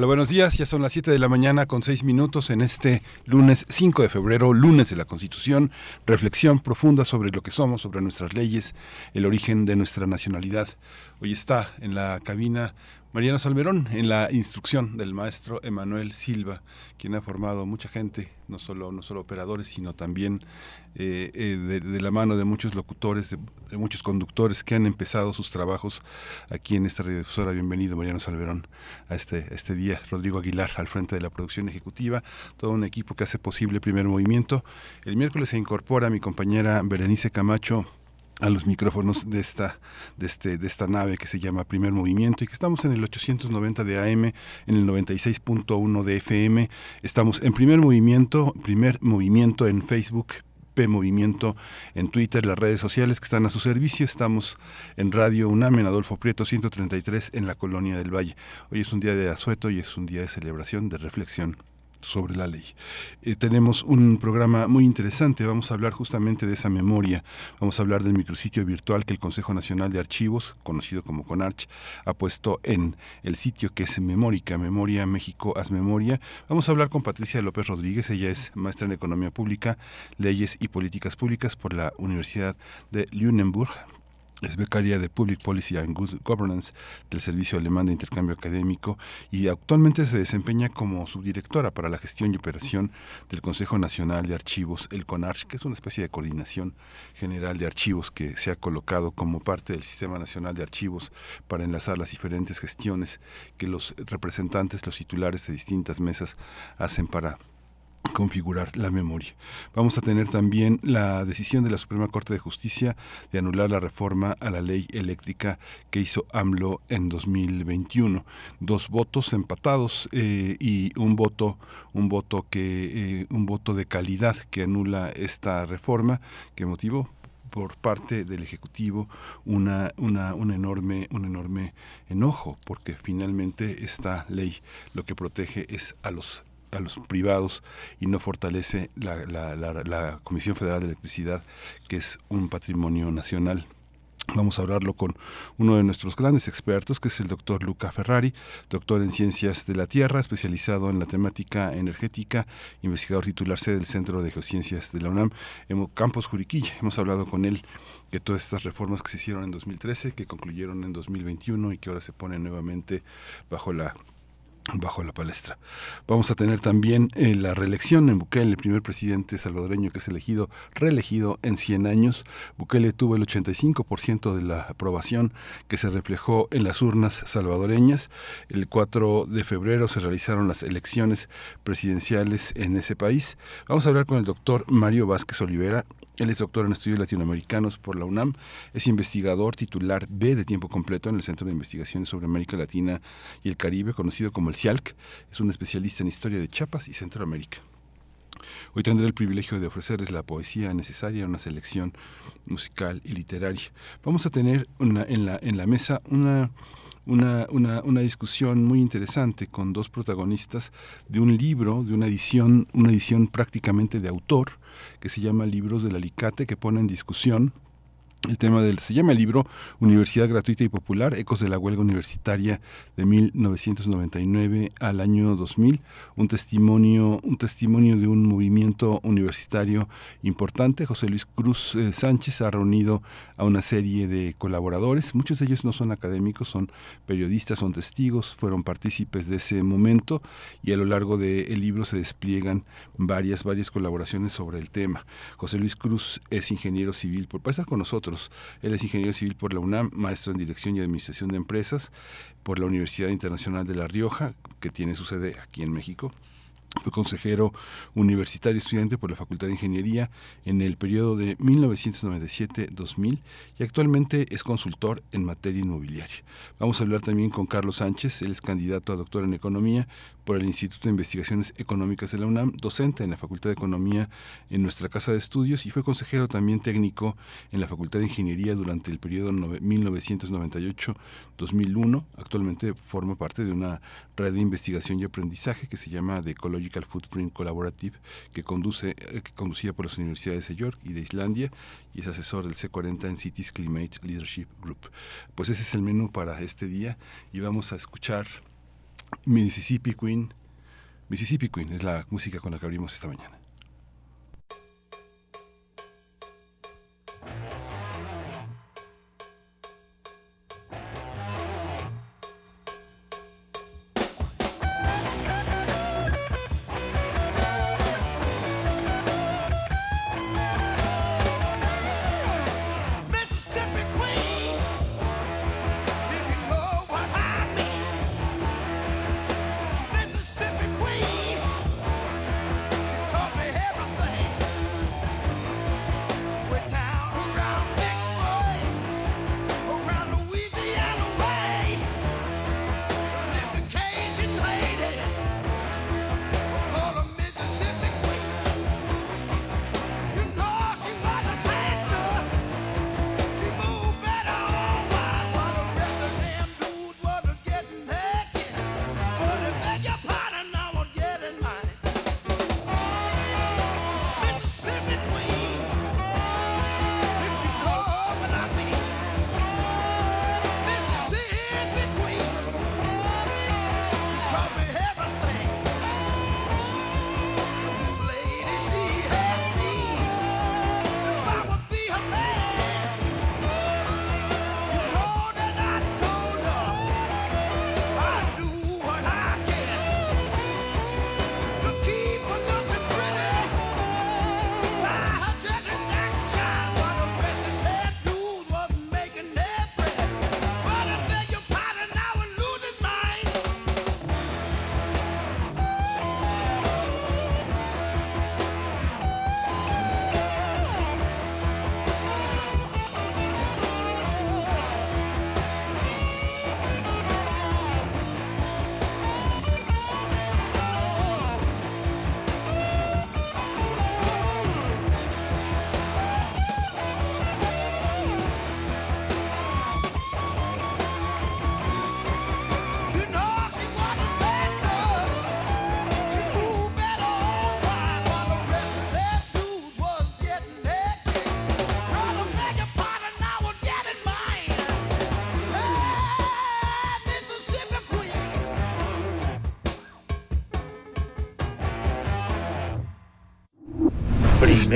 Hola, buenos días. Ya son las 7 de la mañana con 6 minutos en este lunes 5 de febrero, lunes de la Constitución. Reflexión profunda sobre lo que somos, sobre nuestras leyes, el origen de nuestra nacionalidad. Hoy está en la cabina Mariano Salmerón en la instrucción del maestro Emanuel Silva, quien ha formado mucha gente, no solo, no solo operadores, sino también eh, eh, de, la mano de muchos locutores, de, muchos conductores que han empezado sus trabajos aquí en esta radiodifusora. Bienvenido, Mariano Salmerón, a este, este día. Rodrigo Aguilar al frente de la producción ejecutiva, todo un equipo que hace posible primer movimiento. El miércoles se incorpora mi compañera Berenice Camacho a los micrófonos de esta, de, este, de esta nave que se llama Primer Movimiento y que estamos en el 890 de AM, en el 96.1 de FM. Estamos en Primer Movimiento, Primer Movimiento en Facebook, P Movimiento en Twitter, las redes sociales que están a su servicio. Estamos en Radio UNAM, en Adolfo Prieto 133, en la Colonia del Valle. Hoy es un día de asueto y es un día de celebración, de reflexión sobre la ley. Eh, tenemos un programa muy interesante, vamos a hablar justamente de esa memoria, vamos a hablar del micrositio virtual que el Consejo Nacional de Archivos, conocido como CONARCH, ha puesto en el sitio que es Memórica, Memoria México Haz Memoria. Vamos a hablar con Patricia López Rodríguez, ella es maestra en Economía Pública, Leyes y Políticas Públicas por la Universidad de Lüneburg, es becaria de Public Policy and Good Governance del Servicio Alemán de Intercambio Académico y actualmente se desempeña como subdirectora para la gestión y operación del Consejo Nacional de Archivos, el CONARCH, que es una especie de coordinación general de archivos que se ha colocado como parte del Sistema Nacional de Archivos para enlazar las diferentes gestiones que los representantes, los titulares de distintas mesas hacen para configurar la memoria. Vamos a tener también la decisión de la Suprema Corte de Justicia de anular la reforma a la ley eléctrica que hizo AMLO en 2021. Dos votos empatados eh, y un voto, un voto que, eh, un voto de calidad que anula esta reforma que motivó por parte del ejecutivo una, una, un enorme un enorme enojo porque finalmente esta ley lo que protege es a los a los privados y no fortalece la, la, la, Comisión Federal de Electricidad, que es un patrimonio nacional. Vamos a hablarlo con uno de nuestros grandes expertos, que es el doctor Luca Ferrari, doctor en Ciencias de la Tierra, especializado en la temática energética, investigador titular del Centro de Geociencias de la UNAM, en Campos Juriquilla. Hemos hablado con él de todas estas reformas que se hicieron en 2013, que concluyeron en 2021 y que ahora se ponen nuevamente bajo la bajo la palestra. Vamos a tener también eh, la reelección en Bukele, el primer presidente salvadoreño que es elegido, reelegido en 100 años. Bukele tuvo el 85% de la aprobación que se reflejó en las urnas salvadoreñas. El 4 de febrero se realizaron las elecciones presidenciales en ese país. Vamos a hablar con el doctor Mario Vázquez Olivera, él es doctor en estudios latinoamericanos por la UNAM, es investigador titular B de tiempo completo en el Centro de Investigaciones sobre América Latina y el Caribe, conocido como el Es un especialista en historia de Chiapas y Centroamérica. Hoy tendré el privilegio de ofrecerles la poesía necesaria, una selección musical y literaria. Vamos a tener en, la, en la mesa una, una, una, una, discusión muy interesante con dos protagonistas de un libro, de una edición, una edición prácticamente de autor, que se llama Libros del Alicate, que pone en discusión el tema del se llama el libro Universidad gratuita y popular ecos de la huelga universitaria de 1999 al año 2000 un testimonio un testimonio de un movimiento universitario importante. José Luis Cruz eh, Sánchez ha reunido a una serie de colaboradores. Muchos de ellos no son académicos son periodistas son testigos fueron partícipes de ese momento y a lo largo del libro se despliegan varias varias colaboraciones sobre el tema. José Luis Cruz es ingeniero civil por pasar con nosotros él es ingeniero civil por la UNAM, maestro en Dirección y Administración de Empresas por la Universidad Internacional de La Rioja, que tiene su sede aquí en México fue consejero universitario estudiante por la Facultad de Ingeniería en el periodo de 1997-2000 y actualmente es consultor en materia inmobiliaria. Vamos a hablar también con Carlos Sánchez, él es candidato a doctor en economía por el Instituto de Investigaciones Económicas de la UNAM, docente en la Facultad de Economía en nuestra Casa de Estudios y fue consejero también técnico en la Facultad de Ingeniería durante el periodo 1998-2001. Actualmente forma parte de una red de investigación y aprendizaje que se llama The Ecological Footprint Collaborative, que, conduce, eh, que conducida por las universidades de York y de Islandia y es asesor del C40 en Cities Climate Leadership Group. Pues ese es el menú para este día y vamos a escuchar Mississippi Queen. Mississippi Queen es la música con la que abrimos esta mañana.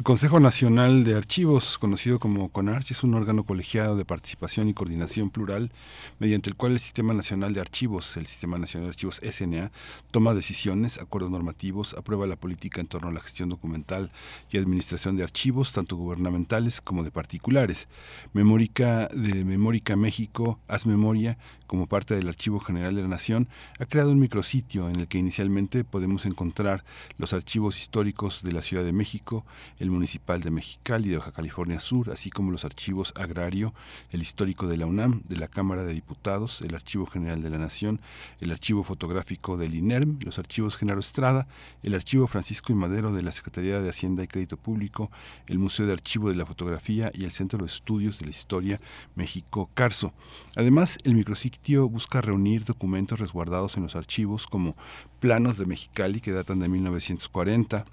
El Consejo Nacional de Archivos, conocido como CONARCH, es un órgano colegiado de participación y coordinación plural mediante el cual el Sistema Nacional de Archivos, el Sistema Nacional de Archivos SNA, toma decisiones, acuerdos normativos, aprueba la política en torno a la gestión documental y administración de archivos, tanto gubernamentales como de particulares. Memórica de Memórica México, Haz Memoria, como parte del Archivo General de la Nación, ha creado un micrositio en el que inicialmente podemos encontrar los archivos históricos de la Ciudad de México, el Municipal de Mexicali de Baja California Sur, así como los archivos agrario, el histórico de la UNAM, de la Cámara de Diputados, el Archivo General de la Nación, el Archivo Fotográfico del INERM, los archivos Genaro Estrada, el Archivo Francisco y Madero de la Secretaría de Hacienda y Crédito Público, el Museo de Archivo de la Fotografía y el Centro de Estudios de la Historia México Carso. Además, el micrositio busca reunir documentos resguardados en los archivos como planos de Mexicali que datan de 1940,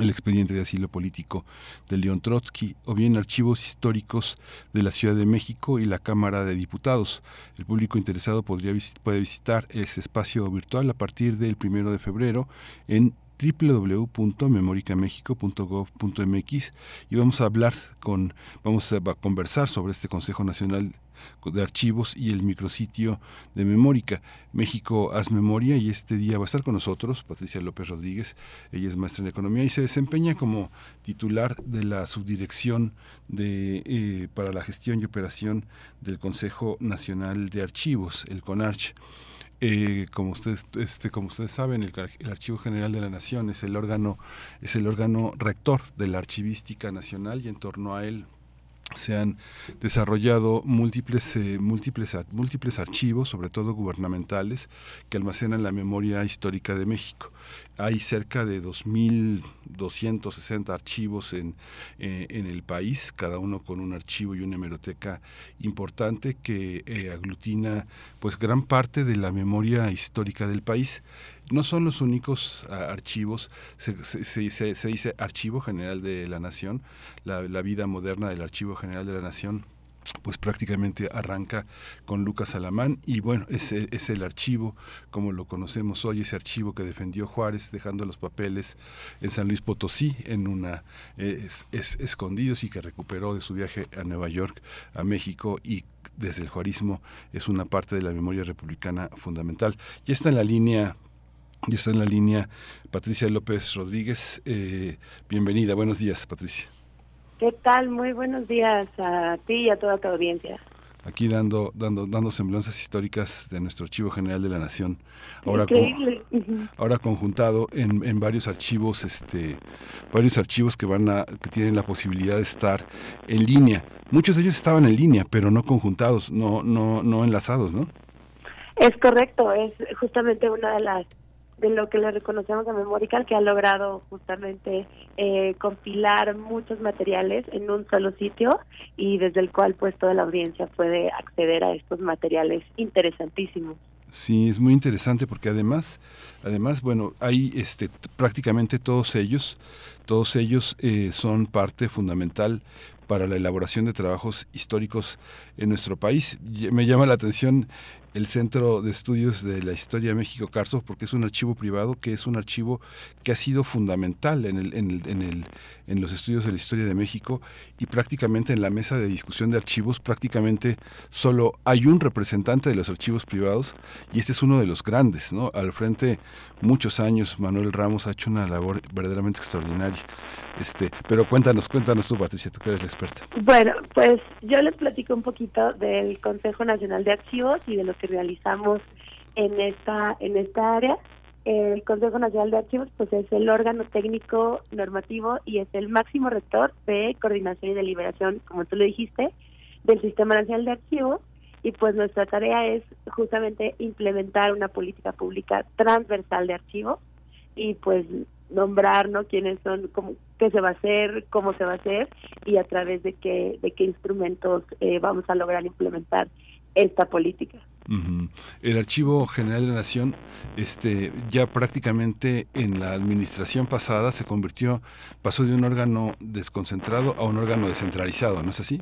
el expediente de asilo político de León Trotsky o bien archivos históricos de la Ciudad de México y la Cámara de Diputados. El público interesado podría puede visitar ese espacio virtual a partir del primero de febrero en www.memoricamexico.gov.mx y vamos a hablar con, vamos a conversar sobre este Consejo Nacional de Archivos y el micrositio de Memórica. México Haz Memoria y este día va a estar con nosotros Patricia López Rodríguez. Ella es maestra en Economía y se desempeña como titular de la subdirección de, eh, para la gestión y operación del Consejo Nacional de Archivos, el CONARCH. Eh, como ustedes este como ustedes saben el, el, Archivo General de la Nación es el órgano es el órgano rector de la archivística nacional y en torno a él se han desarrollado múltiples, eh, múltiples, múltiples archivos, sobre todo gubernamentales, que almacenan la memoria histórica de México. Hay cerca de 2.260 archivos en, eh, en el país, cada uno con un archivo y una hemeroteca importante que eh, aglutina pues gran parte de la memoria histórica del país no son los únicos archivos, se, dice Archivo General de la Nación, la, vida moderna del Archivo General de la Nación pues prácticamente arranca con Lucas Alamán y bueno, es, es el archivo como lo conocemos hoy, ese archivo que defendió Juárez dejando los papeles en San Luis Potosí en una es, escondidos y que recuperó de su viaje a Nueva York, a México y desde el juarismo es una parte de la memoria republicana fundamental. Ya está en la línea y está en la línea Patricia López Rodríguez. Eh, bienvenida, buenos días, Patricia. ¿Qué tal? Muy buenos días a ti y a toda tu audiencia. Aquí dando, dando, dando semblanzas históricas de nuestro Archivo General de la Nación. Ahora, ahora conjuntado en, en, varios archivos, este, varios archivos que van a, que tienen la posibilidad de estar en línea. Muchos de ellos estaban en línea, pero no conjuntados, no, no, no enlazados, ¿no? Es correcto, es justamente una de las de lo que le reconocemos a Memorical, que ha logrado justamente eh, compilar muchos materiales en un solo sitio y desde el cual pues toda la audiencia puede acceder a estos materiales interesantísimos. Sí, es muy interesante porque además, además, bueno, hay este, prácticamente todos ellos, todos ellos eh, son parte fundamental para la elaboración de trabajos históricos en nuestro país. Me llama la atención el Centro de Estudios de la Historia de México, Carso, porque es un archivo privado que es un archivo que ha sido fundamental en, el, en, el, en, el, en los estudios de la historia de México y prácticamente en la mesa de discusión de archivos prácticamente solo hay un representante de los archivos privados y este es uno de los grandes, ¿no? Al frente muchos años Manuel Ramos ha hecho una labor verdaderamente extraordinaria. Este, pero cuéntanos, cuéntanos tú, Patricia, tú que eres la experta. Bueno, pues yo les platico un poquito del Consejo Nacional de Archivos y de lo que realizamos en esta en esta área. El Consejo Nacional de Archivos pues es el órgano técnico normativo y es el máximo rector de coordinación y deliberación, como tú lo dijiste, del Sistema Nacional de Archivos. Y pues nuestra tarea es justamente implementar una política pública transversal de archivos y pues nombrar no quiénes son cómo qué se va a hacer cómo se va a hacer y a través de qué de qué instrumentos eh, vamos a lograr implementar esta política el Archivo General de la Nación, este, ya prácticamente en la administración pasada se convirtió, pasó de un órgano desconcentrado a un órgano descentralizado, ¿no es así?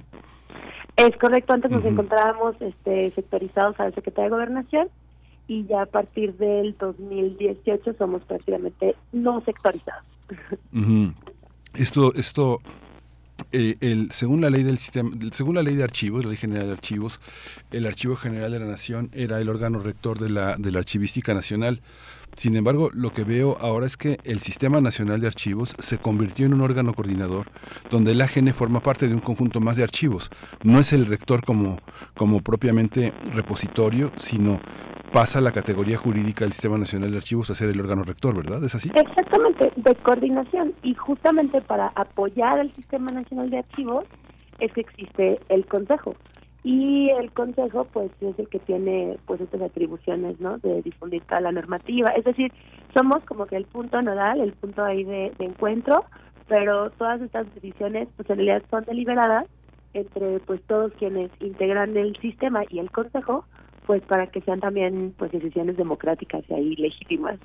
Es correcto, antes nos encontrábamos este, sectorizados al Secretario de Gobernación y ya a partir del 2018 somos prácticamente no sectorizados. Esto, esto eh, el, según la ley del sistema, según la ley de archivos, la ley general de archivos, el Archivo General de la Nación era el órgano rector de la, de la archivística nacional. Sin embargo, lo que veo ahora es que el Sistema Nacional de Archivos se convirtió en un órgano coordinador donde el AGN forma parte de un conjunto más de archivos. No es el rector como, como propiamente repositorio, sino pasa la categoría jurídica del Sistema Nacional de Archivos a ser el órgano rector, ¿verdad? ¿Es así? Exactamente, de coordinación. Y justamente para apoyar al Sistema Nacional de Archivos es que existe el Consejo. Y el Consejo, pues, es el que tiene, pues, estas atribuciones, ¿no? De difundir toda la normativa. Es decir, somos como que el punto nodal, el punto ahí de, de encuentro, pero todas estas decisiones, pues, en realidad son deliberadas entre, pues, todos quienes integran el sistema y el Consejo, pues para que sean también pues decisiones democráticas y ahí legítimas.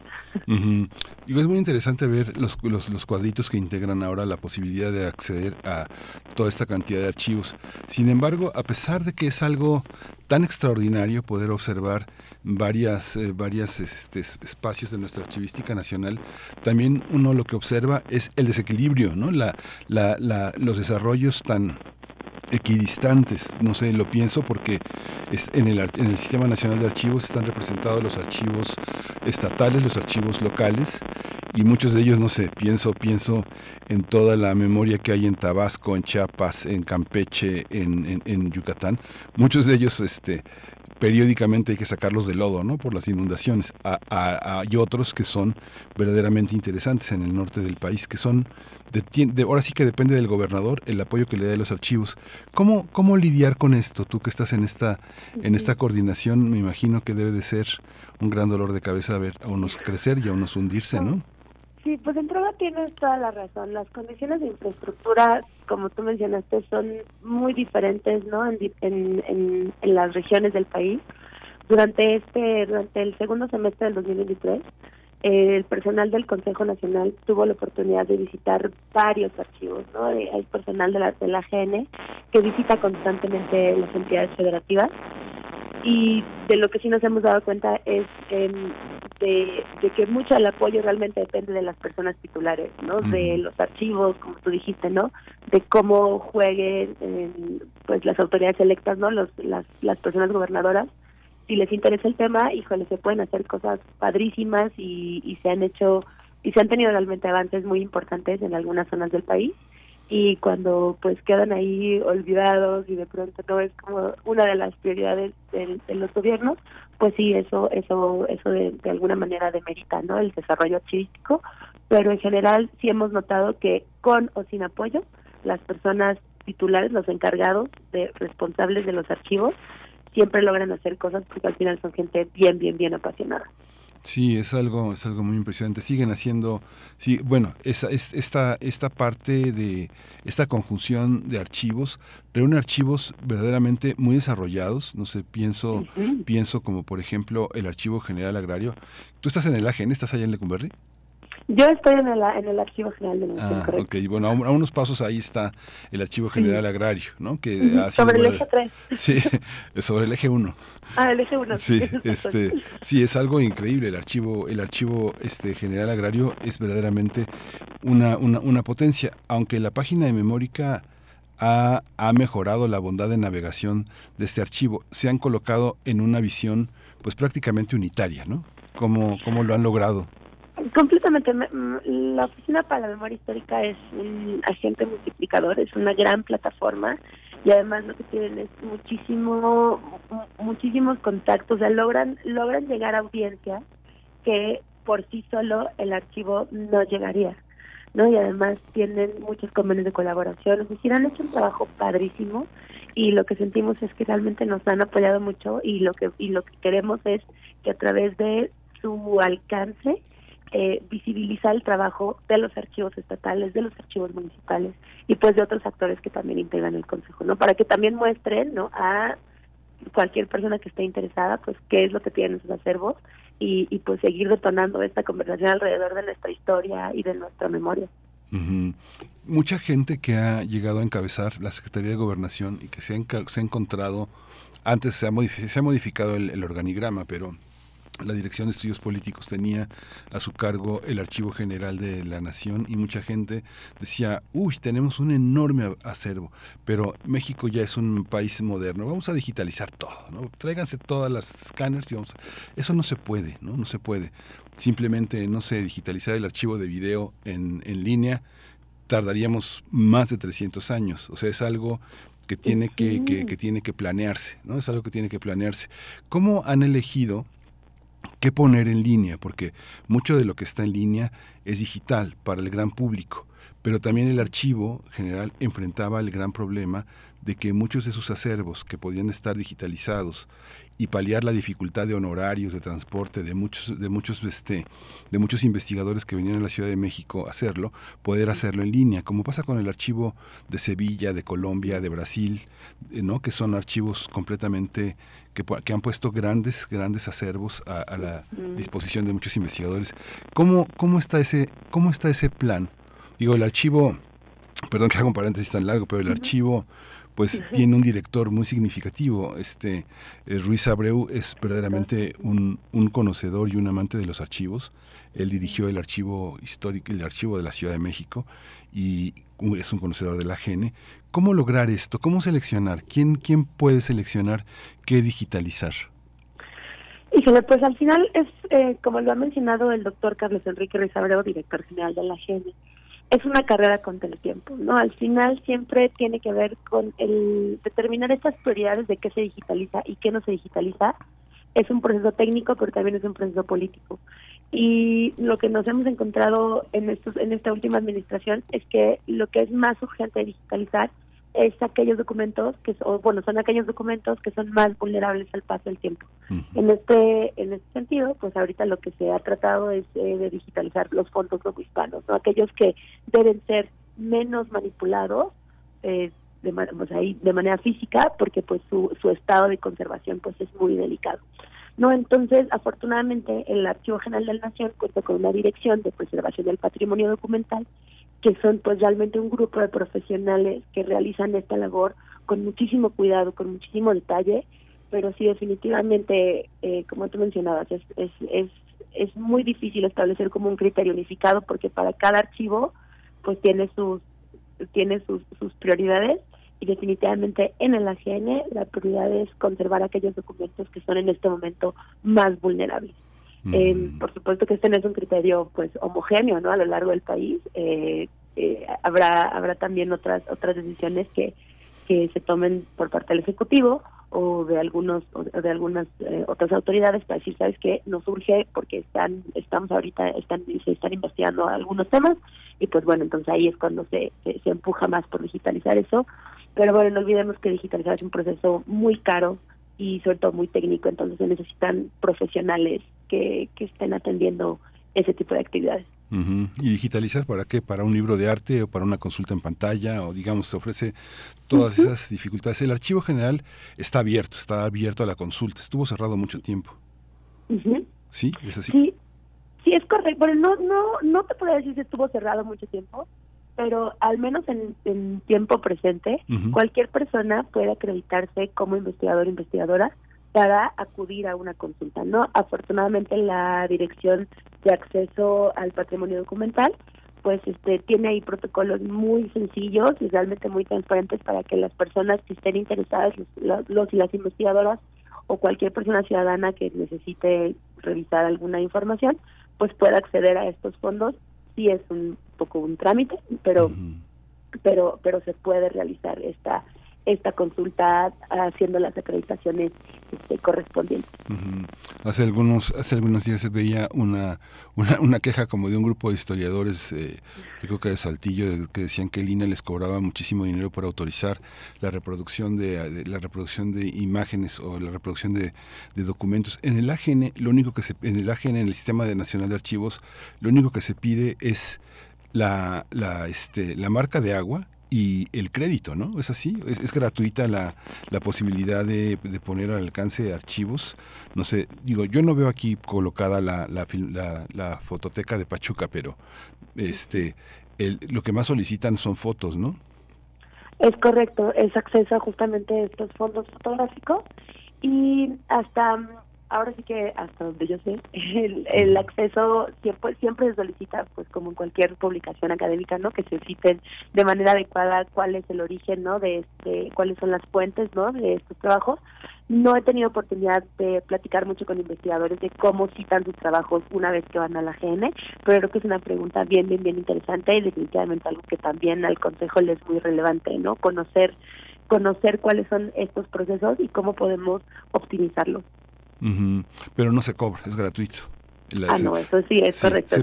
es muy interesante ver los, los, los, cuadritos que integran ahora la posibilidad de acceder a toda esta cantidad de archivos. Sin embargo, a pesar de que es algo tan extraordinario poder observar varias, eh, varias este, espacios de nuestra archivística nacional, también uno lo que observa es el desequilibrio, ¿no? la, la, la, los desarrollos tan equidistantes. No sé, lo pienso porque es en, el, en el Sistema Nacional de Archivos están representados los archivos estatales, los archivos locales y muchos de ellos, no sé, pienso, pienso en toda la memoria que hay en Tabasco, en Chiapas, en Campeche, en, en, Yucatán. Muchos de ellos este, periódicamente hay que sacarlos de lodo, ¿no? Por las inundaciones. hay otros que son verdaderamente interesantes en el norte del país, que son de, ahora sí que depende del gobernador el apoyo que le dé a los archivos. ¿Cómo, ¿Cómo lidiar con esto? Tú que estás en esta, en esta coordinación, me imagino que debe de ser un gran dolor de cabeza ver a unos crecer y a unos hundirse, ¿no? Sí, pues en prueba tienes toda la razón. Las condiciones de infraestructura, como tú mencionaste, son muy diferentes, ¿no? En, en, en, las regiones del país. Durante este, durante el segundo semestre del 2023, el personal del Consejo Nacional tuvo la oportunidad de visitar varios archivos, ¿no? Hay personal de la, de la AGN que visita constantemente las entidades federativas y de lo que sí nos hemos dado cuenta es em, de, que mucho del apoyo realmente depende de las personas titulares, ¿no? De los archivos, como tú dijiste, ¿no? De cómo jueguen pues las autoridades electas, ¿no? Los, las, las personas gobernadoras. Si les interesa el tema, híjole, se pueden hacer cosas padrísimas y, y se han hecho y se han tenido realmente avances muy importantes en algunas zonas del país y cuando pues quedan ahí olvidados y de pronto no es como una de las prioridades de, los gobiernos, pues sí, eso eso eso de, alguna manera demerita no el desarrollo archivístico, pero en general sí hemos notado que con o sin apoyo, las personas titulares, los encargados de responsables de los archivos, siempre logran hacer cosas porque al final son gente bien, bien, bien apasionada. Sí, es algo, es algo muy impresionante. Siguen haciendo, sí, bueno, esa, es, esta, esta parte de esta conjunción de archivos reúne archivos verdaderamente muy desarrollados. No sé, pienso, pienso como por ejemplo el Archivo General Agrario. ¿Tú estás en el AGN? ¿Estás allá en Lecumberri? Yo estoy en el, en el Archivo General de ah, ok, bueno, a, unos pasos ahí está el Archivo General Agrario, ¿no? Que sobre el eje 3. Sí, sobre el eje 1. Ah, el eje 1. Sí, este, sí, es algo increíble. El archivo, el archivo este, General Agrario es verdaderamente una, una, una potencia, aunque la página de Memórica... Ha, ha, mejorado la bondad de navegación de este archivo. Se han colocado en una visión pues prácticamente unitaria, ¿no? ¿Cómo, cómo lo han logrado? Completamente. La Oficina para la Memoria Histórica es un agente multiplicador, es una gran plataforma y además lo que tienen es muchísimo, muchísimos contactos, o sea, logran, logran llegar a audiencias que por sí solo el archivo no llegaría. ¿no? Y además tienen muchos convenios de colaboración, es decir, han hecho un trabajo padrísimo y lo que sentimos es que realmente nos han apoyado mucho y lo que y lo que queremos es que a través de su alcance eh, visibiliza el trabajo de los archivos estatales, de los archivos municipales y pues de otros actores que también integran el consejo, ¿no? Para que también muestren, ¿no? A cualquier persona que esté interesada, pues qué es lo que tienen sus acervos y, y pues seguir detonando esta conversación alrededor de nuestra historia y de nuestra memoria. Mucha gente que ha llegado a encabezar la Secretaría de Gobernación y que se ha, encontrado, antes se ha, se ha modificado el organigrama, pero la Dirección de Estudios Políticos tenía a su cargo el Archivo General de la Nación y mucha gente decía, uy, tenemos un enorme acervo, pero México ya es un país moderno, vamos a digitalizar todo, ¿no? Tráiganse todas las scanners y vamos a... Eso no se puede, ¿no? No se puede. Simplemente, no sé, digitalizar el archivo de video en, en línea, tardaríamos más de 300 años. O sea, es algo que tiene que, que, que, tiene que planearse, ¿no? Es algo que tiene que planearse. ¿Cómo han elegido qué poner en línea, porque mucho de lo que está en línea es digital para el gran público, pero también el archivo general enfrentaba el gran problema de que muchos de sus acervos que podían estar digitalizados y paliar la dificultad de honorarios, de transporte, de muchos, de muchos, este, de muchos investigadores que venían a la Ciudad de México a hacerlo, poder hacerlo en línea, como pasa con el archivo de Sevilla, de Colombia, de Brasil, eh, ¿no? que son archivos completamente que, que, han puesto grandes, grandes acervos a, la disposición de muchos investigadores. ¿Cómo, cómo, está ese, ¿Cómo está ese plan? Digo, el archivo, perdón que haga un paréntesis tan largo, pero el archivo pues tiene un director muy significativo. Este eh, Ruiz Abreu es verdaderamente un, un, conocedor y un amante de los archivos. Él dirigió el archivo histórico, el archivo de la Ciudad de México y es un conocedor de la GENE. ¿Cómo lograr esto? ¿Cómo seleccionar? ¿Quién, quién puede seleccionar qué digitalizar? Híjole, pues al final es, eh, como lo ha mencionado el doctor Carlos Enrique Ruiz Abreu, director general de la GENE, es una carrera contra el tiempo, ¿no? Al final siempre tiene que ver con el determinar estas prioridades de qué se digitaliza y qué no se digitaliza. Es un proceso técnico, pero también es un proceso político. Y lo que nos hemos encontrado en estos en esta última administración es que lo que es más urgente digitalizar es aquellos documentos que son, bueno son aquellos documentos que son más vulnerables al paso del tiempo. En este en este sentido pues ahorita lo que se ha tratado es eh, de digitalizar los fondos hispanos no aquellos que deben ser menos manipulados eh, de, pues ahí, de manera física porque pues su, su estado de conservación pues es muy delicado no entonces afortunadamente el archivo general de la nación cuenta con una dirección de preservación del patrimonio documental que son pues realmente un grupo de profesionales que realizan esta labor con muchísimo cuidado, con muchísimo detalle, pero sí definitivamente, eh, como tú mencionabas, es, es, es, es muy difícil establecer como un criterio unificado porque para cada archivo pues tiene sus tiene sus, sus prioridades y definitivamente en el AGN la prioridad es conservar aquellos documentos que son en este momento más vulnerables. Eh, por supuesto que este no es un criterio pues homogéneo no a lo largo del país. Eh, eh, habrá habrá también otras otras decisiones que que se tomen por parte del ejecutivo o de algunos o de algunas otras autoridades para decir sabes que nos urge porque están estamos ahorita están se están investigando algunos temas y pues bueno entonces ahí es cuando se, se empuja más por digitalizar eso pero bueno no olvidemos que digitalizar es un proceso muy caro y sobre todo muy técnico, entonces se necesitan profesionales que, que estén atendiendo ese tipo de actividades. ¿Y digitalizar para qué? ¿Para un libro de arte o para una consulta en pantalla? O digamos, se ofrece todas esas dificultades. El archivo general está abierto, está abierto a la consulta. Estuvo cerrado mucho tiempo. ¿Sí? ¿Es así? Sí, sí es correcto. No, no, no te puedo decir si estuvo cerrado mucho tiempo, pero al menos en, tiempo presente, cualquier persona puede acreditarse como investigador o investigadora para acudir a una consulta, ¿no? Afortunadamente la Dirección de Acceso al Patrimonio Documental pues este tiene ahí protocolos muy sencillos y realmente muy transparentes para que las personas que estén interesadas, los, los y las investigadoras o cualquier persona ciudadana que necesite revisar alguna información, pues pueda acceder a estos fondos sí es un poco un trámite, pero pero pero se puede realizar esta esta consulta haciendo las acreditaciones este, correspondientes. Hace algunos hace algunos días se veía una, una, una queja como de un grupo de historiadores, eh, creo que de Saltillo, que decían que el INE les cobraba muchísimo dinero para autorizar la reproducción de, la reproducción de imágenes o la reproducción de, de, documentos. En el AGN, lo único que se en el AGN, en el Sistema de Nacional de Archivos, lo único que se pide es la, la, este, la marca de agua y el crédito, ¿no? ¿Es así? ¿Es, gratuita la, la posibilidad de, de, poner al alcance archivos? No sé, digo, yo no veo aquí colocada la, la, la, fototeca de Pachuca, pero este el, lo que más solicitan son fotos, ¿no? Es correcto, es acceso a justamente estos fondos fotográficos y hasta ahora sí que hasta donde yo sé, el, acceso siempre, siempre se solicita, pues como en cualquier publicación académica, ¿no? Que se citen de manera adecuada cuál es el origen, ¿no? De este, cuáles son las fuentes, ¿no? De estos trabajos. No he tenido oportunidad de platicar mucho con investigadores de cómo citan sus trabajos una vez que van a la GN, pero creo que es una pregunta bien, bien, bien interesante y definitivamente algo que también al Consejo le es muy relevante, ¿no? Conocer conocer cuáles son estos procesos y cómo podemos optimizarlos. Pero no se cobra, es gratuito. ah, no, eso sí, es correcto.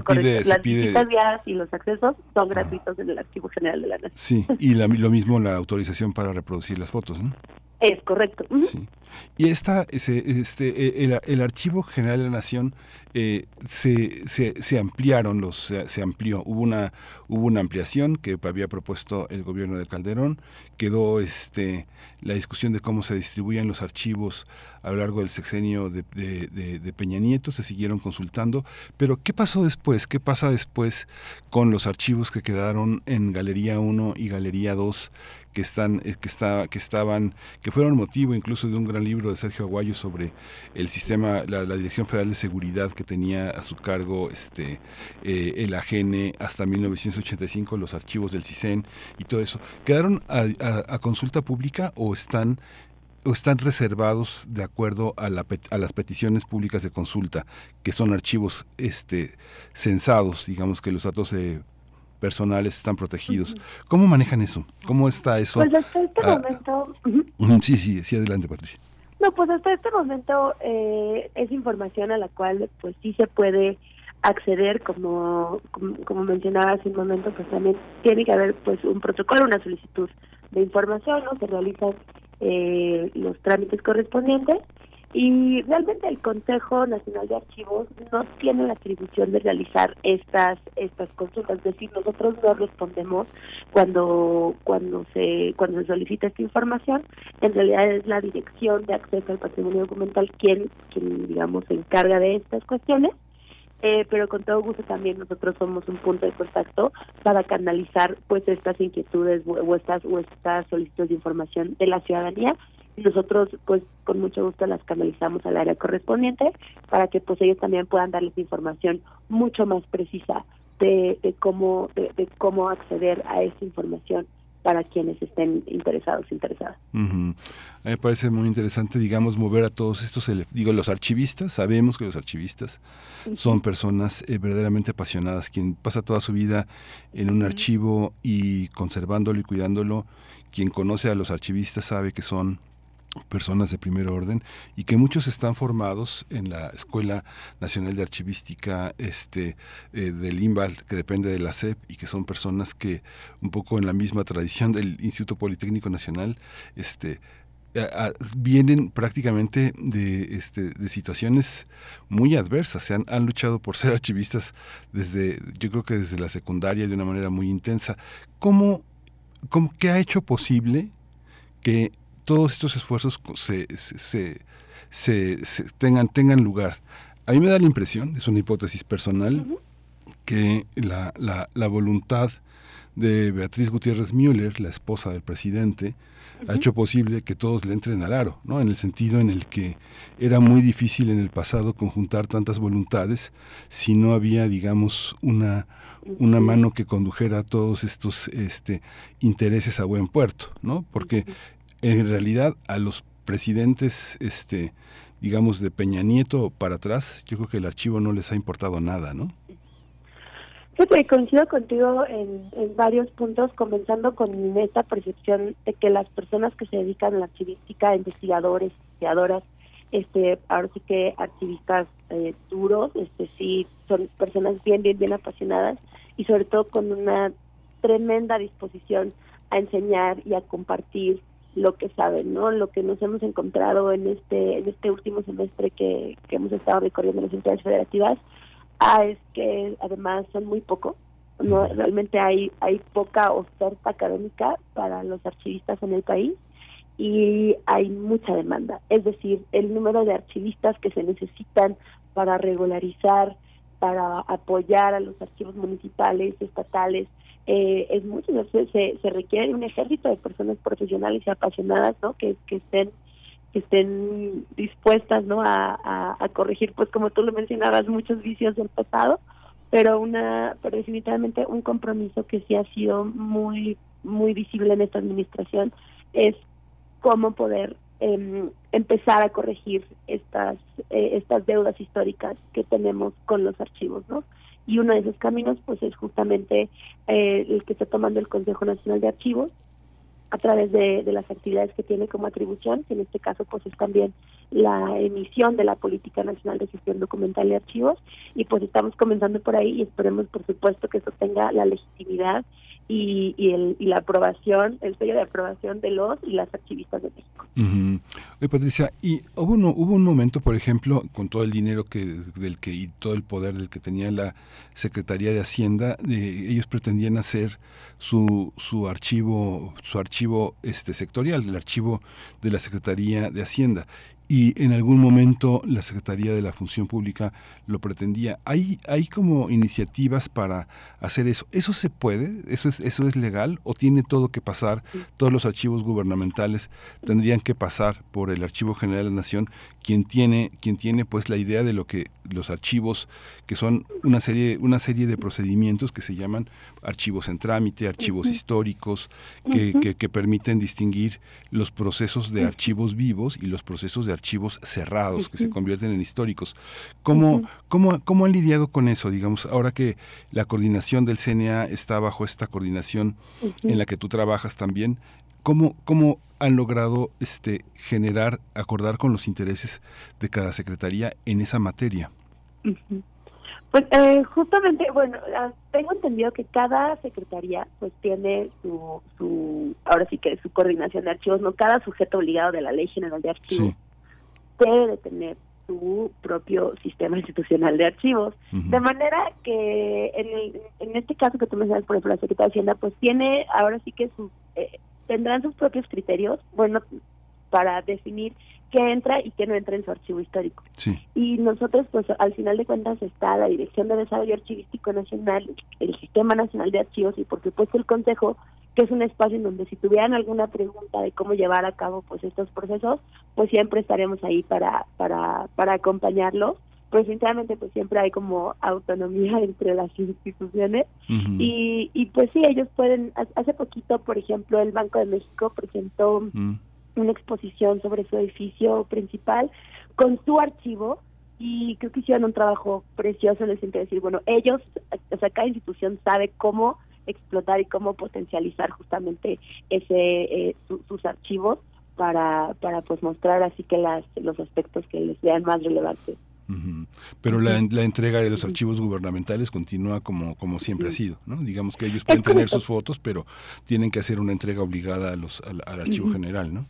Las visitas y los accesos son gratuitos en el Archivo General de la Nación. Sí, y lo mismo la autorización para reproducir las fotos, ¿no? Es correcto. Sí. Y esta, este, el, el, Archivo General de la Nación eh, se, se, se, ampliaron, los, se, amplió, hubo una, hubo una ampliación que había propuesto el gobierno de Calderón, quedó este, la discusión de cómo se distribuían los archivos a lo largo del sexenio de, de, de, Peña Nieto, se siguieron consultando, pero ¿qué pasó después? ¿Qué pasa después con los archivos que quedaron en Galería 1 y Galería 2? Que están eh, que está que estaban que fueron motivo incluso de un gran libro de Sergio Aguayo sobre el sistema la, Dirección Federal de Seguridad que tenía a su cargo este eh, el AGN hasta 1985 los archivos del CISEN y todo eso. Quedaron a, consulta pública o están o están reservados de acuerdo a, la, a, las peticiones públicas de consulta, que son archivos este, censados, digamos que los datos de personales están protegidos. ¿Cómo manejan eso? ¿Cómo está eso? Pues hasta este ah, momento... Sí, sí, sí, adelante Patricia. No, pues hasta este momento eh, es información a la cual pues sí se puede acceder, como, como, mencionaba hace un momento, pues también tiene que haber pues un protocolo, una solicitud de información, ¿no? Se realizan eh, los trámites correspondientes y realmente el Consejo Nacional de Archivos no tiene la atribución de realizar estas estas consultas, es decir, nosotros no respondemos cuando cuando se cuando se solicita esta información, en realidad es la Dirección de Acceso al Patrimonio Documental quien quien digamos se encarga de estas cuestiones. Eh, pero con todo gusto también nosotros somos un punto de contacto para canalizar pues estas inquietudes o estas o estas solicitudes de información de la ciudadanía nosotros pues con mucho gusto las canalizamos al área correspondiente para que pues ellos también puedan darles información mucho más precisa de, de cómo de, cómo acceder a esa información para quienes estén interesados interesadas. A mí me parece muy interesante, digamos, mover a todos estos, digo, los archivistas, sabemos que los archivistas son personas eh, verdaderamente apasionadas, quien pasa toda su vida en un archivo y conservándolo y cuidándolo, quien conoce a los archivistas sabe que son personas de primer orden y que muchos están formados en la Escuela Nacional de Archivística este eh, del IMBAL que depende de la SEP y que son personas que un poco en la misma tradición del Instituto Politécnico Nacional este vienen prácticamente de, este, de situaciones muy adversas, se han, han, luchado por ser archivistas desde, yo creo que desde la secundaria de una manera muy intensa. ¿Cómo, cómo qué ha hecho posible que todos estos esfuerzos se, se, tengan, tengan lugar. A mí me da la impresión, es una hipótesis personal, que la, la, la, voluntad de Beatriz Gutiérrez Müller, la esposa del presidente, ha hecho posible que todos le entren al aro, ¿no? En el sentido en el que era muy difícil en el pasado conjuntar tantas voluntades si no había, digamos, una, una mano que condujera todos estos este, intereses a buen puerto, ¿no? Porque en realidad a los presidentes, este, digamos, de Peña Nieto para atrás, yo creo que el archivo no les ha importado nada, ¿no? Sí, coincido contigo en, en, varios puntos, comenzando con esta percepción de que las personas que se dedican a la archivística, investigadores, investigadoras, este, ahora sí que archivistas eh, duros, este sí, son personas bien, bien, bien apasionadas y sobre todo con una tremenda disposición a enseñar y a compartir lo que saben, ¿no? Lo que nos hemos encontrado en este en este último semestre que, que hemos estado recorriendo las entidades federativas ah, es que además son muy poco, no realmente hay hay poca oferta académica para los archivistas en el país y hay mucha demanda, es decir, el número de archivistas que se necesitan para regularizar, para apoyar a los archivos municipales, estatales, eh, es mucho, se, se requiere un ejército de personas profesionales y apasionadas, ¿no? Que, que estén que estén dispuestas, ¿no? A, a, corregir, pues como tú lo mencionabas, muchos vicios del pasado, pero una, pero definitivamente un compromiso que sí ha sido muy, muy visible en esta administración es cómo poder em, empezar a corregir estas eh, estas deudas históricas que tenemos con los archivos, ¿no? Y uno de esos caminos pues es justamente eh, el que está tomando el Consejo Nacional de Archivos a través de, las actividades que tiene como atribución, que en este caso pues es también la emisión de la Política Nacional de Gestión Documental y Archivos. Y pues estamos comenzando por ahí y esperemos por supuesto que eso tenga la legitimidad y, y, el, y la aprobación, el sello de aprobación de los y las archivistas de México. Oye, Patricia, y hubo un, hubo un momento, por ejemplo, con todo el dinero que del que y todo el poder del que tenía la Secretaría de Hacienda, ellos pretendían hacer su, su archivo su archivo este sectorial, el archivo de la Secretaría de Hacienda y en algún momento la Secretaría de la Función Pública lo pretendía. ¿Hay, hay como iniciativas para hacer eso? ¿Eso se puede? ¿Eso es, ¿Eso es legal? ¿O tiene todo que pasar? Todos los archivos gubernamentales tendrían que pasar por el Archivo General de la Nación, quien tiene, quien tiene pues la idea de lo que los archivos, que son una serie, una serie de procedimientos que se llaman archivos en trámite, archivos históricos, que, que, permiten distinguir los procesos de archivos vivos y los procesos de archivos cerrados que se convierten en históricos. ¿Cómo, cómo, ¿Cómo han lidiado con eso? Digamos, ahora que la coordinación del CNA está bajo esta coordinación en la que tú trabajas también, ¿cómo, cómo han logrado este, generar, acordar con los intereses de cada secretaría en esa materia? Pues eh, justamente, bueno, ah, tengo entendido que cada secretaría pues tiene su, su, ahora sí que su coordinación de archivos, no cada sujeto obligado de la Ley General de Archivos debe de tener su propio sistema institucional de archivos. De manera que en, en este caso que tú mencionas, por ejemplo, la Secretaría de Hacienda, pues tiene ahora sí que sus, eh, tendrán sus propios criterios, bueno, para definir qué entra y qué no entra en su archivo histórico. Y nosotros, pues al final de cuentas está la Dirección de Desarrollo Archivístico Nacional, el Sistema Nacional de Archivos y por supuesto el Consejo, que es un espacio en donde si tuvieran alguna pregunta de cómo llevar a cabo pues estos procesos, pues siempre estaremos ahí para para para acompañarlos. Pues sinceramente pues siempre hay como autonomía entre las instituciones. Y, y pues sí, ellos pueden, hace poquito por ejemplo el Banco de México presentó una exposición sobre su edificio principal con su archivo y creo que hicieron un trabajo precioso en el sentido de decir, bueno, ellos, o sea, cada institución sabe cómo explotar y cómo potencializar justamente ese eh, sus archivos para para pues mostrar así que las los aspectos que les sean más relevantes. Pero la, la, entrega de los archivos gubernamentales continúa como, como siempre ha sido, ¿no? Digamos que ellos pueden tener sus fotos, pero tienen que hacer una entrega obligada a los, al, archivo general, ¿no?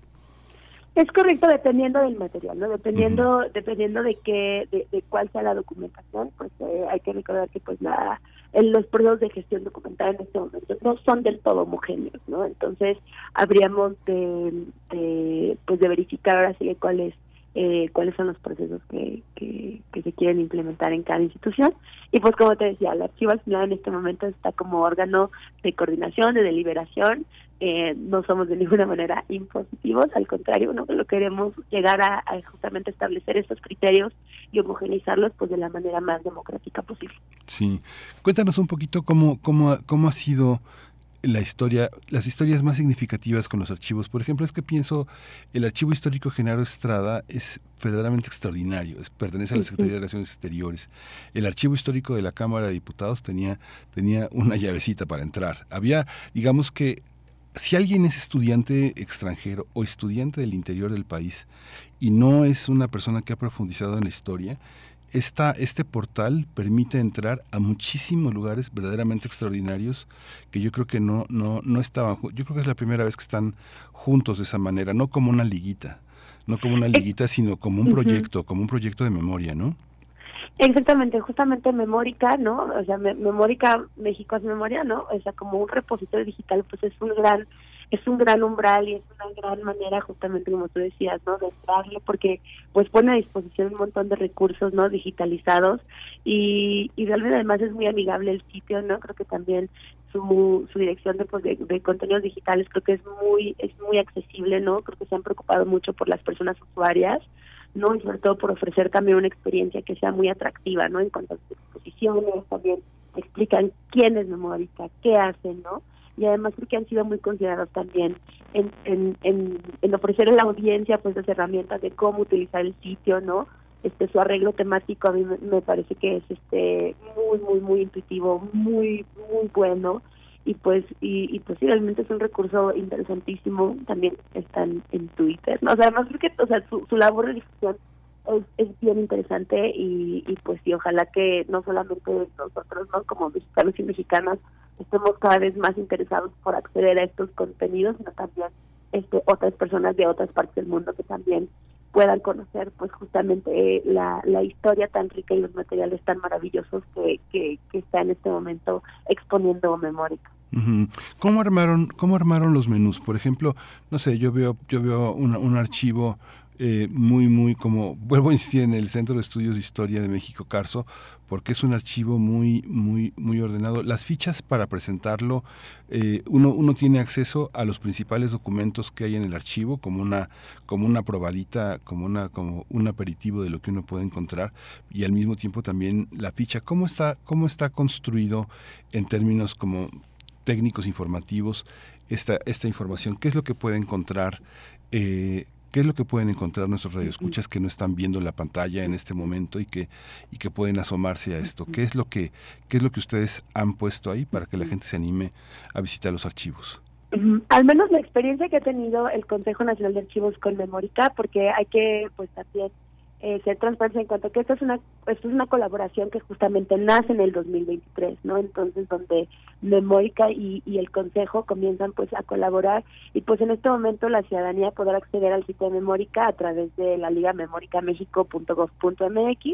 Es correcto dependiendo del material, ¿no? Dependiendo dependiendo de qué de, cuál sea la documentación, pues eh, hay que recordar que pues la los procesos de gestión documental en este momento no son del todo homogéneos, ¿no? Entonces habríamos de, de pues de verificar ahora sí cuáles eh, cuáles son los procesos que, que, se quieren implementar en cada institución y pues como te decía, el archivo al final en este momento está como órgano de coordinación, de deliberación eh, no somos de ninguna manera impositivos, al contrario, ¿no? lo queremos llegar a, justamente establecer estos criterios y homogeneizarlos pues de la manera más democrática posible. Sí, cuéntanos un poquito cómo, cómo, cómo ha sido la historia, las historias más significativas con los archivos. Por ejemplo, es que pienso, el Archivo Histórico Genaro Estrada es verdaderamente extraordinario, es, pertenece a la Secretaría de Relaciones Exteriores. El Archivo Histórico de la Cámara de Diputados tenía, tenía una llavecita para entrar. Había, digamos que si alguien es estudiante extranjero o estudiante del interior del país y no es una persona que ha profundizado en la historia, esta, este portal permite entrar a muchísimos lugares verdaderamente extraordinarios que yo creo que no, no, no estaban. Yo creo que es la primera vez que están juntos de esa manera, no como una liguita, no como una eh, liguita, sino como un proyecto, como un proyecto de memoria, ¿no? Exactamente, justamente Memórica, ¿no? O sea, Memórica México es memoria, ¿no? O sea, como un repositorio digital, pues es un gran es un gran umbral y es una gran manera justamente como tú decías, ¿no? De entrarle porque pues pone a disposición un montón de recursos, ¿no? Digitalizados y, y realmente además es muy amigable el sitio, ¿no? Creo que también su, su dirección de, pues, de, contenidos digitales creo que es muy es muy accesible, ¿no? Creo que se han preocupado mucho por las personas usuarias ¿no? Y sobre todo por ofrecer también una experiencia que sea muy atractiva, ¿no? En cuanto a sus exposiciones, también explican quién es memórica, qué hacen, ¿no? Y además creo que han sido muy considerados también en, en, en, ofrecer a la audiencia pues las herramientas de cómo utilizar el sitio, ¿no? Este su arreglo temático a mí me, parece que es este muy muy muy intuitivo, muy muy bueno. Y pues y, y pues realmente es un recurso interesantísimo. También están en Twitter no o sea además porque o sea su, su labor de difusión es, es bien interesante y, y pues sí ojalá que no solamente nosotros no como mexicanos y mexicanas estemos cada vez más interesados por acceder a estos contenidos, sino también este, otras personas de otras partes del mundo que también puedan conocer pues justamente la, la historia tan rica y los materiales tan maravillosos que, que, está en este momento exponiendo Memórica. ¿Cómo armaron cómo armaron los menús? Por ejemplo, no sé, yo veo yo veo un archivo eh, muy, muy como, vuelvo a insistir en el Centro de Estudios de Historia de México, Carso, porque es un archivo muy, muy, muy ordenado. Las fichas para presentarlo, eh, uno, uno tiene acceso a los principales documentos que hay en el archivo, como una, como una probadita, como una, como un aperitivo de lo que uno puede encontrar, y al mismo tiempo también la ficha. ¿Cómo está, cómo está construido en términos como técnicos informativos esta, esta información? ¿Qué es lo que puede encontrar? Eh, ¿Qué es lo que pueden encontrar nuestros radioescuchas que no están viendo la pantalla en este momento y que, y que pueden asomarse a esto? ¿Qué es, lo que, ¿Qué es lo que ustedes han puesto ahí para que la gente se anime a visitar los archivos? Al menos la experiencia que ha tenido el Consejo Nacional de Archivos con Memórica, porque hay que pues también eh, ser transparente en cuanto a que esto es una esto es una colaboración que justamente nace en el 2023 no entonces donde Memórica y, y el Consejo comienzan pues a colaborar y pues en este momento la ciudadanía podrá acceder al sitio de Memórica a través de la liga memoricamexico.gov.mx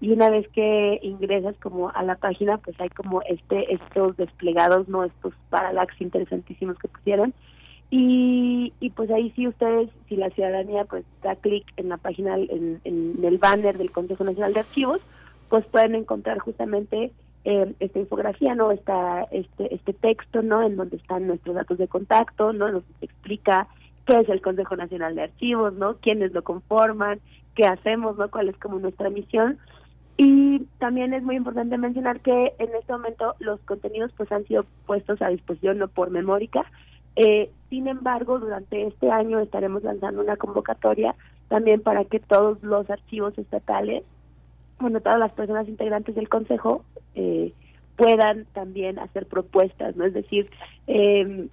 y una vez que ingresas como a la página pues hay como este estos desplegados no estos parallax interesantísimos que pusieron y, y pues ahí sí ustedes, si la ciudadanía pues da clic en la página, en, en, el banner del Consejo Nacional de Archivos, pues pueden encontrar justamente eh, esta infografía, ¿no? Esta, este, este texto, ¿no? En donde están nuestros datos de contacto, ¿no? Nos explica qué es el Consejo Nacional de Archivos, ¿no? Quiénes lo conforman, qué hacemos, ¿no? Cuál es como nuestra misión. Y también es muy importante mencionar que en este momento los contenidos pues han sido puestos a disposición no por Memórica, eh, sin embargo, durante este año estaremos lanzando una convocatoria también para que todos los archivos estatales, bueno, todas las personas integrantes del Consejo eh, puedan también hacer propuestas, ¿no? Es decir, eh,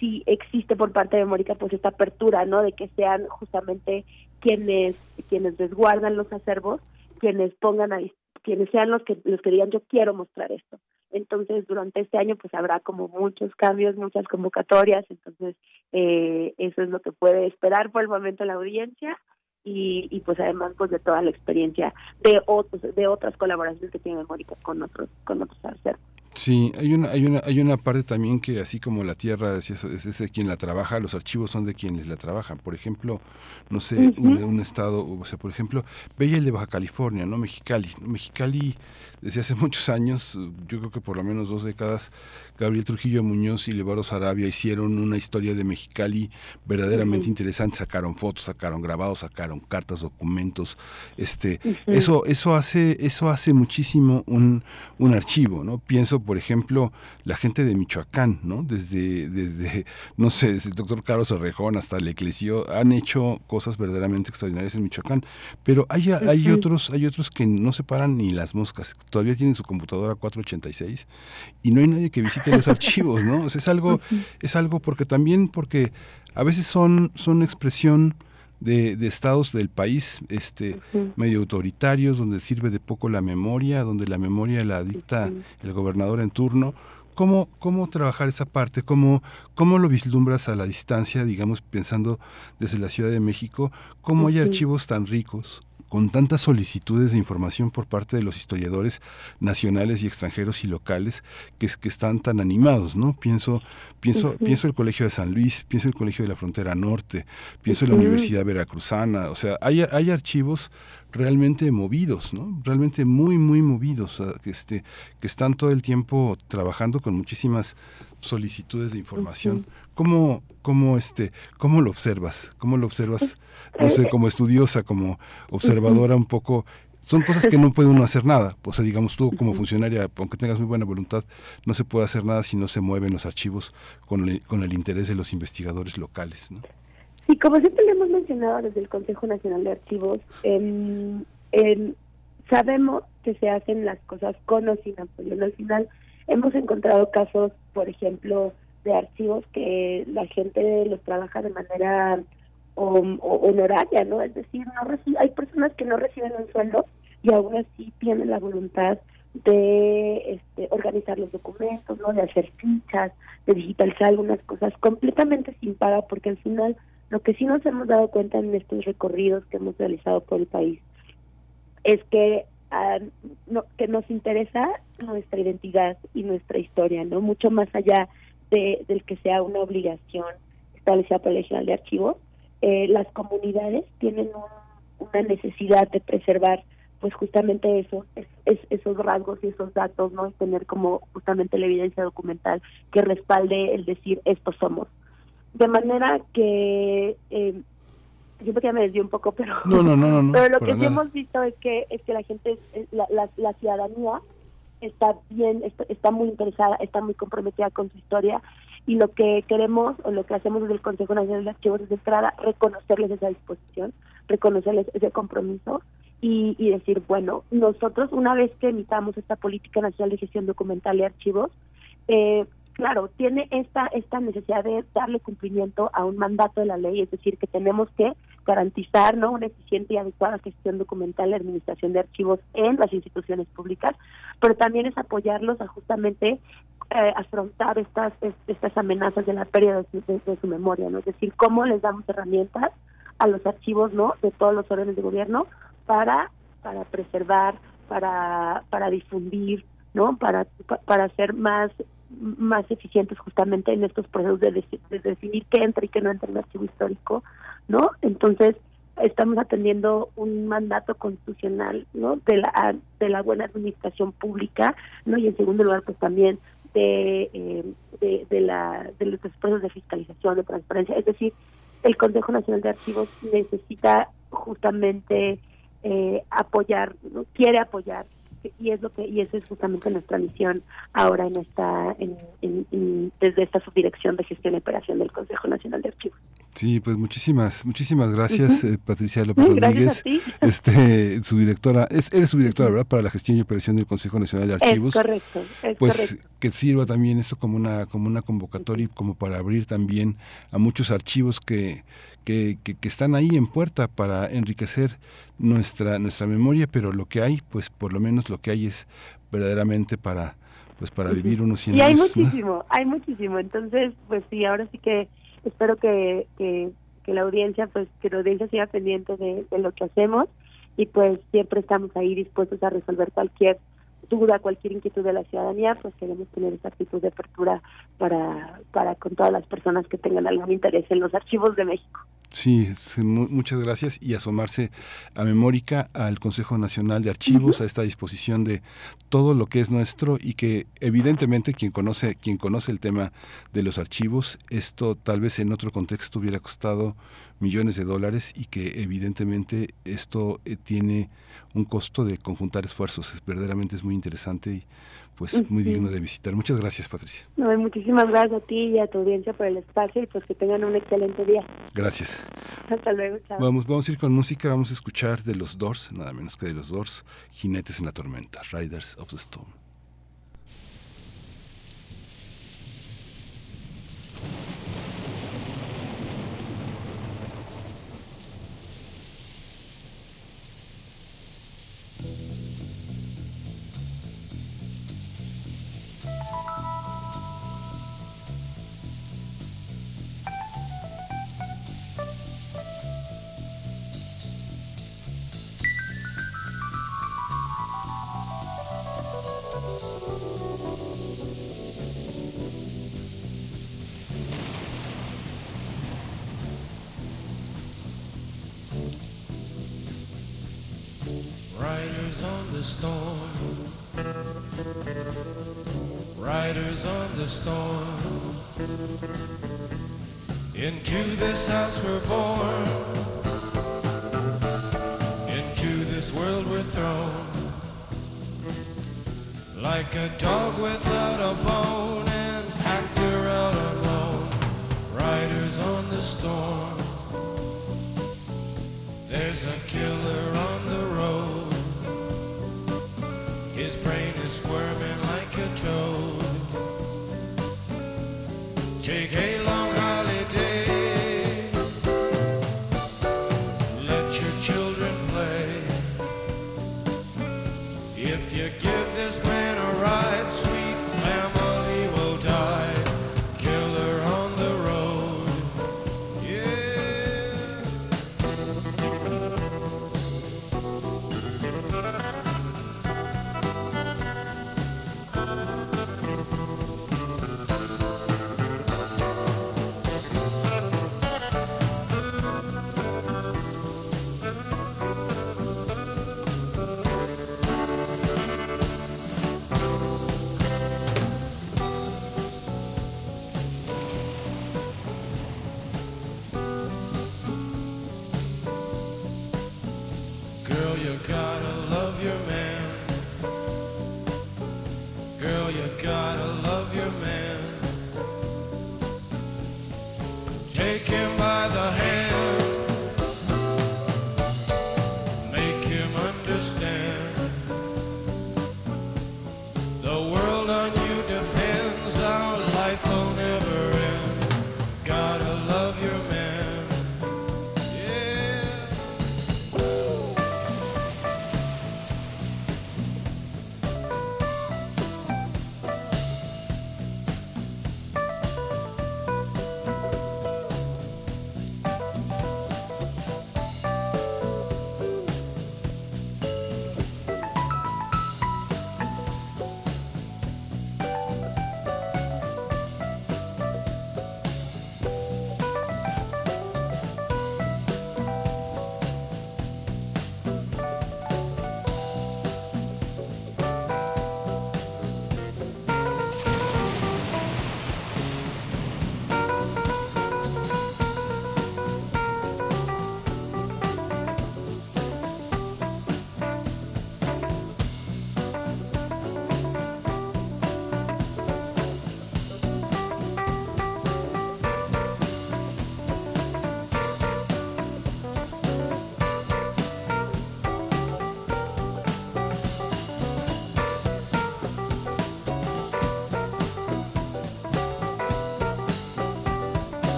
si existe por parte de Mónica pues esta apertura, ¿no? De que sean justamente quienes quienes resguardan los acervos, quienes pongan a quienes sean los que los que digan yo quiero mostrar esto. Entonces, durante este año, pues habrá como muchos cambios, muchas convocatorias. Entonces, eh, eso es lo que puede esperar por el momento la audiencia. Y, y pues además pues de toda la experiencia de otros de otras colaboraciones que tiene Mónica con otros con otros acervos. Sí, hay una, hay una, hay una parte también que así como la tierra es, es, de quien la trabaja, los archivos son de quienes la trabajan. Por ejemplo, no sé, un, estado, o sea, por ejemplo, veía el de Baja California, ¿no? Mexicali. Mexicali, desde hace muchos años, yo creo que por lo menos dos décadas, Gabriel Trujillo Muñoz y Levaro Sarabia hicieron una historia de Mexicali verdaderamente interesante, sacaron fotos, sacaron grabados, sacaron cartas, documentos, este, eso, eso hace, eso hace muchísimo un, un archivo, ¿no? Pienso, por ejemplo, la gente de Michoacán, ¿no? Desde, desde, no sé, desde el doctor Carlos Arrejón hasta el Eclesio, han hecho cosas verdaderamente extraordinarias en Michoacán, pero hay, hay otros, hay otros que no se paran ni las moscas, todavía tienen su computadora 486 y no hay nadie que visite los archivos, ¿no? es algo, es algo porque también, porque a veces son, son expresión de, de estados del país este medio autoritarios, donde sirve de poco la memoria, donde la memoria la dicta el gobernador en turno. ¿Cómo, ¿Cómo trabajar esa parte? ¿Cómo, ¿Cómo lo vislumbras a la distancia, digamos, pensando desde la Ciudad de México? ¿Cómo hay archivos tan ricos, con tantas solicitudes de información por parte de los historiadores nacionales y extranjeros y locales que, que están tan animados, ¿no? Pienso, pienso, pienso el Colegio de San Luis, pienso el Colegio de la Frontera Norte, pienso en la Universidad Veracruzana, o sea, hay, hay archivos realmente movidos, ¿no? Realmente muy, muy movidos, que, este, que están todo el tiempo trabajando con muchísimas solicitudes de información. ¿Cómo, cómo, este, ¿Cómo lo observas? ¿Cómo lo observas, no sé, como estudiosa, como observadora un poco? Son cosas que no puede uno hacer nada. O sea, digamos, tú como funcionaria, aunque tengas muy buena voluntad, no se puede hacer nada si no se mueven los archivos con el, con el interés de los investigadores locales, ¿no? Sí, como siempre le hemos mencionado desde el Consejo Nacional de Archivos, em, em, sabemos que se hacen las cosas con o sin apoyo. Al final hemos encontrado casos, por ejemplo, de archivos que la gente los trabaja de manera honoraria, ¿no? Es decir, no hay personas que no reciben un sueldo y aún así tienen la voluntad de este, organizar los documentos, ¿no? de hacer fichas, de digitalizar algunas cosas completamente sin paga, porque al final lo que sí nos hemos dado cuenta en estos recorridos que hemos realizado por el país es que ah, no, que nos interesa nuestra identidad y nuestra historia, no mucho más allá de, del que sea una obligación establecida por la Ley General de Archivos. Eh, las comunidades tienen una necesidad de preservar pues justamente eso, es, esos rasgos y esos datos, ¿no? Y tener como justamente la evidencia documental que respalde el decir estos somos. De manera que eh, siempre que me desvío un poco, pero no, no, no, pero lo que sí hemos visto es que es que la gente, la, la, ciudadanía está bien, está, muy interesada, está muy comprometida con su historia y lo que queremos o lo que hacemos desde el Consejo Nacional de Archivos es entrada reconocerles esa disposición, reconocerles ese compromiso y, y decir, bueno, nosotros una vez que emitamos esta política nacional de gestión documental y archivos, eh, claro, tiene esta, esta necesidad de darle cumplimiento a un mandato de la ley, es decir, que tenemos que garantizar ¿no? una eficiente y adecuada gestión documental y administración de archivos en las instituciones públicas, pero también es apoyarlos a justamente eh, afrontar estas estas amenazas de la pérdida de, su memoria, ¿no? Es decir, cómo les damos herramientas a los archivos, ¿no? De todos los órdenes de gobierno para para preservar, para para difundir, ¿no? Para para ser más más eficientes justamente en estos procesos de, de, definir qué entra y qué no entra en el archivo histórico, ¿no? Entonces, estamos atendiendo un mandato constitucional, ¿no? De la de la buena administración pública, ¿no? Y en segundo lugar, pues también de, eh, de, la de los procesos de fiscalización, de transparencia, es decir, el Consejo Nacional de Archivos necesita justamente eh, apoyar, quiere apoyar y es lo que y eso es justamente nuestra misión ahora en esta en, desde esta subdirección de gestión y operación del Consejo Nacional de Archivos. Sí, pues muchísimas muchísimas gracias eh, Patricia López Rodríguez, este subdirectora, es eres subdirectora, ¿verdad? Para la gestión y operación del Consejo Nacional de Archivos. Es correcto, pues que sirva también eso como una como una convocatoria y como para abrir también a muchos archivos que que, que, están ahí en puerta para enriquecer nuestra, nuestra memoria, pero lo que hay, pues por lo menos lo que hay es verdaderamente para pues para vivir unos 100 y hay muchísimo, hay muchísimo. Entonces, pues sí, ahora sí que espero que, que, la audiencia, pues que la audiencia siga pendiente de, de lo que hacemos y pues siempre estamos ahí dispuestos a resolver cualquier duda, cualquier inquietud de la ciudadanía, pues queremos tener esta actitud de apertura para, para con todas las personas que tengan algún interés en los archivos de México. Sí, muchas gracias y asomarse a Memórica, al Consejo Nacional de Archivos, a esta disposición de todo lo que es nuestro y que evidentemente quien conoce quien conoce el tema de los archivos, esto tal vez en otro contexto hubiera costado millones de dólares y que evidentemente esto eh, tiene un costo de conjuntar esfuerzos. Es, verdaderamente es muy interesante y pues muy digno de visitar. Muchas gracias, Patricia. No, muchísimas gracias a ti y a tu audiencia por el espacio y pues que tengan un excelente día. Gracias. Hasta luego, chao. Vamos, vamos a ir con música, vamos a escuchar de los Doors, nada menos que de los Doors, Jinetes en la Tormenta, Riders of the Storm.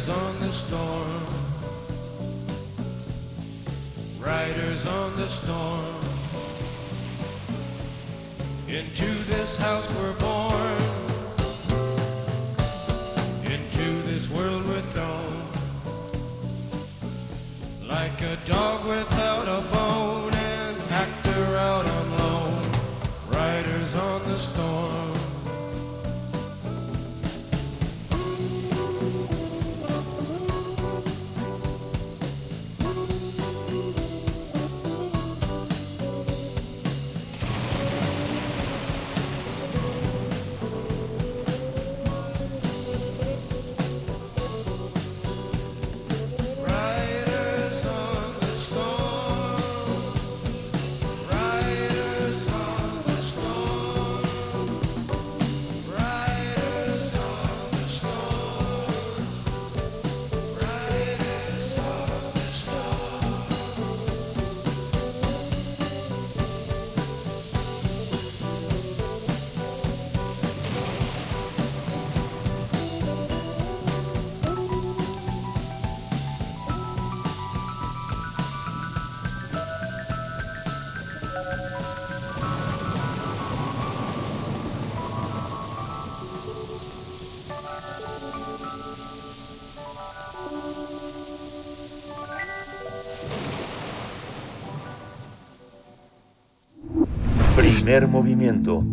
Riders on the storm. Riders on the storm. Into this house Primer movimiento.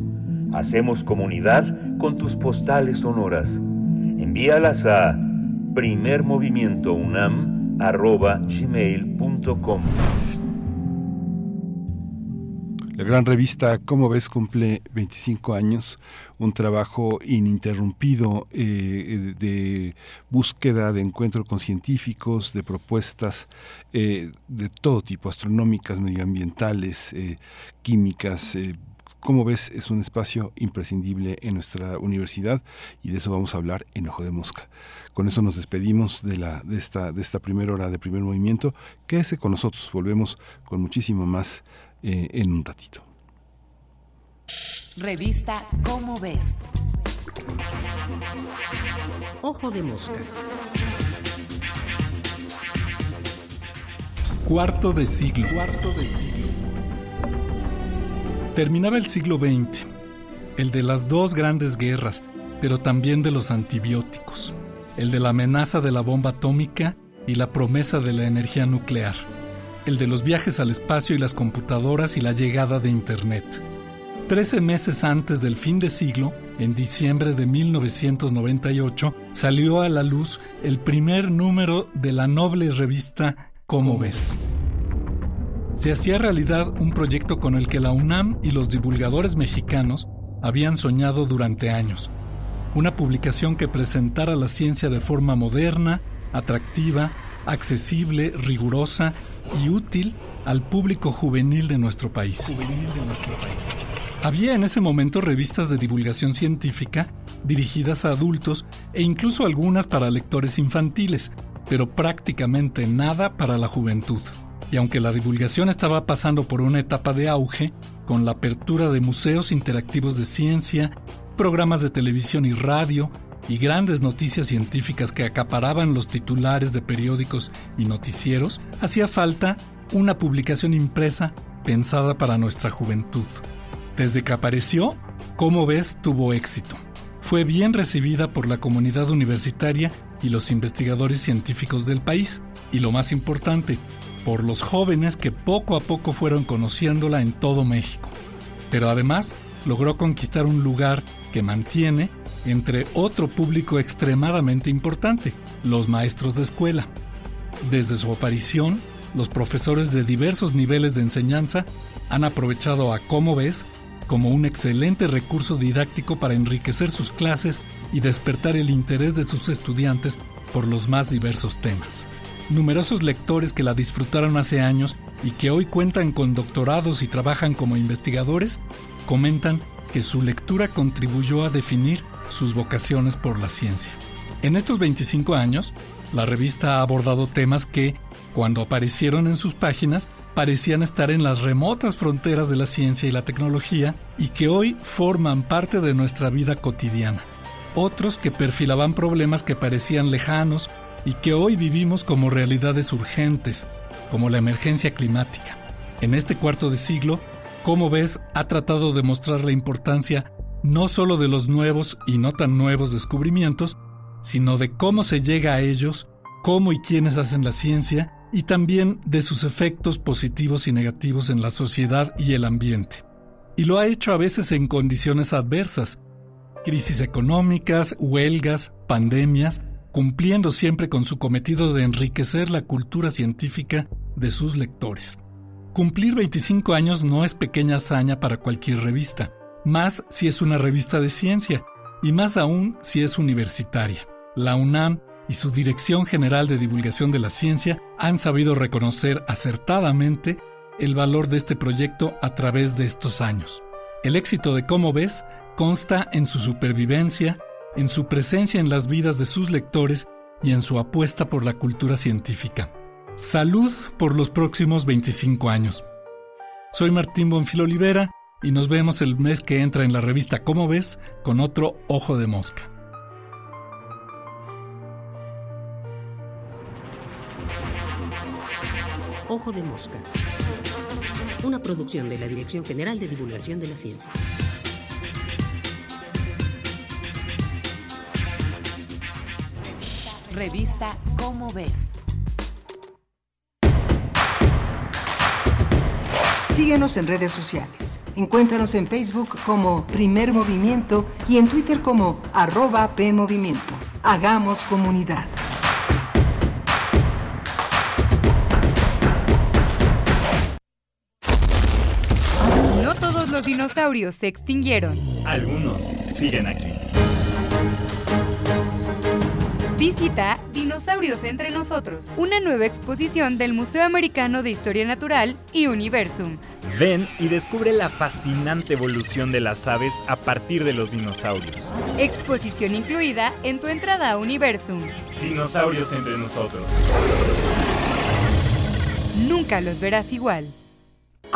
Hacemos comunidad con tus postales sonoras. Envíalas a primermovimientounam.gmail.com La gran revista Cómo ves cumple 25 años, un trabajo ininterrumpido eh, de búsqueda, de encuentro con científicos, de propuestas eh, de todo tipo, astronómicas, medioambientales, eh, químicas. Cómo ves es un espacio imprescindible en nuestra universidad y de eso vamos a hablar en Ojo de Mosca. Con eso nos despedimos de, la, de, esta, de esta primera hora de primer movimiento. Quédese con nosotros, volvemos con muchísimo más eh, en un ratito. Revista Cómo ves. Ojo de mosca. Cuarto de siglo. Cuarto de siglo. Terminaba el siglo XX, el de las dos grandes guerras, pero también de los antibióticos, el de la amenaza de la bomba atómica y la promesa de la energía nuclear, el de los viajes al espacio y las computadoras y la llegada de Internet. Trece meses antes del fin de siglo, en diciembre de 1998, salió a la luz el primer número de la noble revista Cómo ves. Se hacía realidad un proyecto con el que la UNAM y los divulgadores mexicanos habían soñado durante años. Una publicación que presentara la ciencia de forma moderna, atractiva, accesible, rigurosa y útil al público juvenil de nuestro país. Había en ese momento revistas de divulgación científica dirigidas a adultos e incluso algunas para lectores infantiles, pero prácticamente nada para la juventud. Y aunque la divulgación estaba pasando por una etapa de auge, con la apertura de museos interactivos de ciencia, programas de televisión y radio, y grandes noticias científicas que acaparaban los titulares de periódicos y noticieros, hacía falta una publicación impresa pensada para nuestra juventud. Desde que apareció, Cómo ves tuvo éxito. Fue bien recibida por la comunidad universitaria y los investigadores científicos del país, y lo más importante, por los jóvenes que poco a poco fueron conociéndola en todo México. Pero además logró conquistar un lugar que mantiene entre otro público extremadamente importante, los maestros de escuela. Desde su aparición, los profesores de diversos niveles de enseñanza han aprovechado a Cómo ves como un excelente recurso didáctico para enriquecer sus clases y despertar el interés de sus estudiantes por los más diversos temas. Numerosos lectores que la disfrutaron hace años y que hoy cuentan con doctorados y trabajan como investigadores, comentan que su lectura contribuyó a definir sus vocaciones por la ciencia. En estos 25 años, la revista ha abordado temas que, cuando aparecieron en sus páginas, parecían estar en las remotas fronteras de la ciencia y la tecnología y que hoy forman parte de nuestra vida cotidiana. Otros que perfilaban problemas que parecían lejanos y que hoy vivimos como realidades urgentes, como la emergencia climática. En este cuarto de siglo, como ves, ha tratado de mostrar la importancia no solo de los nuevos y no tan nuevos descubrimientos, sino de cómo se llega a ellos, cómo y quiénes hacen la ciencia, y también de sus efectos positivos y negativos en la sociedad y el ambiente. Y lo ha hecho a veces en condiciones adversas, crisis económicas, huelgas, pandemias, cumpliendo siempre con su cometido de enriquecer la cultura científica de sus lectores. Cumplir 25 años no es pequeña hazaña para cualquier revista, más si es una revista de ciencia, y más aún si es universitaria. La UNAM y su Dirección General de Divulgación de la Ciencia han sabido reconocer acertadamente el valor de este proyecto a través de estos años. El éxito de Cómo ves consta en su supervivencia, en su presencia en las vidas de sus lectores y en su apuesta por la cultura científica. Salud por los próximos 25 años. Soy Martín Bonfil Olivera y nos vemos el mes que entra en la revista Cómo ves con otro ojo de mosca. Ojo de Mosca. Una producción de la Dirección General de Divulgación de la Ciencia. Revista Cómo ves. Síguenos en redes sociales. Encuéntranos en Facebook como Primer Movimiento y en Twitter como arroba PMovimiento. Hagamos comunidad. No todos los dinosaurios se extinguieron. Algunos siguen aquí. Visita Dinosaurios entre nosotros, una nueva exposición del Museo Americano de Historia Natural y Universum. Ven y descubre la fascinante evolución de las aves a partir de los dinosaurios. Exposición incluida en tu entrada a Universum. Dinosaurios entre nosotros. Nunca los verás igual.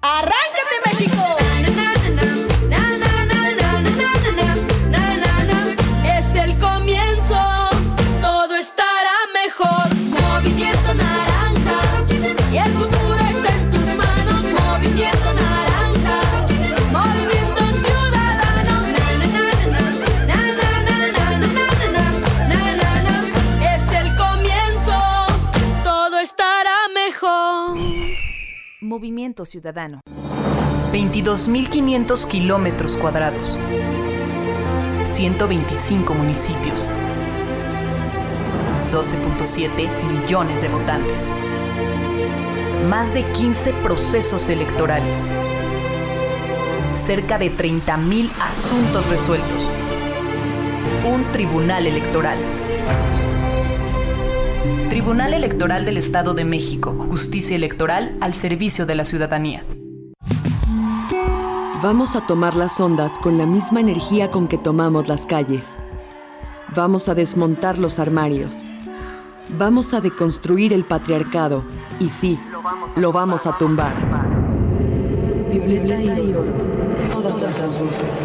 ¡Arráncate México! Movimiento Ciudadano. 22.500 kilómetros cuadrados. 125 municipios. 12.7 millones de votantes. Más de 15 procesos electorales. Cerca de 30.000 asuntos resueltos. Un tribunal electoral. Tribunal Electoral del Estado de México. Justicia electoral al servicio de la ciudadanía. Vamos a tomar las ondas con la misma energía con que tomamos las calles. Vamos a desmontar los armarios. Vamos a deconstruir el patriarcado. Y sí, lo vamos a tumbar. Violeta y oro. Todas las.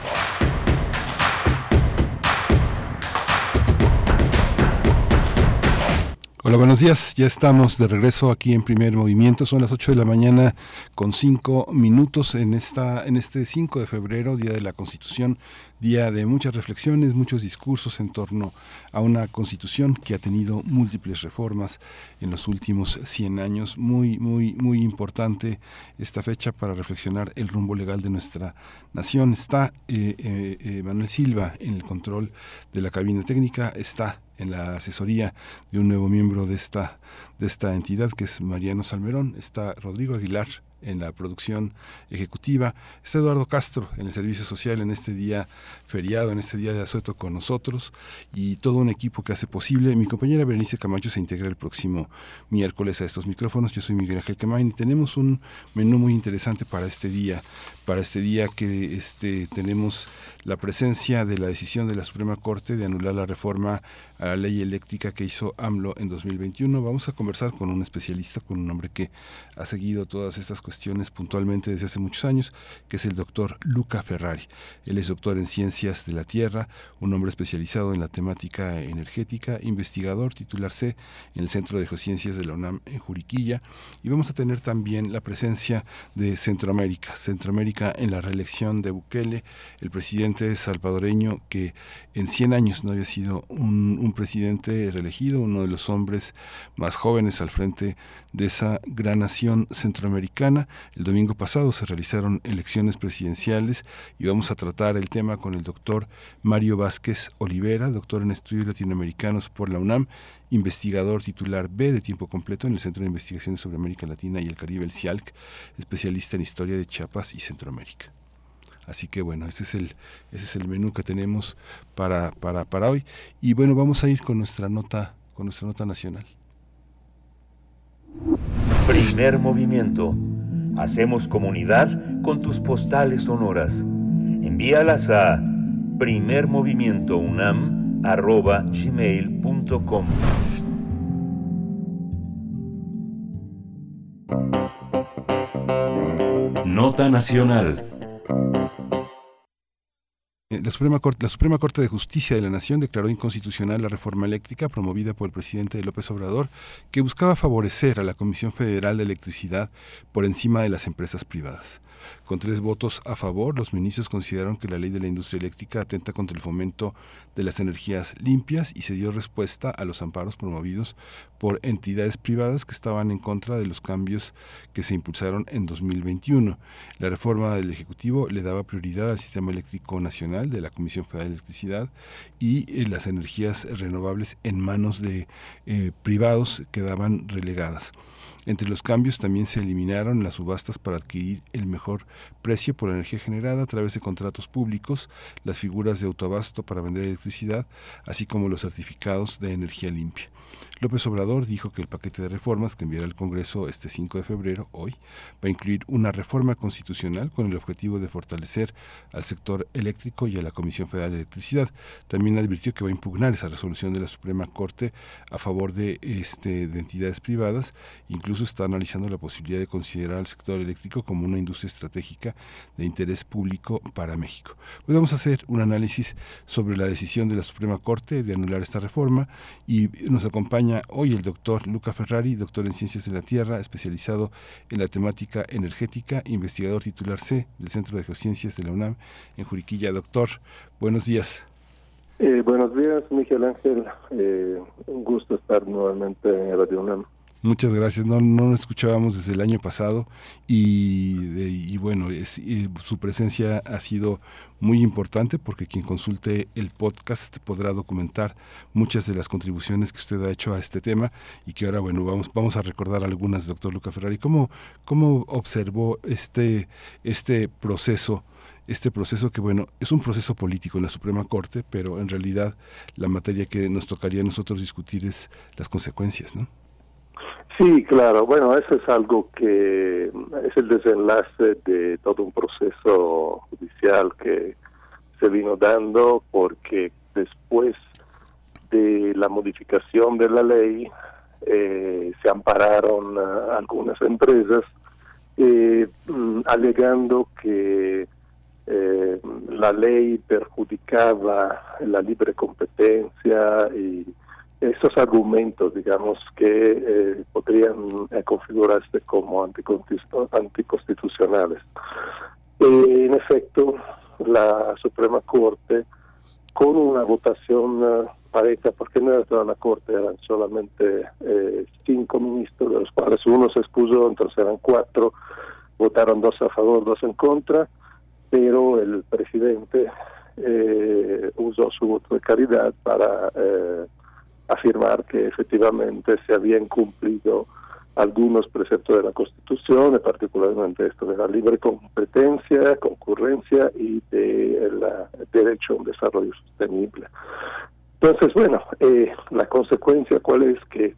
Hola, buenos días. Ya estamos de regreso aquí en Primer Movimiento. Son las 8 de la mañana con 5 minutos en esta en este 5 de febrero, Día de la Constitución, día de muchas reflexiones, muchos discursos en torno a una Constitución que ha tenido múltiples reformas en los últimos 100 años. Muy muy muy importante esta fecha para reflexionar el rumbo legal de nuestra nación. Está eh, eh, eh, Manuel Silva en el control de la cabina técnica, está en la asesoría de un nuevo miembro de esta, de esta entidad, que es Mariano Salmerón. Está Rodrigo Aguilar en la producción ejecutiva. Está Eduardo Castro en el servicio social en este día feriado, en este día de asueto con nosotros y todo un equipo que hace posible. Mi compañera Berenice Camacho se integra el próximo miércoles a estos micrófonos. Yo soy Miguel Ángel Quemain y tenemos un menú muy interesante para este día. Para este día que este, tenemos la presencia de la decisión de la Suprema Corte de anular la reforma a la ley eléctrica que hizo AMLO en 2021. Vamos a conversar con un especialista, con un hombre que ha seguido todas estas cuestiones puntualmente desde hace muchos años, que es el doctor Luca Ferrari. Él es doctor en Ciencias de la Tierra, un hombre especializado en la temática energética, investigador, titular C en el Centro de Geociencias de la UNAM en Juriquilla. Y vamos a tener también la presencia de Centroamérica, Centroamérica en la reelección de Bukele, el presidente salvadoreño que en 100 años no había sido un, un presidente reelegido, uno de los hombres más jóvenes al frente de esa gran nación centroamericana. El domingo pasado se realizaron elecciones presidenciales y vamos a tratar el tema con el doctor Mario Vázquez Olivera, doctor en estudios latinoamericanos por la UNAM, investigador titular B de tiempo completo en el Centro de Investigaciones sobre América Latina y el Caribe, el CIALC, especialista en historia de Chiapas y Centroamérica. Así que bueno, ese es el, ese es el menú que tenemos para, para, para hoy. Y bueno, vamos a ir con nuestra nota, con nuestra nota nacional. Primer movimiento. Hacemos comunidad con tus postales sonoras. Envíalas a primermovimientounam.gmail.com Nota Nacional. La Suprema, Corte, la Suprema Corte de Justicia de la Nación declaró inconstitucional la reforma eléctrica promovida por el presidente López Obrador, que buscaba favorecer a la Comisión Federal de Electricidad por encima de las empresas privadas. Con tres votos a favor, los ministros consideraron que la ley de la industria eléctrica atenta contra el fomento de las energías limpias y se dio respuesta a los amparos promovidos por entidades privadas que estaban en contra de los cambios que se impulsaron en 2021. La reforma del Ejecutivo le daba prioridad al sistema eléctrico nacional de la Comisión Federal de Electricidad y eh, las energías renovables en manos de eh, privados quedaban relegadas. Entre los cambios también se eliminaron las subastas para adquirir el mejor precio por energía generada a través de contratos públicos, las figuras de autoabasto para vender electricidad, así como los certificados de energía limpia. López Obrador dijo que el paquete de reformas que enviará al Congreso este 5 de febrero, hoy, va a incluir una reforma constitucional con el objetivo de fortalecer al sector eléctrico y a la Comisión Federal de Electricidad. También advirtió que va a impugnar esa resolución de la Suprema Corte a favor de, este, de entidades privadas. Incluso está analizando la posibilidad de considerar al sector eléctrico como una industria estratégica de interés público para México. Pues vamos a hacer un análisis sobre la decisión de la Suprema Corte de anular esta reforma y nos acompaña hoy el doctor Luca Ferrari, doctor en Ciencias de la Tierra, especializado en la temática energética, investigador titular C del Centro de Geociencias de la UNAM en Juriquilla. Doctor, buenos días. Eh, buenos días, Miguel Ángel. Eh, un gusto estar nuevamente en Radio UNAM. Muchas gracias. No, no nos escuchábamos desde el año pasado y, y bueno, es, y su presencia ha sido muy importante porque quien consulte el podcast podrá documentar muchas de las contribuciones que usted ha hecho a este tema y que ahora, bueno, vamos, vamos a recordar algunas, doctor Luca Ferrari. ¿Cómo, cómo observó este, este proceso? este proceso que, bueno, es un proceso político en la Suprema Corte, pero en realidad la materia que nos tocaría a nosotros discutir es las consecuencias, ¿no? Sí, claro. Bueno, eso es algo que es el desenlace de todo un proceso judicial que se vino dando porque después de la modificación de la ley eh, se ampararon uh, algunas empresas eh, alegando que eh, la ley perjudicaba la libre competencia y esos argumentos, digamos, que eh, podrían eh, configurarse como anticonstitucionales. Eh, en efecto, la Suprema Corte, con una votación pareja, porque no era toda la Corte, eran solamente cinco ministros, de los cuales uno se expuso, entonces eran cuatro, votaron dos a favor, dos en contra, pero el presidente usó su voto de caridad para afirmar que efectivamente se habían cumplido algunos preceptos de la Constitución, particularmente esto de la libre competencia, concurrencia y del derecho a un desarrollo sostenible. Entonces, bueno, eh, la consecuencia cuál es que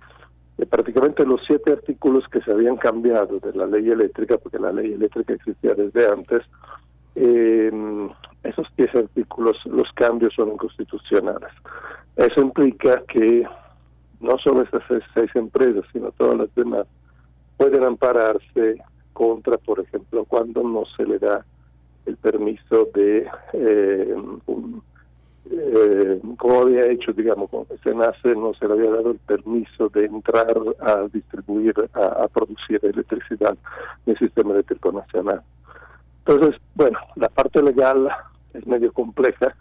eh, prácticamente los siete artículos que se habían cambiado de la ley eléctrica, porque la ley eléctrica existía desde antes, eh, esos diez artículos, los cambios son inconstitucionales. Eso implica que no solo estas seis, empresas, sino todas las demás, pueden ampararse contra, por ejemplo, cuando no se le da el permiso de, eh, eh, como había hecho, digamos, cuando se nace, no se le había dado el permiso de entrar a distribuir, a, producir electricidad en el sistema eléctrico nacional. Entonces, bueno, la parte legal es medio compleja,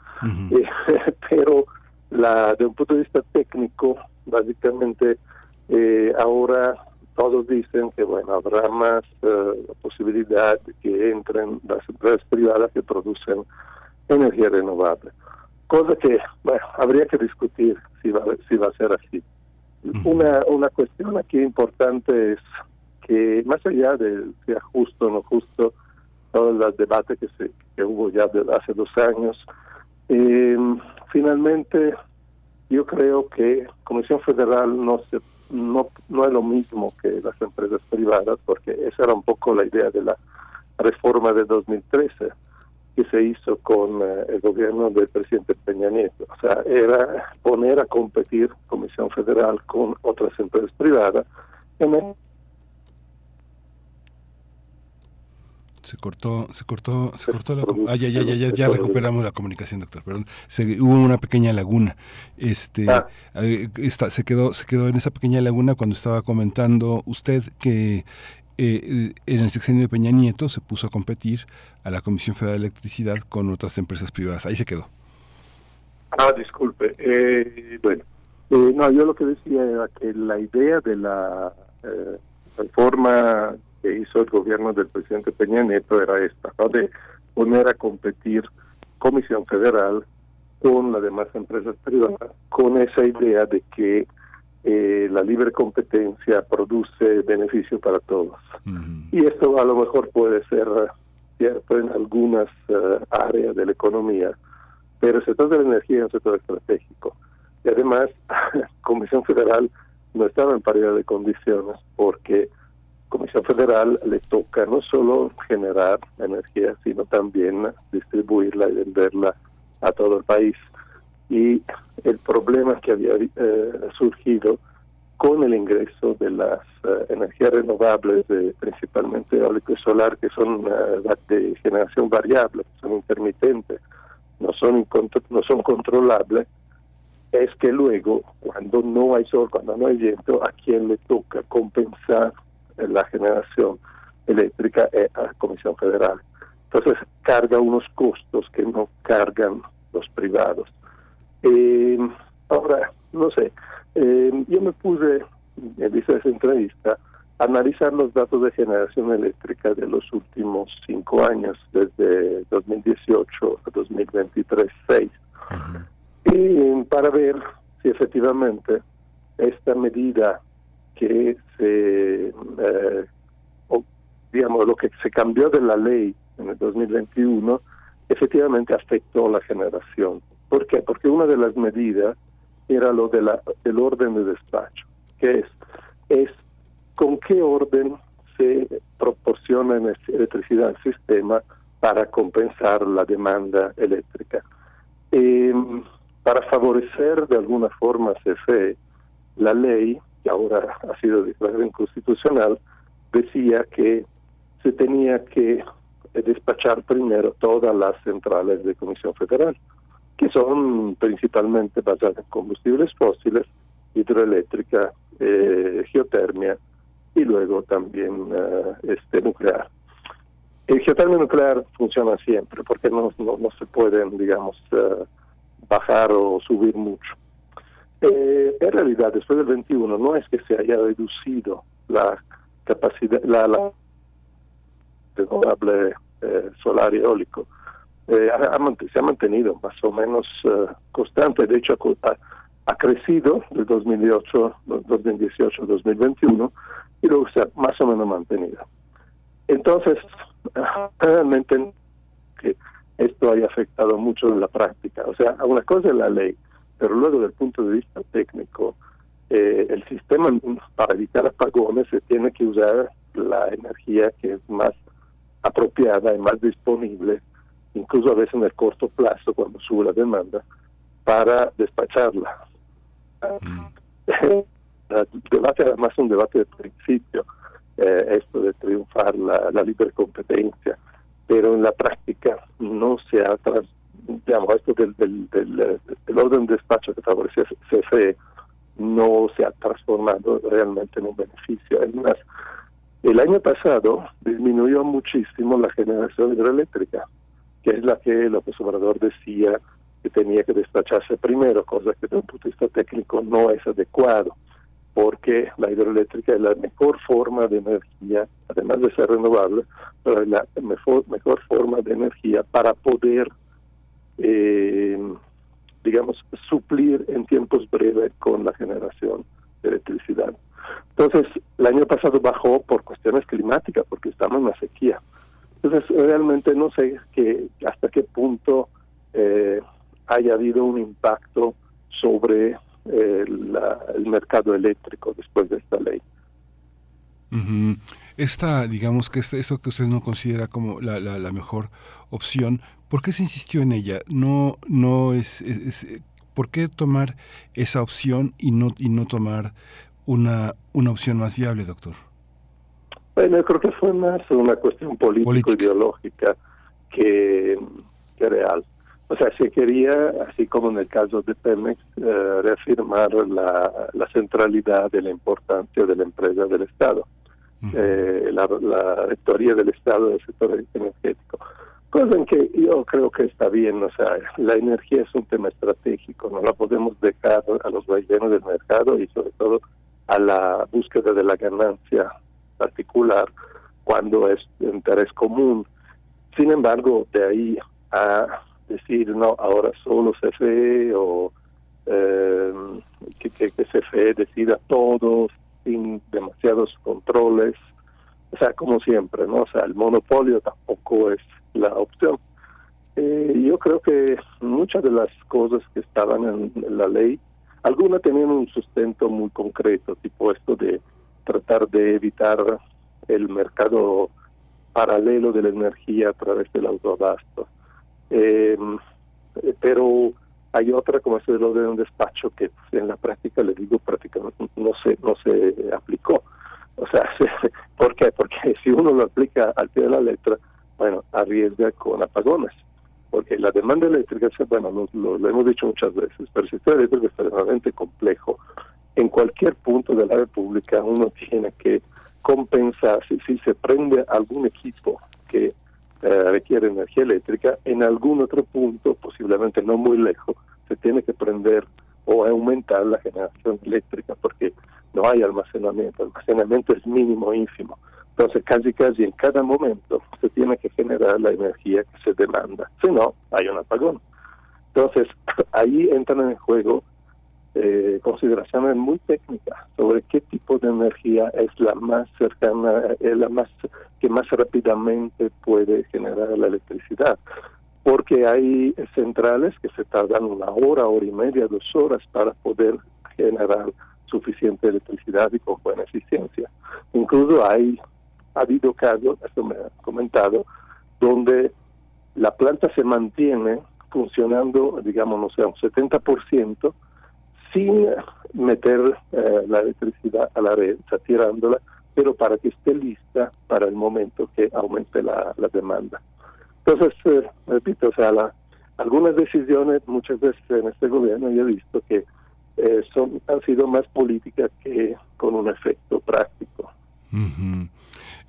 eh, pero la de un punto de vista técnico, básicamente eh, ahora todos dicen que bueno habrá más eh, posibilidad de que entren las empresas privadas que producen energía renovable. Cosa que, bueno, habría que discutir si va, si va a ser así. Una, una cuestión aquí importante es que más allá de sea justo o no justo, todo el debate que, se, que hubo ya hace dos años, eh, finalmente yo creo que Comisión Federal no se no, no es lo mismo que las empresas privadas, porque esa era un poco la idea de la reforma de 2013 que se hizo con eh, el gobierno del presidente Peña Nieto. O sea, era poner a competir Comisión Federal con otras empresas privadas en Se cortó, se cortó, se cortó la ah, ya, ya, ya, ya, recuperamos la comunicación, doctor. Perdón, se, hubo una pequeña laguna. Este, ah. eh, se quedó, se quedó en esa pequeña laguna cuando estaba comentando usted que eh, en el sexenio de Peña Nieto se puso a competir a la Comisión Federal de Electricidad con otras empresas privadas. Ahí se quedó. Ah, disculpe. Eh, bueno, eh, no, yo lo que decía era que la idea de la reforma que hizo el gobierno del presidente Peña Nieto era esta, de poner a competir Comisión Federal con las demás empresas privadas, con esa idea de que eh, la libre competencia produce beneficio para todos. Y esto a lo mejor puede ser cierto en algunas eh, áreas de la economía, pero el sector de la energía es un sector estratégico. Y además, Comisión Federal no estaba en paridad de condiciones porque Comisión Federal le toca no solo generar energía, sino también distribuirla y venderla a todo el país. Y el problema que había eh, surgido con el ingreso de las eh, energías renovables, de, principalmente eólico y solar, que son eh, de generación variable, son intermitentes, no son, no son controlables, es que luego, cuando no hay sol, cuando no hay viento, a quien le toca compensar la generación eléctrica es a la Comisión Federal. Entonces carga unos costos que no cargan los privados. Eh, ahora, no sé, eh, yo me puse, en esa entrevista, a analizar los datos de generación eléctrica de los últimos cinco años, desde 2018 a 2023, seis, y para ver si efectivamente esta medida que se, eh, digamos, lo que se cambió de la ley en el 2021, efectivamente afectó la generación. ¿Por qué? Porque una de las medidas era lo de la, del orden de despacho, que es, es con qué orden se proporciona electricidad al sistema para compensar la demanda eléctrica. Eh, para favorecer de alguna forma CFE, la ley, que ahora ha sido declarada inconstitucional, decía que se tenía que despachar primero todas las centrales de Comisión Federal, que son principalmente basadas en combustibles fósiles, hidroeléctrica, eh, geotermia y luego también eh, este nuclear. El geotermia nuclear funciona siempre porque no, no, no se pueden, digamos, bajar o subir mucho. Eh, en realidad, después del 21, no es que se haya reducido la capacidad, la, la renovable eh, solar y eólico. Eh, ha, se ha mantenido más o menos eh, constante, de hecho ha, ha crecido del 2018, 2018 2021 y luego se ha más o menos mantenido. Entonces, realmente que esto haya afectado mucho en la práctica. O sea, una cosa es la ley, pero luego del punto de vista técnico, eh, el sistema para evitar apagones se tiene que usar la energía que es más apropiada y más disponible, incluso a veces en el corto plazo, cuando sube la demanda, para despacharla. el debate además es un debate de principio, eh, esto de triunfar la, la libre competencia pero en la práctica no se ha, digamos, esto del, del, del, orden de despacho que favorece CFE no se ha transformado realmente en un beneficio. Además, el año pasado disminuyó muchísimo la generación hidroeléctrica, que es la que López Obrador decía que tenía que despacharse primero, cosa que desde un punto de vista técnico no es adecuado porque la hidroeléctrica es la mejor forma de energía, además de ser renovable, pero es la mejor, mejor forma de energía para poder, eh, digamos, suplir en tiempos breves con la generación de electricidad. Entonces, el año pasado bajó por cuestiones climáticas, porque estamos en una sequía. Entonces, realmente no sé que, hasta qué punto eh, haya habido un impacto sobre el, el mercado eléctrico después de esta ley. Esta, digamos que este, esto que usted no considera como la, la, mejor opción, ¿por qué se insistió en ella? No, no es, es, ¿por qué tomar esa opción y no y no tomar una una opción más viable, doctor? Bueno, yo creo que fue más una cuestión político-ideológica que, que real. O sea, se quería, así como en el caso de Pemex, eh, reafirmar la, la, centralidad de la importancia de la empresa del Estado, eh, la, la rectoría del Estado del sector energético. Cosa en que yo creo que está bien, o sea, la energía es un tema estratégico, no la podemos dejar a los vaivenes del mercado y sobre todo a la búsqueda de la ganancia particular cuando es de interés común. Sin embargo, de ahí a decir, no, ahora solo CFE o eh, que, que, que, CFE decida todo sin demasiados controles. O sea, como siempre, ¿no? O sea, el monopolio tampoco es la opción. Eh, yo creo que muchas de las cosas que estaban en, la ley, algunas tenían un sustento muy concreto, tipo esto de tratar de evitar el mercado paralelo de la energía a través del autoabasto. Eh, pero hay otra como ese de lo de un despacho que pues, en la práctica, le digo, prácticamente no se, no se aplicó. O sea, ¿por qué? Porque si uno lo aplica al pie de la letra, bueno, arriesga con apagones. Porque la demanda eléctrica, bueno, lo hemos dicho muchas veces, pero el sistema eléctrico es extremadamente complejo. En cualquier punto de la República uno tiene que compensar si, si se prende algún equipo que eh, requiere energía eléctrica, en algún otro punto, posiblemente no muy lejos, se tiene que prender o aumentar la generación eléctrica porque no hay almacenamiento, el almacenamiento es mínimo, ínfimo. Entonces, casi casi en cada momento se tiene que generar la energía que se demanda. Si no, hay un apagón. Entonces, ahí entran en juego eh, consideraciones muy técnicas sobre qué tipo de energía es la más cercana, es la más que más rápidamente puede generar la electricidad. Porque hay centrales que se tardan una hora, hora y media, dos horas para poder generar suficiente electricidad y con buena eficiencia. Incluso hay ha habido casos, esto me ha comentado, donde la planta se mantiene funcionando, digamos, no sé, un 70%, sin meter eh, la electricidad a la red, tirándola, pero para que esté lista para el momento que aumente la, la demanda. Entonces, eh, repito, o sea, la, algunas decisiones muchas veces en este gobierno yo he visto que eh, son han sido más políticas que con un efecto práctico.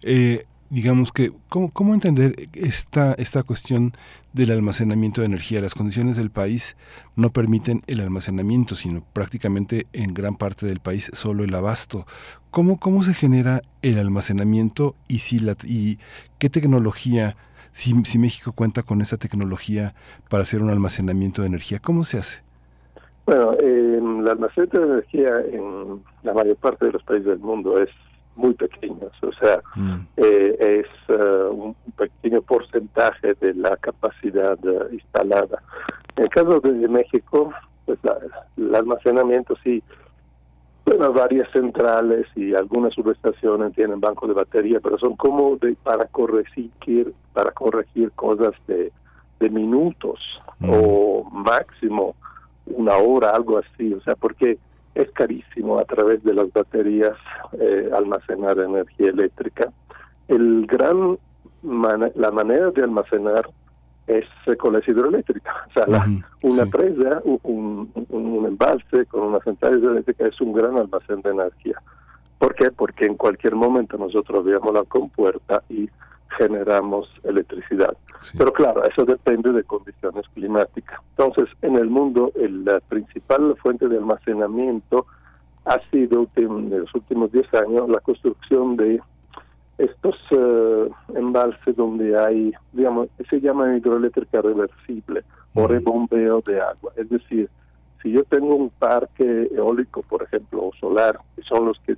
eh, digamos que, ¿cómo, ¿cómo entender esta, esta cuestión del almacenamiento de energía? Las condiciones del país no permiten el almacenamiento, sino prácticamente en gran parte del país solo el abasto. ¿Cómo, cómo se genera el almacenamiento y, si la, y qué tecnología, si, si México cuenta con esa tecnología para hacer un almacenamiento de energía? ¿Cómo se hace? Bueno, eh, el almacenamiento de energía en la mayor parte de los países del mundo es muy pequeños, o sea, mm. eh, es uh, un pequeño porcentaje de la capacidad uh, instalada. En el caso de México, pues la, el almacenamiento sí, bueno, varias centrales y algunas subestaciones tienen bancos de batería, pero son como de, para corregir, para corregir cosas de, de minutos mm. o máximo una hora, algo así, o sea, porque es carísimo a través de las baterías eh, almacenar energía eléctrica. El gran la manera de almacenar es con la hidroeléctrica. O sea, la, una presa, un, un, embalse con una central hidroeléctrica es un gran almacén de energía. ¿Por qué? Porque en cualquier momento nosotros abrimos la compuerta y generamos electricidad. Pero claro, eso depende de condiciones climáticas. Entonces, en el mundo, el, la principal fuente de almacenamiento ha sido en los últimos 10 años la construcción de estos uh, embalses donde hay, digamos, se llama hidroeléctrica reversible o rebombeo de agua. Es decir, si yo tengo un parque eólico, por ejemplo, o solar, que son los que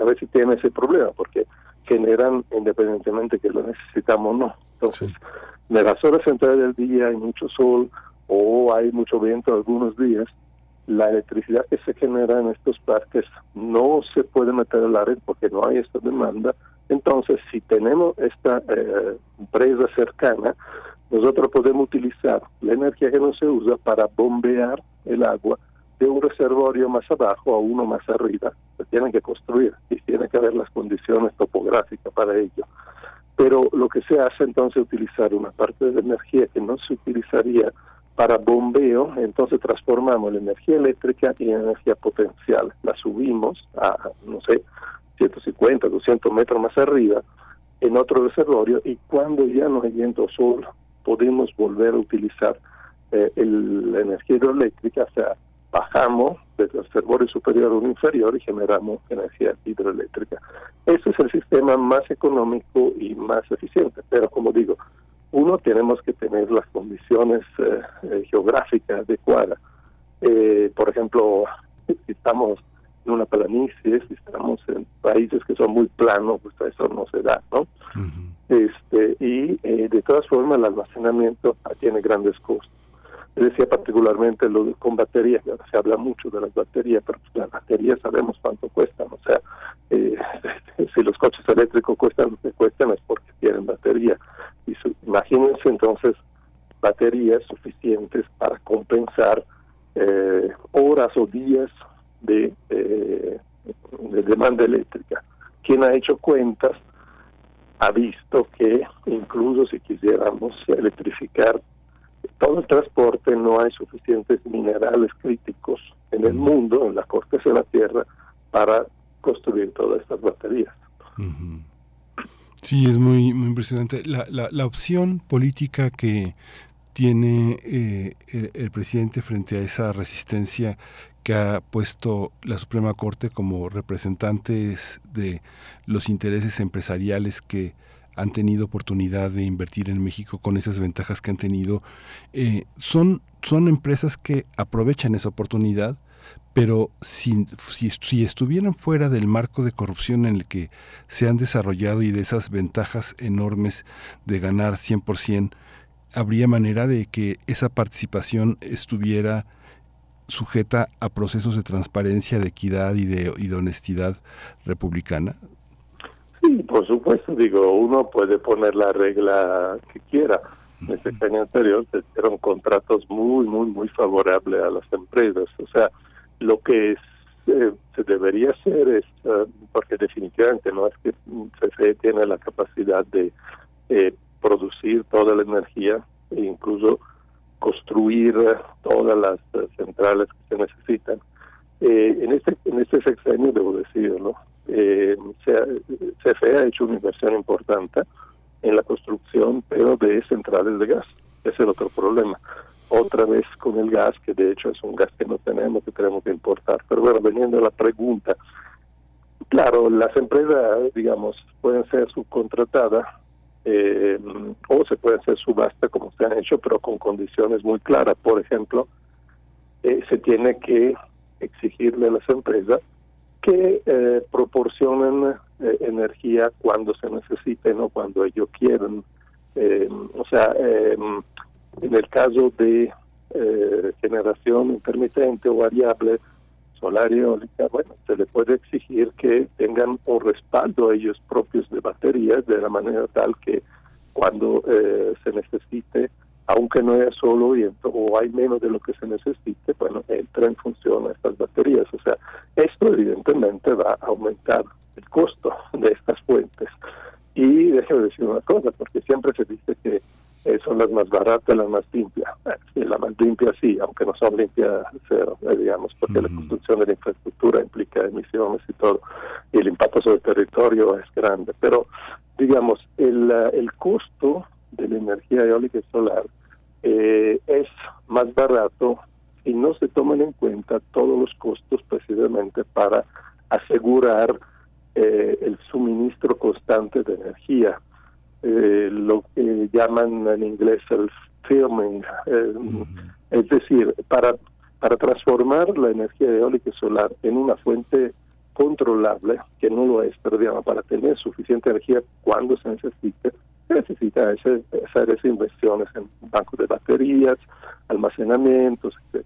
a veces tienen ese problema, porque generan independientemente que lo necesitamos o no. Entonces, de las horas centrales del día hay mucho sol o hay mucho viento algunos días, la electricidad que se genera en estos parques no se puede meter en la red porque no hay esta demanda. Entonces, si tenemos esta eh, presa cercana, nosotros podemos utilizar la energía que no se usa para bombear el agua de un reservorio más abajo a uno más arriba. Se tienen que construir y tiene que haber las condiciones topográficas para ello. Pero lo que se hace entonces es utilizar una parte de energía que no se utilizaría para bombeo, entonces transformamos la energía eléctrica en energía potencial. La subimos a, no sé, 150, 200 metros más arriba en otro reservorio y cuando ya no hay viento sol podemos volver a utilizar eh, el, la energía hidroeléctrica, o sea, bajamos del reservorio superior a uno inferior y generamos energía hidroeléctrica. Ese es el sistema más económico y más eficiente, pero como digo, uno tenemos que tener las condiciones eh, eh, geográficas adecuadas. Eh, por ejemplo, si estamos en una planicie, si estamos en países que son muy planos, pues eso no se da, ¿no? este Y de todas formas el almacenamiento tiene grandes costos decía particularmente lo de, con baterías, se habla mucho de las baterías, pero pues, las baterías sabemos cuánto cuestan, o sea, eh, si los coches eléctricos cuestan lo que cuestan es porque tienen batería. Y imagínense entonces baterías suficientes para compensar eh, horas o días de, eh, de demanda eléctrica. Quien ha hecho cuentas ha visto que incluso si quisiéramos electrificar todo el transporte no hay suficientes minerales críticos en el mundo, en la corteza de la Tierra, para construir todas estas baterías. Sí, es muy, muy impresionante. La, la, la opción política que tiene eh, el, el, presidente frente a esa resistencia que ha puesto la Suprema Corte como representantes de los intereses empresariales que han tenido oportunidad de invertir en México con esas ventajas que han tenido, eh, son, son empresas que aprovechan esa oportunidad, pero si, si, si, estuvieran fuera del marco de corrupción en el que se han desarrollado y de esas ventajas enormes de ganar 100%, habría manera de que esa participación estuviera sujeta a procesos de transparencia, de equidad y de, y de honestidad republicana? Sí, por supuesto, digo, uno puede poner la regla que quiera. En este año anterior se hicieron contratos muy, muy, muy favorables a las empresas. O sea, lo que es, eh, se debería hacer es, uh, porque definitivamente no es que CFE tiene la capacidad de eh, producir toda la energía e incluso construir todas las uh, centrales que se necesitan. Eh, en este en este sexenio, debo decirlo, eh, CFE ha hecho una inversión importante en la construcción, pero de centrales de gas. Ese es el otro problema. Otra vez con el gas, que de hecho es un gas que no tenemos, que tenemos que importar. Pero bueno, veniendo a la pregunta, claro, las empresas, digamos, pueden ser subcontratadas eh, o se pueden hacer subasta como se han hecho, pero con condiciones muy claras. Por ejemplo, eh, se tiene que exigirle a las empresas que eh, proporcionen eh, energía cuando se necesite, no cuando ellos quieran. Eh, o sea, en el caso de generación intermitente o variable, solar eólica, bueno, se le puede exigir que tengan un respaldo a ellos propios de baterías de la manera tal que cuando se necesite aunque no haya solo viento o hay menos de lo que se necesite, bueno, entra en función estas baterías. O sea, esto evidentemente va a aumentar el costo de estas fuentes. Y déjeme decir una cosa, porque siempre se dice que eh, son las más baratas, las más limpias. Eh, la más limpia sí, aunque no son limpias cero, eh, digamos, porque la construcción de la infraestructura implica emisiones y todo, y el impacto sobre el territorio es grande. Pero, digamos, el, el costo de la energía eólica y solar eh, es más barato y no se toman en cuenta todos los costos precisamente para asegurar eh, el suministro constante de energía, eh, lo que llaman en inglés el firming, es decir, para, para transformar la energía eólica y solar en una fuente controlable, que no lo es, pero digamos, para tener suficiente energía cuando se necesite, necesita ese, hacer esas inversiones en bancos de baterías, almacenamientos, etc.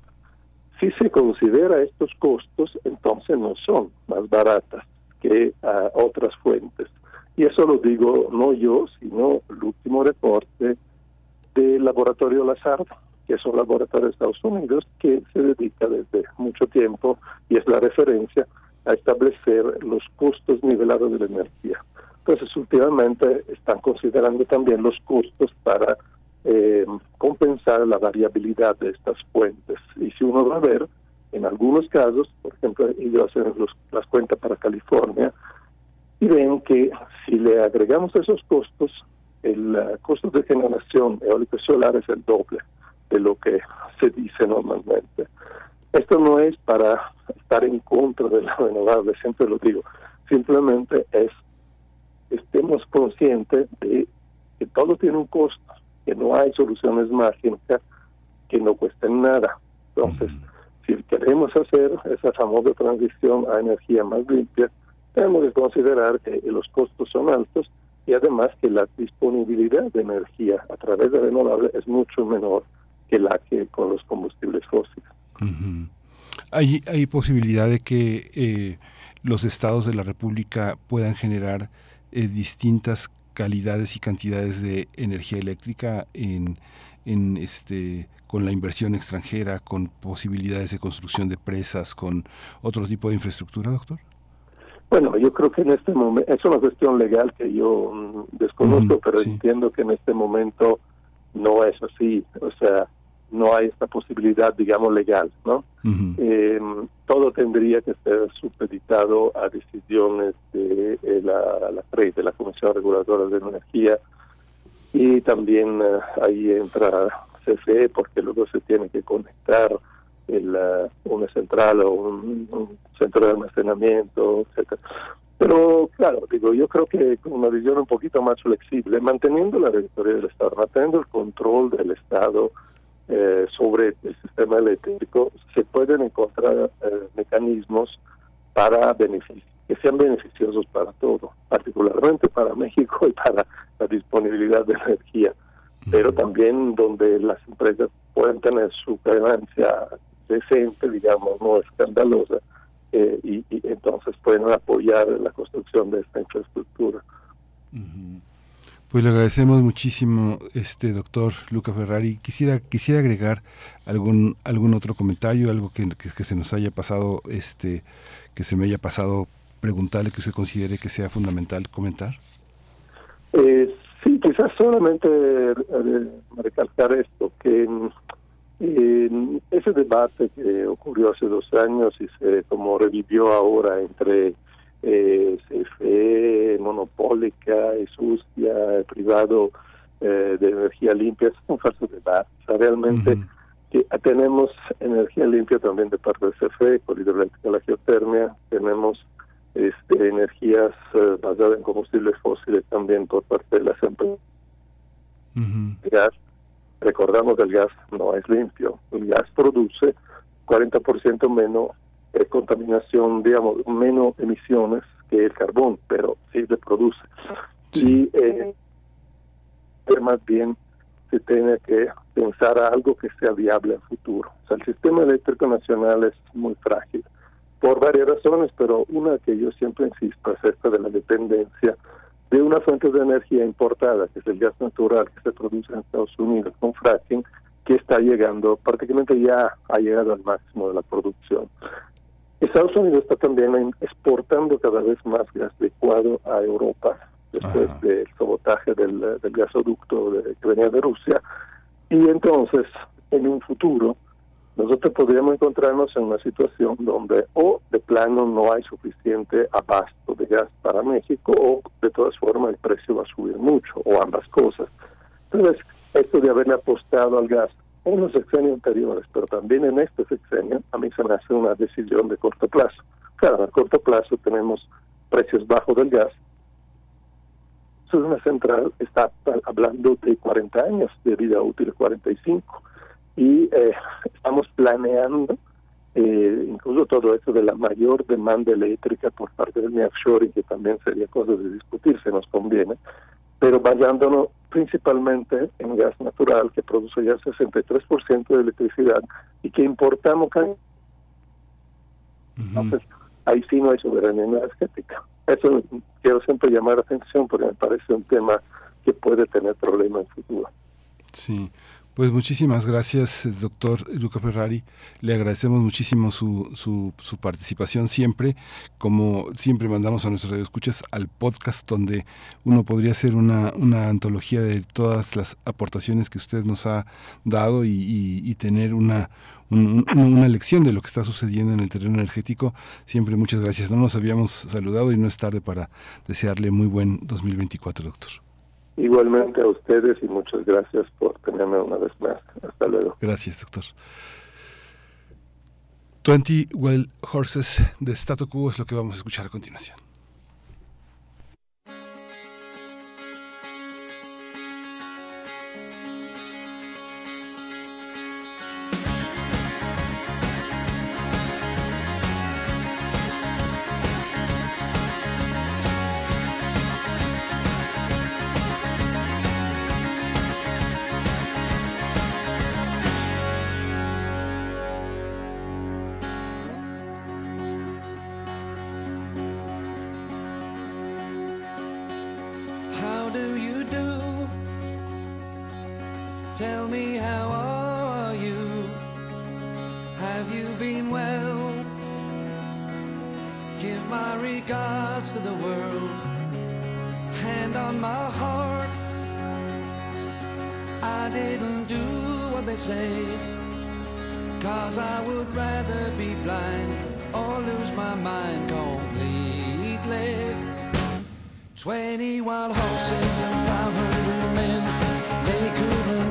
Si se considera estos costos, entonces no son más baratas que uh, otras fuentes. Y eso lo digo no yo, sino el último reporte del laboratorio Lazard, que es un laboratorio de Estados Unidos que se dedica desde mucho tiempo y es la referencia a establecer los costos nivelados de la energía. Entonces, últimamente están considerando también los costos para eh, compensar la variabilidad de estas fuentes. Y si uno va a ver, en algunos casos, por ejemplo, ellos hacen los, las cuentas para California y ven que si le agregamos esos costos, el uh, costo de generación eólica solar es el doble de lo que se dice normalmente. Esto no es para estar en contra de la renovable, siempre lo digo, simplemente es estemos conscientes de que todo tiene un costo, que no hay soluciones mágicas que no cuesten nada. Entonces, si queremos hacer esa famosa transición a energía más limpia, tenemos que considerar que los costos son altos y además que la disponibilidad de energía a través de renovables es mucho menor que la que con los combustibles fósiles. hay, hay posibilidad de que eh, los estados de la República puedan generar eh, distintas calidades y cantidades de energía eléctrica en, en este con la inversión extranjera, con posibilidades de construcción de presas, con otro tipo de infraestructura, doctor? Bueno, yo creo que en este momento, es una cuestión legal que yo mm, desconozco, pero entiendo que en este momento no es así, o sea, no hay esta posibilidad, digamos, legal, ¿no? Eh, todo tendría que ser supeditado a decisiones de eh, la, la CRE, de la Comisión Reguladora de Energía, y también eh, ahí entra CFE, porque luego se tiene que conectar el, una central o un, centro de almacenamiento, etcétera. Pero claro, digo, yo creo que con una visión un poquito más flexible, manteniendo la rectoría del Estado, manteniendo el control del Estado eh, sobre el sistema eléctrico, se pueden encontrar eh, mecanismos para que sean beneficiosos para todo, particularmente para México y para la disponibilidad de energía, pero también donde las empresas puedan tener su ganancia decente, digamos, no escandalosa, eh, y, entonces pueden apoyar la construcción de esta infraestructura. Pues le agradecemos muchísimo, este doctor Luca Ferrari. Quisiera quisiera agregar algún algún otro comentario, algo que, que, se nos haya pasado, este, que se me haya pasado preguntarle que usted considere que sea fundamental comentar. Eh, sí, quizás solamente eh, recalcar esto, que en ese debate que ocurrió hace dos años y se como revivió ahora entre eh, CFE, monopólica y sucia, privado eh, de energía limpia, es un falso debate. realmente que tenemos energía limpia también de parte de CFE, con hidroeléctrica, la geotermia, tenemos este, energías eh, basadas en combustibles fósiles también por parte de las empresas. gas, recordamos que el gas no es limpio, el gas produce 40% menos eh, contaminación, digamos, menos emisiones que el carbón, pero sí le produce. Y eh, más bien se tiene que pensar algo que sea viable en futuro. O sea, el sistema eléctrico nacional es muy frágil por varias razones, pero una que yo siempre insisto es esta de la dependencia de una fuente de energía importada, que es el gas natural que se produce en Estados Unidos con fracking, que está llegando, prácticamente ya ha llegado al máximo de la producción. Estados Unidos está también exportando cada vez más gas licuado a Europa después del sabotaje del, del gasoducto de, que venía de Rusia. Y entonces, en un futuro, nosotros podríamos encontrarnos en una situación donde o de plano no hay suficiente abasto de gas para México o de todas formas el precio va a subir mucho o ambas cosas. Entonces, esto de haberle apostado al gas en los sexenios anteriores, pero también en este sexenio, a mí se me hace una decisión de corto plazo. Claro, a corto plazo tenemos precios bajos del gas. una central está hablando de 40 años de vida útil, 45 y eh, estamos planeando eh, incluso todo esto de la mayor demanda eléctrica por parte del y que también sería cosa de discutir, se nos conviene, pero basándonos principalmente en gas natural, que produce ya 63% de electricidad y que importamos Entonces, ahí sí no hay soberanía energética. Eso quiero siempre llamar la atención porque me parece un tema que puede tener problemas en futuro. Sí. Pues muchísimas gracias, doctor Luca Ferrari. Le agradecemos muchísimo su, su, su, participación siempre. Como siempre mandamos a nuestros radioescuchas al podcast donde uno podría hacer una, una antología de todas las aportaciones que usted nos ha dado y, y, tener una, una lección de lo que está sucediendo en el terreno energético. Siempre muchas gracias. No nos habíamos saludado y no es tarde para desearle muy buen 2024, doctor. Igualmente a ustedes y muchas gracias por tenerme una vez más. Hasta luego. Gracias, doctor. 20 Well Horses de Statu Quo es lo que vamos a escuchar a continuación. Give my regards to the world. Hand on my heart. I didn't do what they say. Cause I would rather be blind or lose my mind completely. Wild horses and five hundred men, they couldn't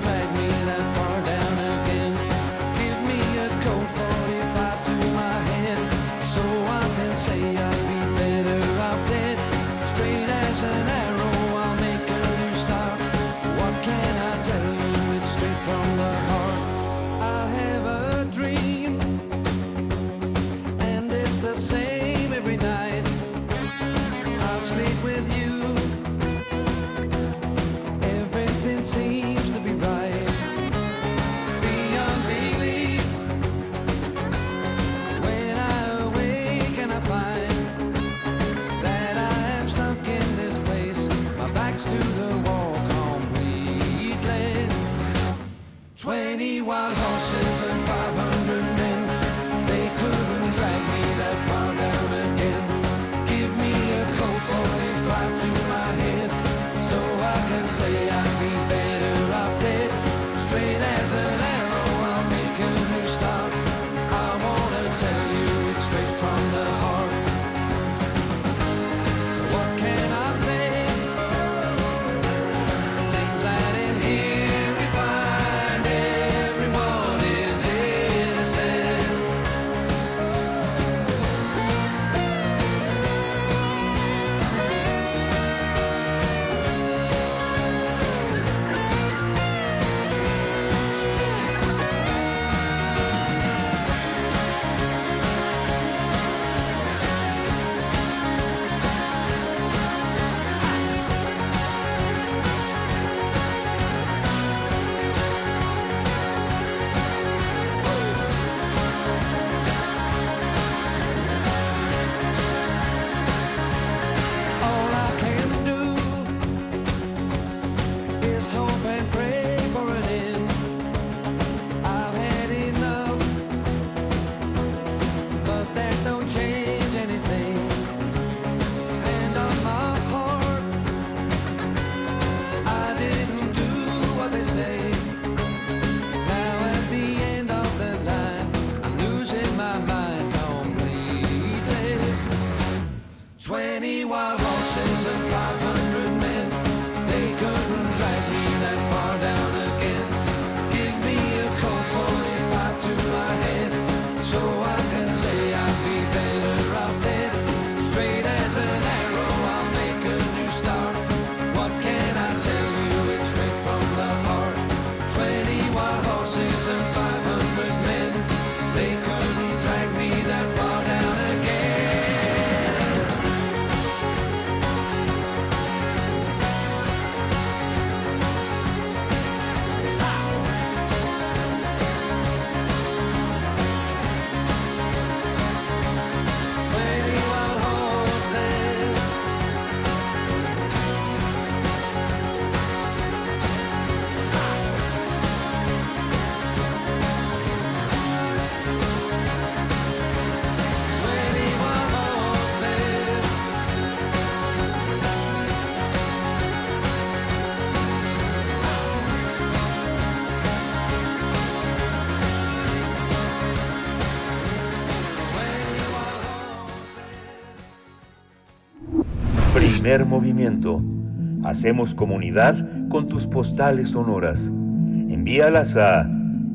Hacemos comunidad con tus postales sonoras. Envíalas a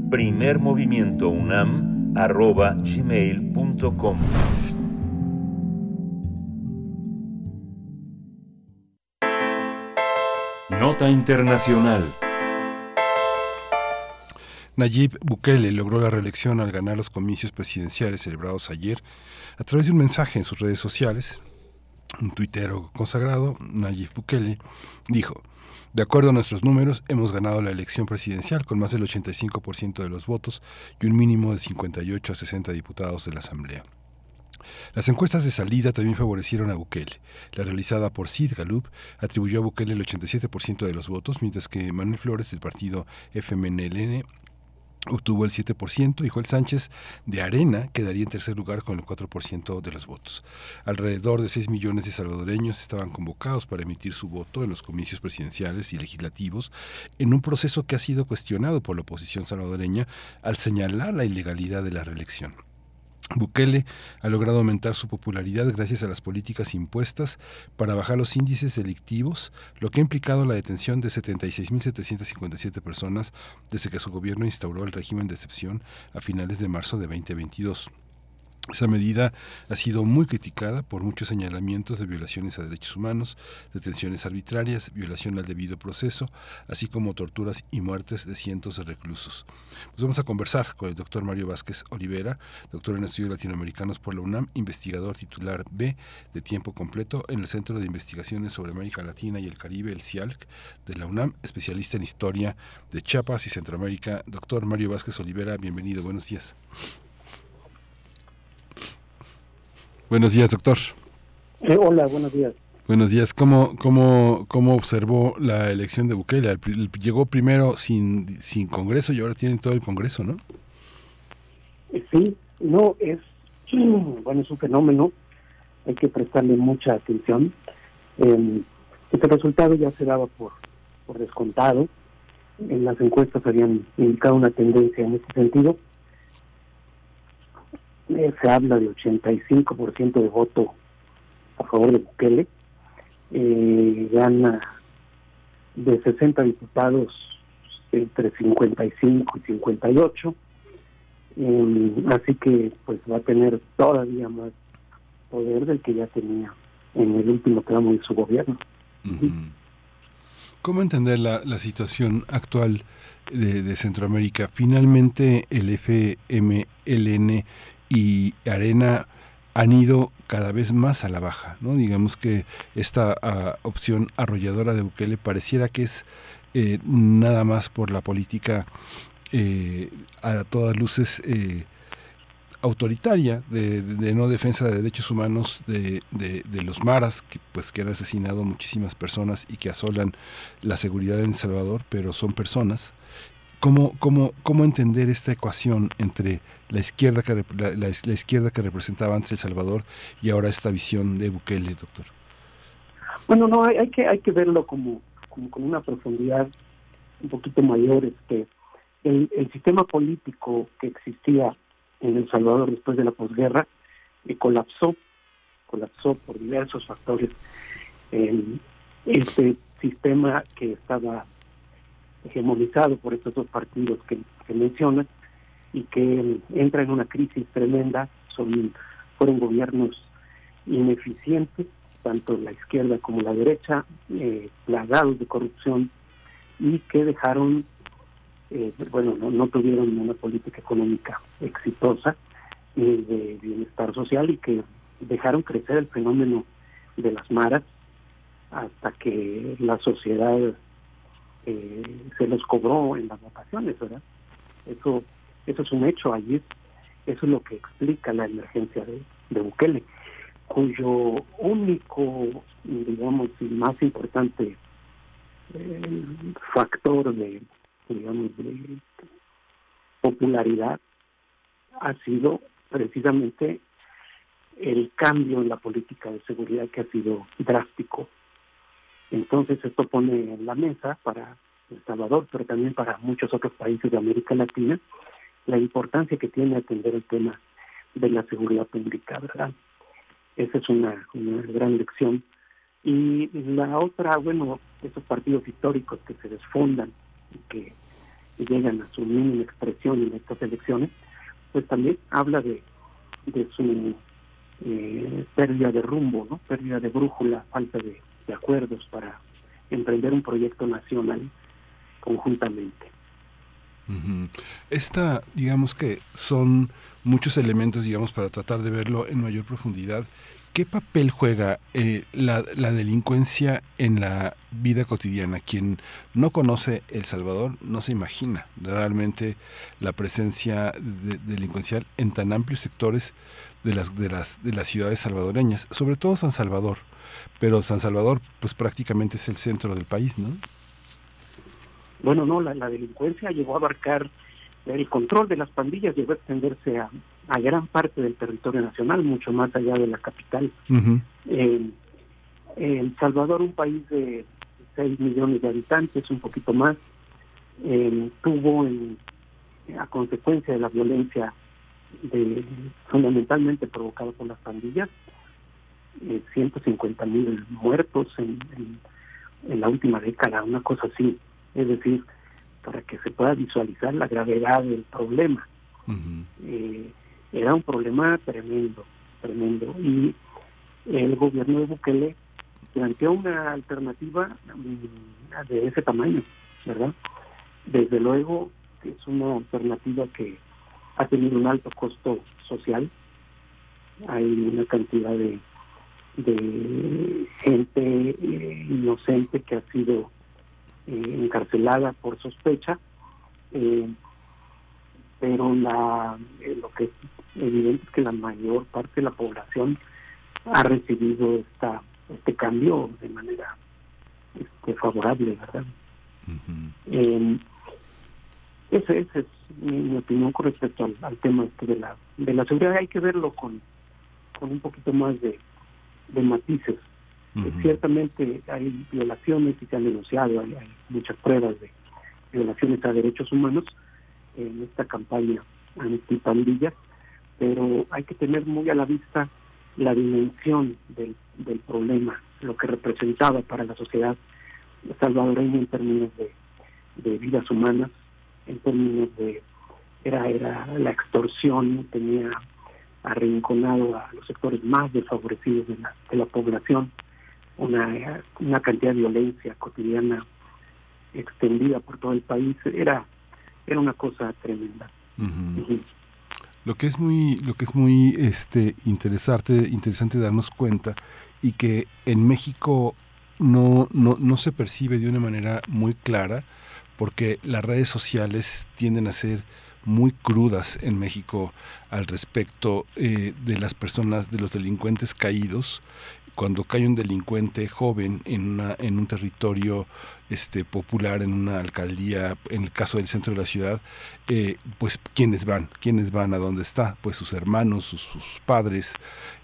primermovimientounam.gmail.com Nota Internacional. Nayib Bukele logró la reelección al ganar los comicios presidenciales celebrados ayer a través de un mensaje en sus redes sociales. Un tuitero consagrado, Nayib Bukele, dijo, de acuerdo a nuestros números, hemos ganado la elección presidencial con más del 85% de los votos y un mínimo de 58 a 60 diputados de la Asamblea. Las encuestas de salida también favorecieron a Bukele. La realizada por Sid Galup atribuyó a Bukele el 87% de los votos, mientras que Manuel Flores del partido FMNLN obtuvo el 7% y Joel Sánchez de Arena quedaría en tercer lugar con el 4% de los votos. Alrededor de 6 millones de salvadoreños estaban convocados para emitir su voto en los comicios presidenciales y legislativos en un proceso que ha sido cuestionado por la oposición salvadoreña al señalar la ilegalidad de la reelección. Bukele ha logrado aumentar su popularidad gracias a las políticas impuestas para bajar los índices delictivos, lo que ha implicado la detención de 76.757 personas desde que su gobierno instauró el régimen de excepción a finales de marzo de 2022. Esa medida ha sido muy criticada por muchos señalamientos de violaciones a derechos humanos, detenciones arbitrarias, violación al debido proceso, así como torturas y muertes de cientos de reclusos. Pues vamos a conversar con el doctor Mario Vázquez Olivera, doctor en estudios latinoamericanos por la UNAM, investigador titular B de tiempo completo en el Centro de Investigaciones sobre América Latina y el Caribe, el CIALC, de la UNAM, especialista en historia de Chiapas y Centroamérica. Doctor Mario Vázquez Olivera, bienvenido, buenos días. Buenos días, doctor. Eh, hola, buenos días. Buenos días. ¿Cómo, cómo, cómo observó la elección de Bukele? Llegó primero sin, sin Congreso y ahora tienen todo el Congreso, ¿no? Eh, Sí, no, es, bueno, es un fenómeno, hay que prestarle mucha atención. Eh, este resultado ya se daba por, por descontado, en las encuestas habían indicado una tendencia en este sentido. Eh, se habla de 85% de voto a favor de Bukele, eh, gana de 60 diputados entre 55 y 58, eh, así que pues va a tener todavía más poder del que ya tenía en el último tramo de su gobierno. ¿Cómo entender la, la situación actual de, de Centroamérica? Finalmente el FMLN y Arena han ido cada vez más a la baja, ¿no? Digamos que esta ah, opción arrolladora de Bukele pareciera que es eh, nada más por la política eh, a todas luces eh, autoritaria de, no defensa de derechos humanos de, de- de los maras que pues que han asesinado muchísimas personas y que asolan la seguridad en El Salvador pero son personas cómo cómo cómo entender esta ecuación entre la izquierda que la, la- izquierda que representaba antes El Salvador y ahora esta visión de Bukele doctor Bueno, no, hay, hay que hay que verlo como, como con una profundidad un poquito mayor. Este, el, el sistema político que existía en El Salvador después de la posguerra eh, colapsó, colapsó por diversos factores. Este sistema que estaba hegemonizado por estos dos partidos que, que mencionas y que eh, entra en una crisis tremenda, son fueron gobiernos ineficientes, tanto la izquierda como la derecha, eh, plagados de corrupción y que dejaron, eh, bueno, no, no tuvieron una política económica exitosa ni de bienestar social y que dejaron crecer el fenómeno de las maras hasta que la sociedad eh, se los cobró en las votaciones, ¿verdad? Eso, eso es un hecho allí, eso es lo que explica la emergencia de, de Bukele, cuyo único, digamos, y más importante eh, factor de, digamos, de popularidad ha sido precisamente el cambio en la política de seguridad que ha sido drástico. Entonces esto pone en la mesa para El Salvador, pero también para muchos otros países de América Latina, la importancia que tiene atender el tema de la seguridad pública, ¿verdad? Esa es una, una gran lección. Y la otra, bueno, esos partidos históricos que se desfondan y que llegan a su mínima expresión en estas elecciones, pues también habla de, de su eh, pérdida de rumbo, ¿no? pérdida de brújula, falta de, de acuerdos para emprender un proyecto nacional conjuntamente. Esta, digamos que son muchos elementos, digamos, para tratar de verlo en mayor profundidad ¿Qué papel juega eh, la, la, delincuencia en la vida cotidiana? Quien no conoce El Salvador no se imagina realmente la presencia delincuencial en tan amplios sectores de las, de, las, de las ciudades salvadoreñas, sobre todo San Salvador. Pero San Salvador pues prácticamente es el centro del país, ¿no? Bueno, no, la, la delincuencia llegó a abarcar el control de las pandillas, llegó a extenderse a, a gran parte del territorio nacional, mucho más allá de la capital. Eh, el Salvador, un país de 6 millones de habitantes, un poquito más, eh, tuvo en, a consecuencia de la violencia de, fundamentalmente provocada por las pandillas, eh, 150 mil muertos en, en, la última década, una cosa así. Es decir, para que se pueda visualizar la gravedad del problema. eh, era un problema tremendo, tremendo. Y el gobierno de Bukele planteó una alternativa mm, de ese tamaño, ¿verdad? Desde luego es una alternativa que ha tenido un alto costo social. Hay una cantidad de, de gente eh, inocente que ha sido eh, encarcelada por sospecha. Eh, pero la lo que es evidente es que la mayor parte de la población ha recibido esta este cambio de manera este, favorable, ¿verdad? eh, esa es mi, opinión con respecto al, tema este de la de la seguridad. Hay que verlo con, con un poquito más de, de matices. ciertamente hay violaciones y se han denunciado, hay muchas pruebas de violaciones a derechos humanos, en esta campaña antipandillas, pero hay que tener muy a la vista la dimensión del, del problema, lo que representaba para la sociedad salvadoreña en términos de, de vidas humanas, en términos de era era la extorsión, tenía arrinconado a los sectores más desfavorecidos de la, de la población, una, una cantidad de violencia cotidiana extendida por todo el país, era era una cosa tremenda. Lo que es muy, lo que es muy este interesante, interesante darnos cuenta y que en México no, no, no se percibe de una manera muy clara porque las redes sociales tienden a ser muy crudas en México al respecto eh, de las personas, de los delincuentes caídos. Cuando cae un delincuente joven en una en un territorio este popular en una alcaldía en el caso del centro de la ciudad eh, pues quiénes van quiénes van a dónde está pues sus hermanos sus, padres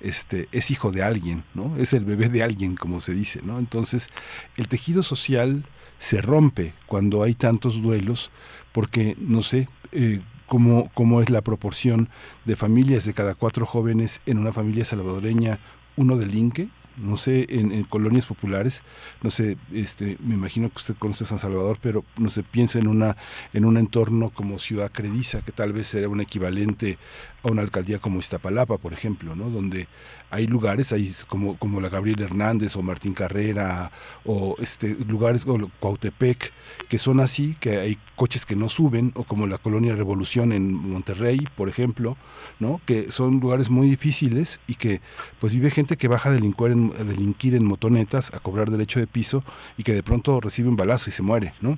este es hijo de alguien no es el bebé de alguien como se dice no entonces el tejido social se rompe cuando hay tantos duelos porque no sé eh, cómo, cómo es la proporción de familias de cada cuatro jóvenes en una familia salvadoreña uno delinque no sé, en, colonias populares, no sé, este, me imagino que usted conoce San Salvador, pero no sé, pienso en una, en un entorno como Ciudad Crediza, que tal vez será un equivalente a una alcaldía como Iztapalapa, por ejemplo, ¿no? Donde hay lugares, hay como, como la Gabriel Hernández o Martín Carrera o este lugares como Cuautepec, que son así, que hay coches que no suben, o como la colonia Revolución en Monterrey, por ejemplo, ¿no? Que son lugares muy difíciles y que pues vive gente que baja a delinquir en, a delinquir en motonetas, a cobrar derecho de piso y que de pronto recibe un balazo y se muere, ¿no?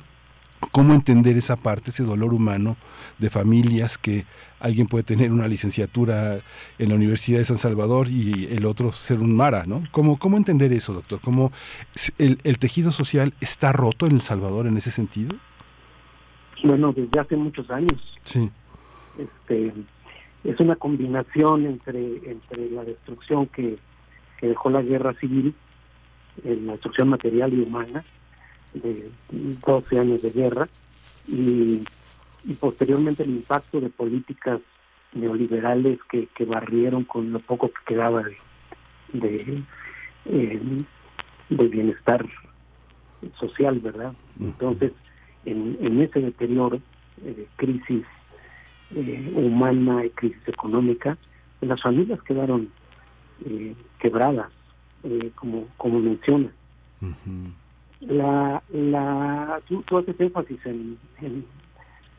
Cómo entender esa parte, ese dolor humano de familias que alguien puede tener una licenciatura en la Universidad de San Salvador y el otro ser un Mara, ¿no? ¿Cómo, cómo entender eso, doctor? ¿Cómo el, el tejido social está roto en El Salvador en ese sentido? Bueno, desde hace muchos años. Sí. Este, es una combinación entre, entre la destrucción que, que dejó la guerra civil, la destrucción material y humana, de 12 años de guerra y, posteriormente el impacto de políticas neoliberales que, que barrieron con lo poco que quedaba de, de, eh, bienestar social, ¿verdad? Entonces, en, en ese deterioro, de crisis eh, humana y crisis económica, las familias quedaron eh, quebradas, como, como menciona la, la tú, haces énfasis en,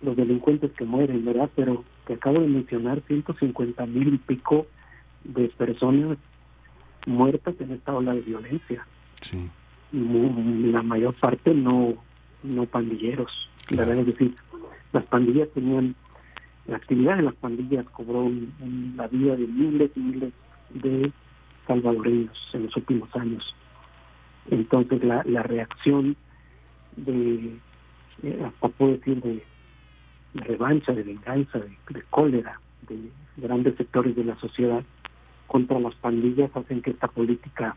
los delincuentes que mueren, ¿verdad? Pero te acabo de mencionar 150 mil y pico de personas muertas en esta ola de violencia. Mu- La mayor parte no, no pandilleros. ¿verdad? Es decir, las pandillas tenían, la actividad de las pandillas cobró la vida de miles y miles de salvadoreños en los últimos años. Entonces la, la reacción de, eh, hasta puedo decir, de, de revancha, de venganza, de, de cólera de grandes sectores de la sociedad contra las pandillas hacen que esta política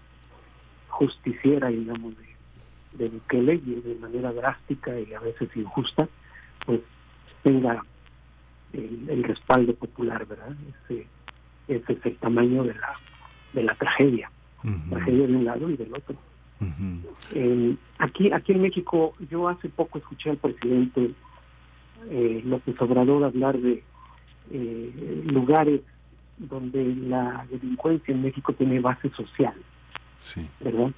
justiciera, digamos, de, de Bukele y de manera drástica y a veces injusta, pues tenga el, el respaldo popular, ¿verdad? Ese, ese es el tamaño de la, de la tragedia, tragedia de un lado y del otro. Eh, aquí, aquí en México, yo hace poco escuché al presidente eh, López Obrador hablar de eh, lugares donde la delincuencia en México tiene base social, ¿verdad?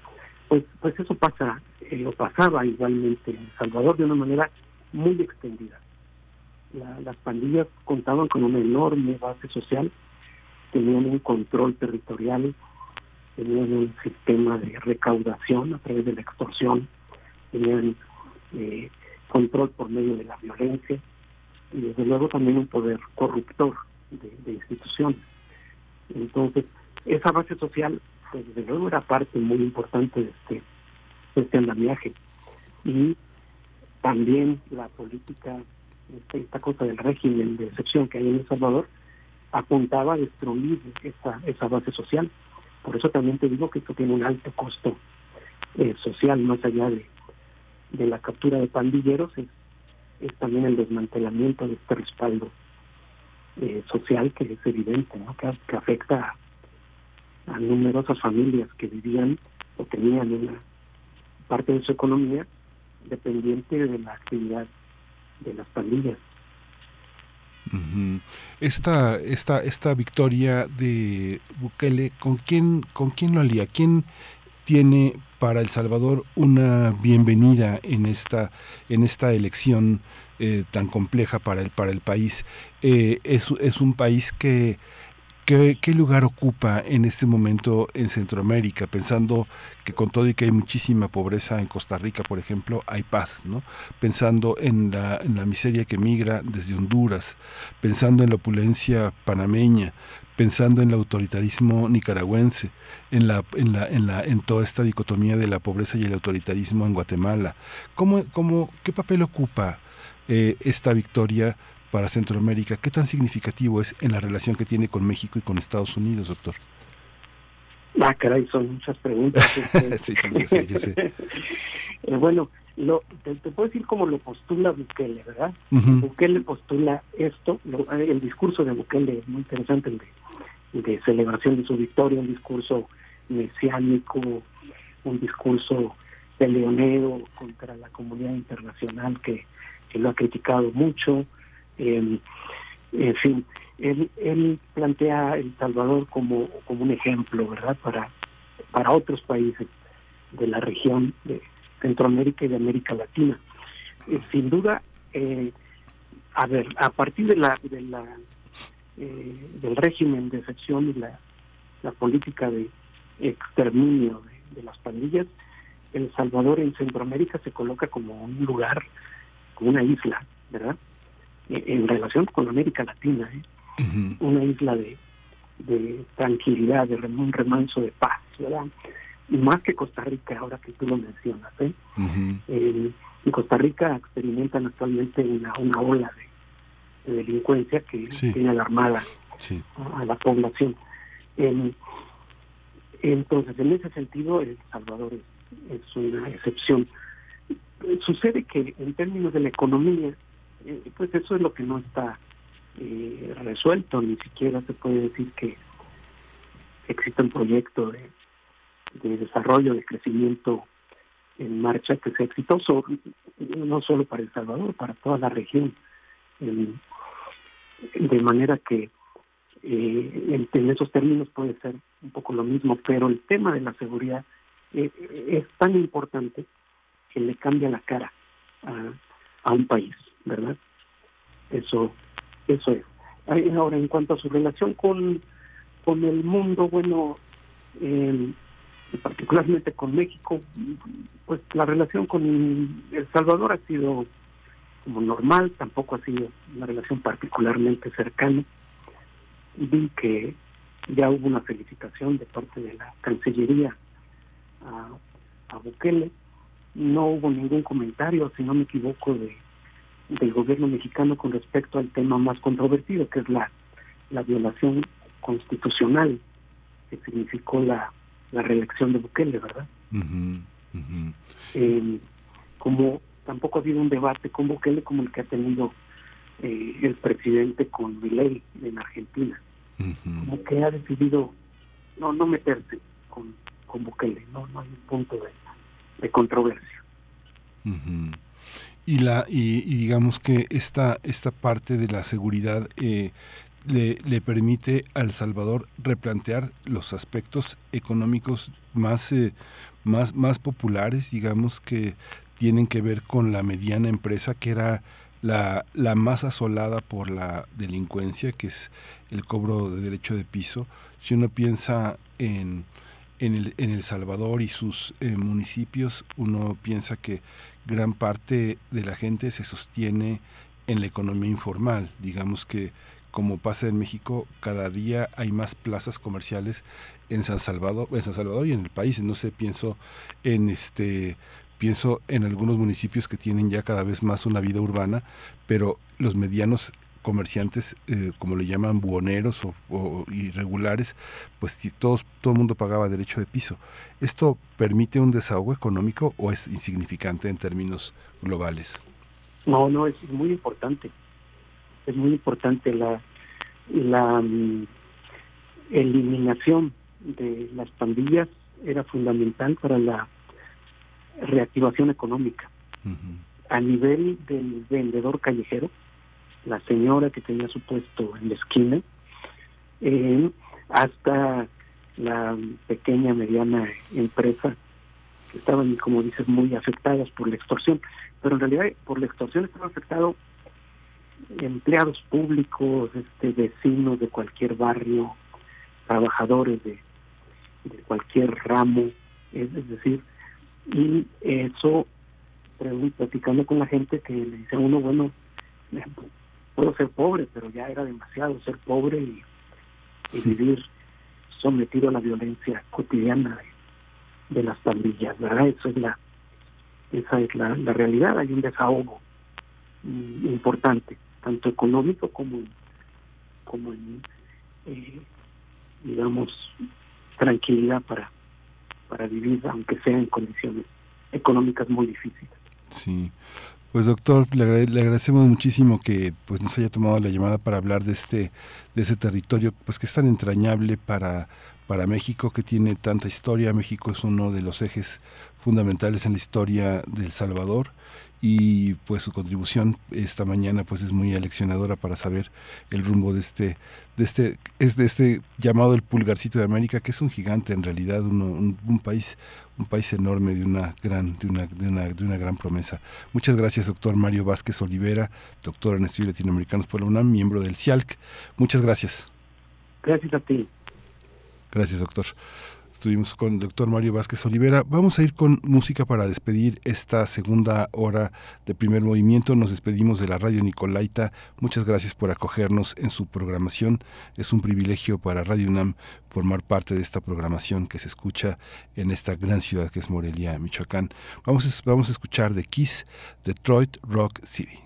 Pues, pues eso pasa, eh, o pasaba igualmente en El Salvador de una manera muy extendida. La- las pandillas contaban con una enorme base social, tenían un control territorial, tenían un sistema de recaudación a través de la extorsión, tenían eh, control por medio de la violencia y desde luego también un poder corruptor de, instituciones. Entonces, esa base social, pues, desde luego era parte muy importante de este, este andamiaje. Y también la política, esta, esta cosa del régimen de excepción que hay en El Salvador, apuntaba a destruir esa, esa base social. Por eso también te digo que esto tiene un alto costo eh, social, más allá de, de la captura de pandilleros, es, también el desmantelamiento de este respaldo eh, social que es evidente, que, afecta a numerosas familias que vivían o tenían una parte de su economía dependiente de la actividad de las pandillas. Esta, esta, esta victoria de Bukele, ¿con quién, ¿con quién lo alía? ¿Quién tiene para El Salvador una bienvenida en esta, en esta elección eh, tan compleja para el, para el país? Eh, es, es un país que ¿Qué, ¿Qué lugar ocupa en este momento en Centroamérica? Pensando que con todo y que hay muchísima pobreza en Costa Rica, por ejemplo, hay paz, ¿no? Pensando en la, miseria que migra desde Honduras, pensando en la opulencia panameña, pensando en el autoritarismo nicaragüense, en la, en la, en la, toda esta dicotomía de la pobreza y el autoritarismo en Guatemala. ¿Cómo, cómo, ¿Qué papel ocupa eh, esta victoria para Centroamérica? ¿Qué tan significativo es en la relación que tiene con México y con Estados Unidos, doctor? Ah, caray, son muchas preguntas. este. Sí, yo sé, yo sé. Eh, bueno, lo, te, te puedo decir cómo lo postula Bukele, ¿verdad? Ujú. Bukele postula esto, lo- el discurso de Bukele es muy interesante, el de, de celebración de su victoria, un discurso mesiánico, un discurso peleonero contra la comunidad internacional que, que lo ha criticado mucho. En fin, él, él plantea El Salvador como, como un ejemplo, ¿verdad?, para, para otros países de la región de Centroamérica y de América Latina. Eh, sin duda, eh, a ver, a partir de la, de la eh, del régimen de excepción y la, la política de exterminio de las pandillas, El Salvador en Centroamérica se coloca como un lugar, como una isla, ¿verdad? Eh, En relación con América Latina, ¿eh? una isla de, de tranquilidad, de un remanso de paz, ¿verdad? Y más que Costa Rica, ahora que tú lo mencionas, ¿eh? Eh, en Costa Rica experimentan actualmente una, una ola de, de delincuencia que tiene alarmada Sí. a, a la población. Em, entonces, en ese sentido, El Salvador es, es una excepción. Eh, Sucede que en términos de la economía, eh, pues eso es lo que no está eh, resuelto, ni siquiera se puede decir que existe un proyecto de, de desarrollo, de crecimiento en marcha que sea exitoso, no solo para El Salvador, para toda la región. De manera que eh, en, esos términos puede ser un poco lo mismo, pero el tema de la seguridad es tan importante que le cambia la cara a un país, ¿verdad? Eso, eso es. Ahora, en cuanto a su relación con, con el mundo, bueno, y particularmente con México, pues la relación con El Salvador ha sido como normal, tampoco ha sido una relación particularmente cercana. Vi que ya hubo una felicitación de parte de la Cancillería a, a Bukele, no hubo ningún comentario, si no me equivoco, de, del gobierno mexicano con respecto al tema más controvertido, que es la, la violación constitucional que significó la, la reelección de Bukele, ¿verdad? Eh, como tampoco ha habido un debate con Bukele como el que ha tenido eh, el presidente con Milei en Argentina, como que ha decidido no no meterse con, con Bukele, no no hay un punto de, de controversia. Y la y, y, digamos que esta esta parte de la seguridad eh, le, le, permite al Salvador replantear los aspectos económicos más, eh, más, más populares, digamos, que tienen que ver con la mediana empresa, que era la, la más asolada por la delincuencia, que es el cobro de derecho de piso. Si uno piensa en, en, el, en El Salvador y sus eh, municipios, uno piensa que gran parte de la gente se sostiene en la economía informal. Digamos que como pasa en México, cada día hay más plazas comerciales en San Salvador, en San Salvador y en el país. No sé, pienso en este pienso en algunos municipios que tienen ya cada vez más una vida urbana, pero los medianos comerciantes, eh, como le llaman buhoneros o, o, irregulares, pues todos, todo el mundo pagaba derecho de piso. ¿Esto permite un desahogo económico o es insignificante en términos globales? No, no, es muy importante es muy importante la, la um, eliminación de las pandillas era fundamental para la reactivación económica. Uh -huh. A nivel del vendedor callejero, la señora que tenía su puesto en la esquina, eh, hasta la pequeña, mediana empresa que estaban, como dices, muy afectadas por la extorsión. Pero en realidad por la extorsión estaba afectado empleados públicos, este, vecinos de cualquier barrio, trabajadores de, cualquier ramo, es, es, decir, y eso, platicando con la gente que le dice a uno, bueno, puedo ser pobre, pero ya era demasiado ser pobre y, y vivir sometido a la violencia cotidiana de, de, las pandillas, ¿verdad? Eso es la, esa es la, la realidad, hay un desahogo mm, importante tanto económico como en, como en eh, digamos tranquilidad para para vivir aunque sea en condiciones económicas muy difíciles. Sí pues doctor le, agrade le, agradecemos muchísimo que pues nos haya tomado la llamada para hablar de este de ese territorio pues que es tan entrañable para para México que tiene tanta historia. México es uno de los ejes fundamentales en la historia del Salvador y pues su contribución esta mañana pues es muy aleccionadora para saber el rumbo de este de este es de este llamado el pulgarcito de América que es un gigante en realidad uno, un, un, país un país enorme de una gran de una, de una de una gran promesa. Muchas gracias doctor Mario Vázquez Olivera doctor en estudios latinoamericanos por la UNAM miembro del CIALC muchas gracias. Gracias a ti. Gracias doctor Estuvimos con el doctor Mario Vázquez Olivera. Vamos a ir con música para despedir esta segunda hora de primer movimiento. Nos despedimos de la radio Nicolaita. Muchas gracias por acogernos en su programación. Es un privilegio para Radio UNAM formar parte de esta programación que se escucha en esta gran ciudad que es Morelia, Michoacán. Vamos a, vamos a escuchar de Kiss, Detroit Rock City.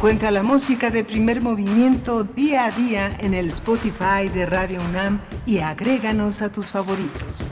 Encuentra la música de primer movimiento día a día en el Spotify de Radio UNAM y agréganos a tus favoritos.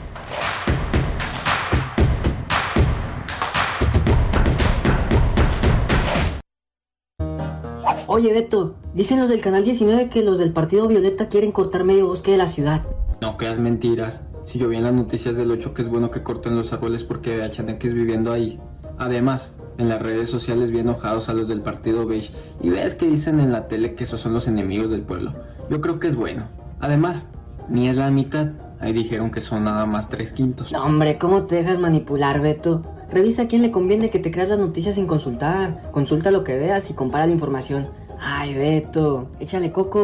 Oye, Beto, dicen los del Canal 19 que los del Partido Violeta quieren cortar medio bosque de la ciudad. No creas mentiras. Si yo vi en las noticias del 8 que es bueno que corten los árboles porque vea chaneques viviendo ahí. Además, en las redes sociales vi enojados a los del Partido Beige y ves que dicen en la tele que esos son los enemigos del pueblo. Yo creo que es bueno. Además, ni es la mitad. Ahí dijeron que son nada más tres quintos. No, hombre, ¿cómo te dejas manipular, Beto? Revisa a quién le conviene que te creas las noticias sin consultar. Consulta lo que veas y compara la información. Ay, Beto, échale coco.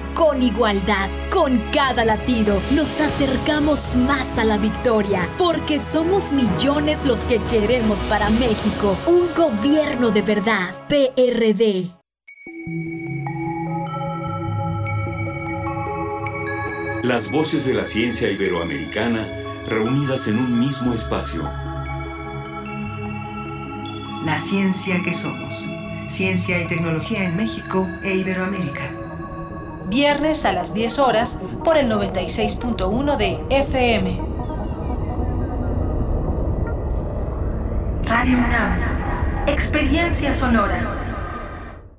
con igualdad. Con cada latido nos acercamos más a la victoria, porque somos millones los que queremos para México un gobierno de verdad. PRD. Las voces de la ciencia iberoamericana reunidas en un mismo espacio. La ciencia que somos. Ciencia y tecnología en México e Iberoamérica. Viernes a las 10 horas por el 96.1 de FM. Radio UNAM. Experiencia sonora.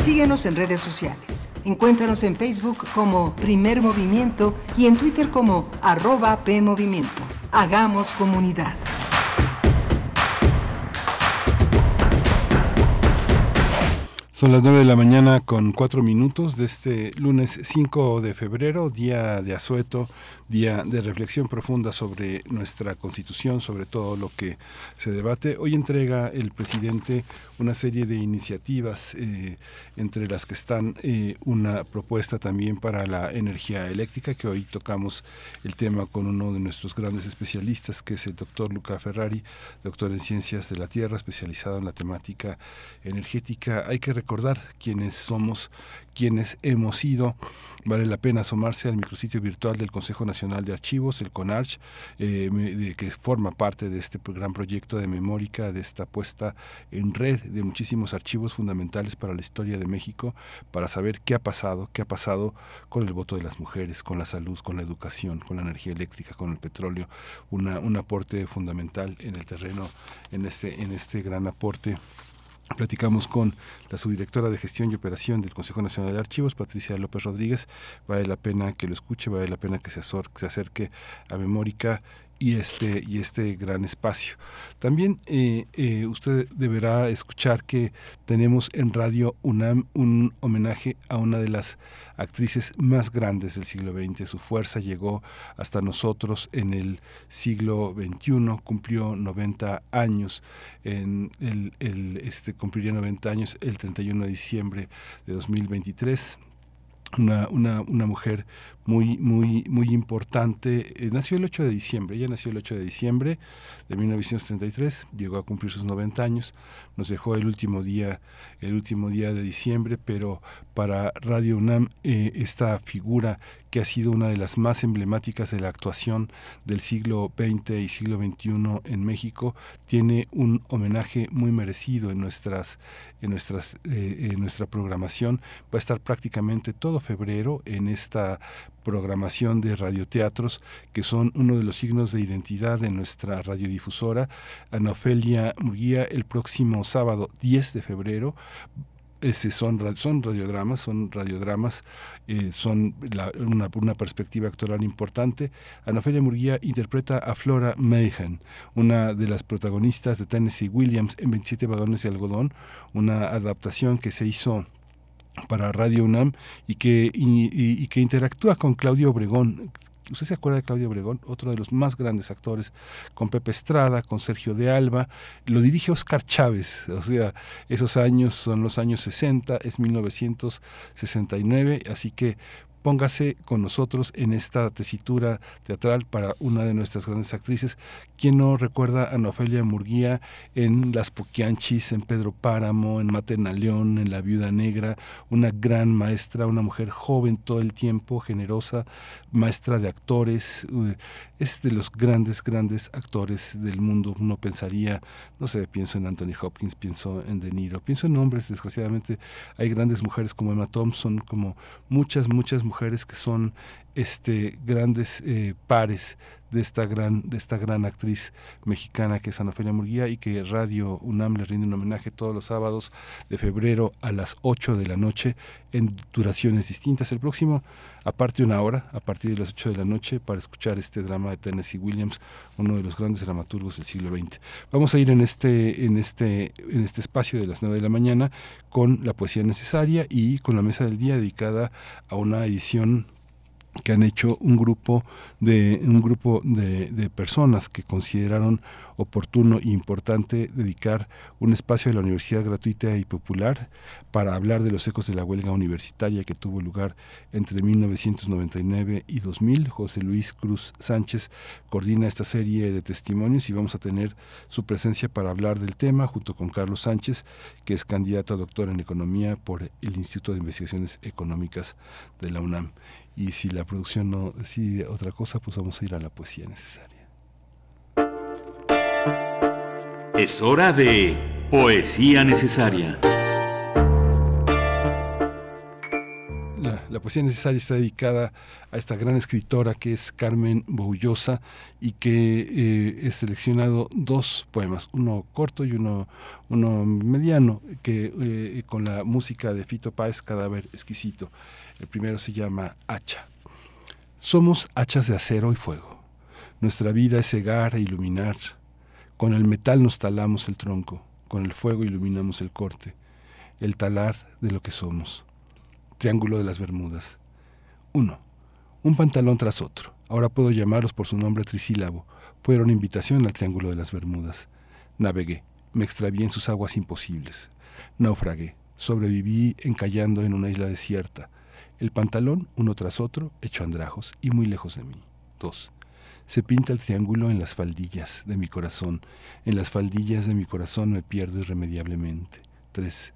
Síguenos en redes sociales. Encuéntranos en Facebook como Primer Movimiento y en Twitter como arroba PMovimiento. Hagamos comunidad. Son las 9 de la mañana con 4 minutos de este lunes 5 de febrero, día de asueto, día de reflexión profunda sobre nuestra constitución, sobre todo lo que se debate. Hoy entrega el presidente una serie de iniciativas eh, entre las que están eh, una propuesta también para la energía eléctrica, que hoy tocamos el tema con uno de nuestros grandes especialistas, que es el doctor Luca Ferrari, doctor en ciencias de la Tierra, especializado en la temática energética. Hay que recordar quiénes somos, quienes hemos sido. Vale la pena asomarse al micrositio virtual del Consejo Nacional de Archivos, el CONARCH, eh, que forma parte de este gran proyecto de memórica, de esta puesta en red de muchísimos archivos fundamentales para la historia de México, para saber qué ha pasado, qué ha pasado con el voto de las mujeres, con la salud, con la educación, con la energía eléctrica, con el petróleo, una, un aporte fundamental en el terreno, en este, en este gran aporte Platicamos con la subdirectora de gestión y operación del Consejo Nacional de Archivos, Patricia López Rodríguez. Vale la pena que lo escuche, vale la pena que se, acerque a Memórica y este, y este gran espacio. También eh, eh, usted deberá escuchar que tenemos en Radio UNAM un homenaje a una de las actrices más grandes del siglo XX. Su fuerza llegó hasta nosotros en el siglo XXI, cumplió 90 años, en el, este, cumpliría 90 años el 31 de diciembre de 2023 una, una, una, mujer muy, muy, muy importante. Eh, nació el 8 de diciembre, ella nació el 8 de diciembre de 1933, llegó a cumplir sus 90 años, nos dejó el último día, el último día de diciembre, pero para Radio UNAM eh, esta figura que ha sido una de las más emblemáticas de la actuación del siglo XX y siglo XXI en México, tiene un homenaje muy merecido en nuestras, en nuestras, eh, en nuestra programación. Va a estar prácticamente todo febrero en esta programación de radioteatros que son uno de los signos de identidad de nuestra radiodifusora. Ana Ofelia Murguía el próximo sábado 10 de febrero son, son radiodramas, son radiodramas, eh, son una, una, perspectiva actoral importante. Ana Ofelia Murguía interpreta a Flora Mayhem, una de las protagonistas de Tennessee Williams en 27 vagones de algodón, una adaptación que se hizo para Radio UNAM y que, interactúa con Claudio Obregón. ¿Usted se acuerda de Claudio Obregón? Otro de los más grandes actores, con Pepe Estrada, con Sergio de Alba. Lo dirige Oscar Chávez. O sea, esos años son los años 60, es 1969. Así que póngase con nosotros en esta tesitura teatral para una de nuestras grandes actrices. ¿Quién no recuerda a Nofelia Murguía en Las Poquianchis, en Pedro Páramo, en Matena León, en La Viuda Negra? Una gran maestra, una mujer joven todo el tiempo, generosa, maestra de actores. Eh, es de los grandes, grandes actores del mundo. Uno pensaría, no sé, pienso en Anthony Hopkins, pienso en De Niro, pienso en hombres, desgraciadamente hay grandes mujeres como Emma Thompson, como muchas, muchas mujeres que son este grandes eh, pares de esta gran de esta gran actriz mexicana que es Ana Ofelia Murguía y que Radio UNAM le rinde un homenaje todos los sábados de febrero a las 8 de la noche en duraciones distintas. El próximo, aparte una hora, a partir de las 8 de la noche, para escuchar este drama de Tennessee Williams, uno de los grandes dramaturgos del siglo XX. Vamos a ir en este, en este, en este espacio de las 9 de la mañana con la poesía necesaria y con la mesa del día dedicada a una edición que han hecho un grupo de un grupo de, personas que consideraron oportuno e importante dedicar un espacio de la universidad gratuita y popular para hablar de los ecos de la huelga universitaria que tuvo lugar entre 1999 y 2000. José Luis Cruz Sánchez coordina esta serie de testimonios y vamos a tener su presencia para hablar del tema junto con Carlos Sánchez, que es candidato a doctor en economía por el Instituto de Investigaciones Económicas de la UNAM. Y si la producción no decide otra cosa, pues vamos a ir a la poesía necesaria. Es hora de poesía necesaria. La, la, poesía necesaria está dedicada a esta gran escritora que es Carmen Boullosa y que eh, he seleccionado dos poemas, uno corto y uno, uno mediano, que eh, con la música de Fito Páez, Cadáver Exquisito. El primero se llama Hacha. Somos hachas de acero y fuego. Nuestra vida es cegar e iluminar. Con el metal nos talamos el tronco, con el fuego iluminamos el corte, el talar de lo que somos. Triángulo de las Bermudas. 1. Un pantalón tras otro. Ahora puedo llamarlos por su nombre trisílabo. Fueron invitación al Triángulo de las Bermudas. Navegué. Me extravié en sus aguas imposibles. Naufragué. Sobreviví encallando en una isla desierta. El pantalón, uno tras otro, hecho andrajos y muy lejos de mí. 2. Se pinta el triángulo en las faldillas de mi corazón. En las faldillas de mi corazón me pierdo irremediablemente. 3.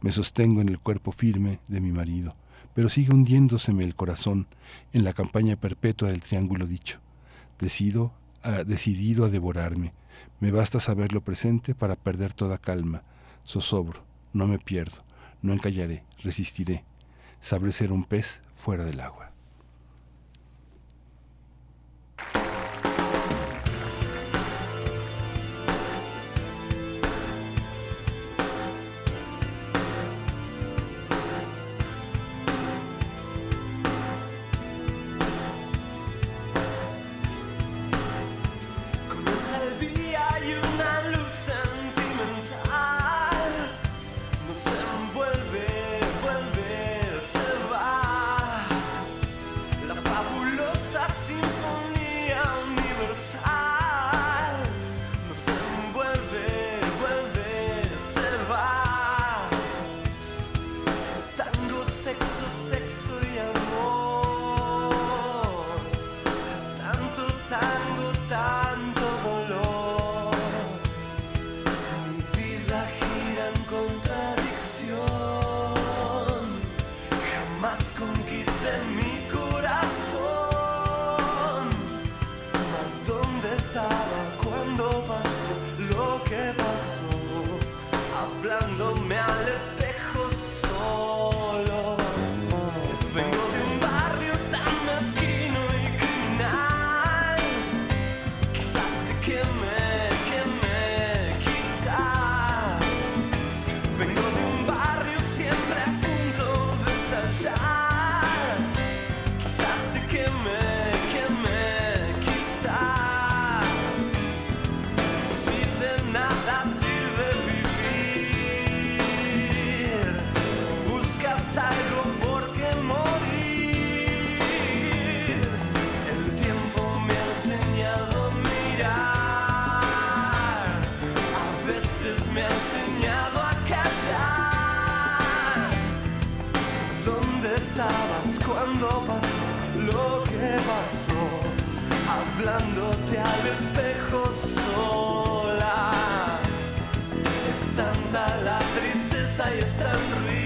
Me sostengo en el cuerpo firme de mi marido, pero sigue hundiéndoseme el corazón en la campaña perpetua del triángulo dicho. Decido, a, decidido a devorarme. Me basta saber lo presente para perder toda calma. Zozobro, no me pierdo, no encallaré, resistiré. Sabré ser un pez fuera del agua. Hablándome al espejo Hablándote al espejo sola. Es tanta la tristeza y es tan ruin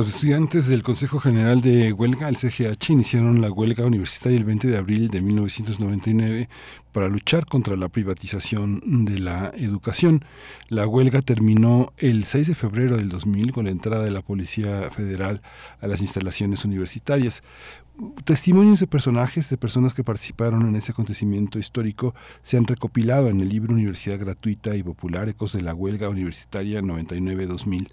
Los estudiantes del Consejo General de Huelga, el CGH, iniciaron la huelga universitaria el 20 de abril de 1999 para luchar contra la privatización de la educación. La huelga terminó el 6 de febrero del 2000 con la entrada de la Policía Federal a las instalaciones universitarias testimonios de personajes, de personas que participaron en ese acontecimiento histórico, se han recopilado en el libro Universidad Gratuita y Popular, Ecos de la Huelga Universitaria 99-2000.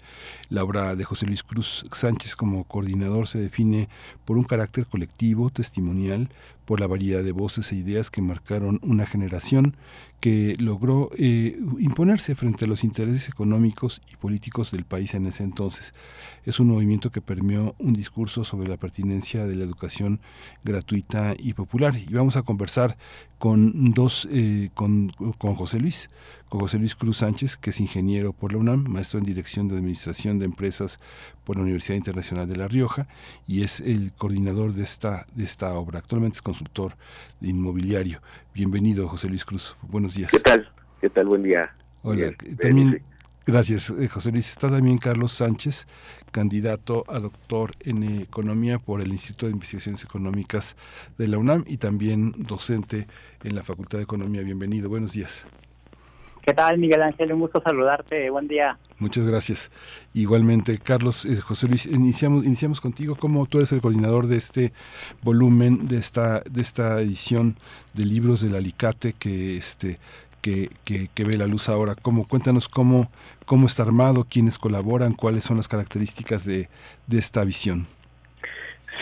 La obra de José Luis Cruz Sánchez como coordinador se define por un carácter colectivo, testimonial, por la variedad de voces e ideas que marcaron una generación que logró eh, imponerse frente a los intereses económicos y políticos del país en ese entonces. Es un movimiento que permeó un discurso sobre la pertinencia de la educación gratuita y popular. Y vamos a conversar con dos, eh, con, con José Luis, con José Luis Cruz Sánchez, que es ingeniero por la UNAM, maestro en Dirección de Administración de Empresas por la Universidad Internacional de La Rioja y es el coordinador de esta, de esta obra. Actualmente es consultor de inmobiliario. Bienvenido, José Luis Cruz. Buenos días. ¿Qué tal? ¿Qué tal? Buen día. Hola. También, gracias, eh, José Luis. Está también Carlos Sánchez, candidato a doctor en Economía por el Instituto de Investigaciones Económicas de la UNAM y también docente en la Facultad de Economía. Bienvenido. Buenos días. ¿Qué tal, Miguel Ángel? Un gusto saludarte. Buen día. Muchas gracias. Igualmente, Carlos, eh, José Luis, iniciamos, iniciamos contigo. ¿Cómo tú eres el coordinador de este volumen, de esta, de esta edición de libros del Alicate que, este, que, que, que ve la luz ahora? ¿Cómo, cuéntanos cómo, cómo está armado, quiénes colaboran, cuáles son las características de, de esta visión.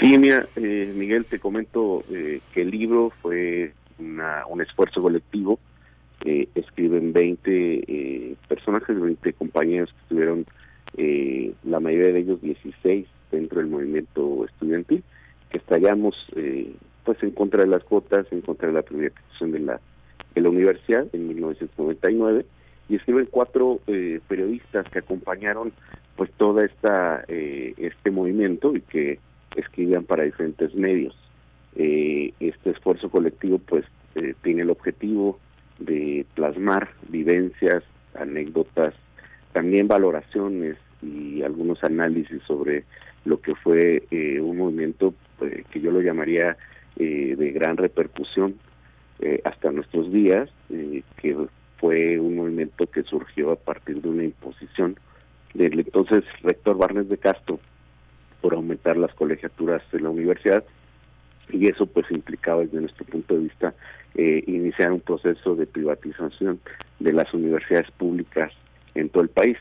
Sí, mira, eh, Miguel, te comento eh, que el libro fue una, un esfuerzo colectivo eh, escriben 20 eh, personajes, 20 compañeros que estuvieron, eh, la mayoría de ellos 16 dentro del movimiento estudiantil, que estallamos eh, pues en contra de las cuotas, en contra de la privatización de la, de la universidad en 1999 y escriben cuatro eh, periodistas que acompañaron pues toda esta eh, este movimiento y que escribían para diferentes medios. Este esfuerzo colectivo pues tiene el objetivo de plasmar vivencias, anécdotas, también valoraciones y algunos análisis sobre lo que fue eh, un movimiento eh, que yo lo llamaría eh, de gran repercusión eh, hasta nuestros días, que fue un movimiento que surgió a partir de una imposición del entonces rector Barnes de Castro por aumentar las colegiaturas de la universidad y eso pues implicaba desde nuestro punto de vista eh, iniciar un proceso de privatización de las universidades públicas en todo el país.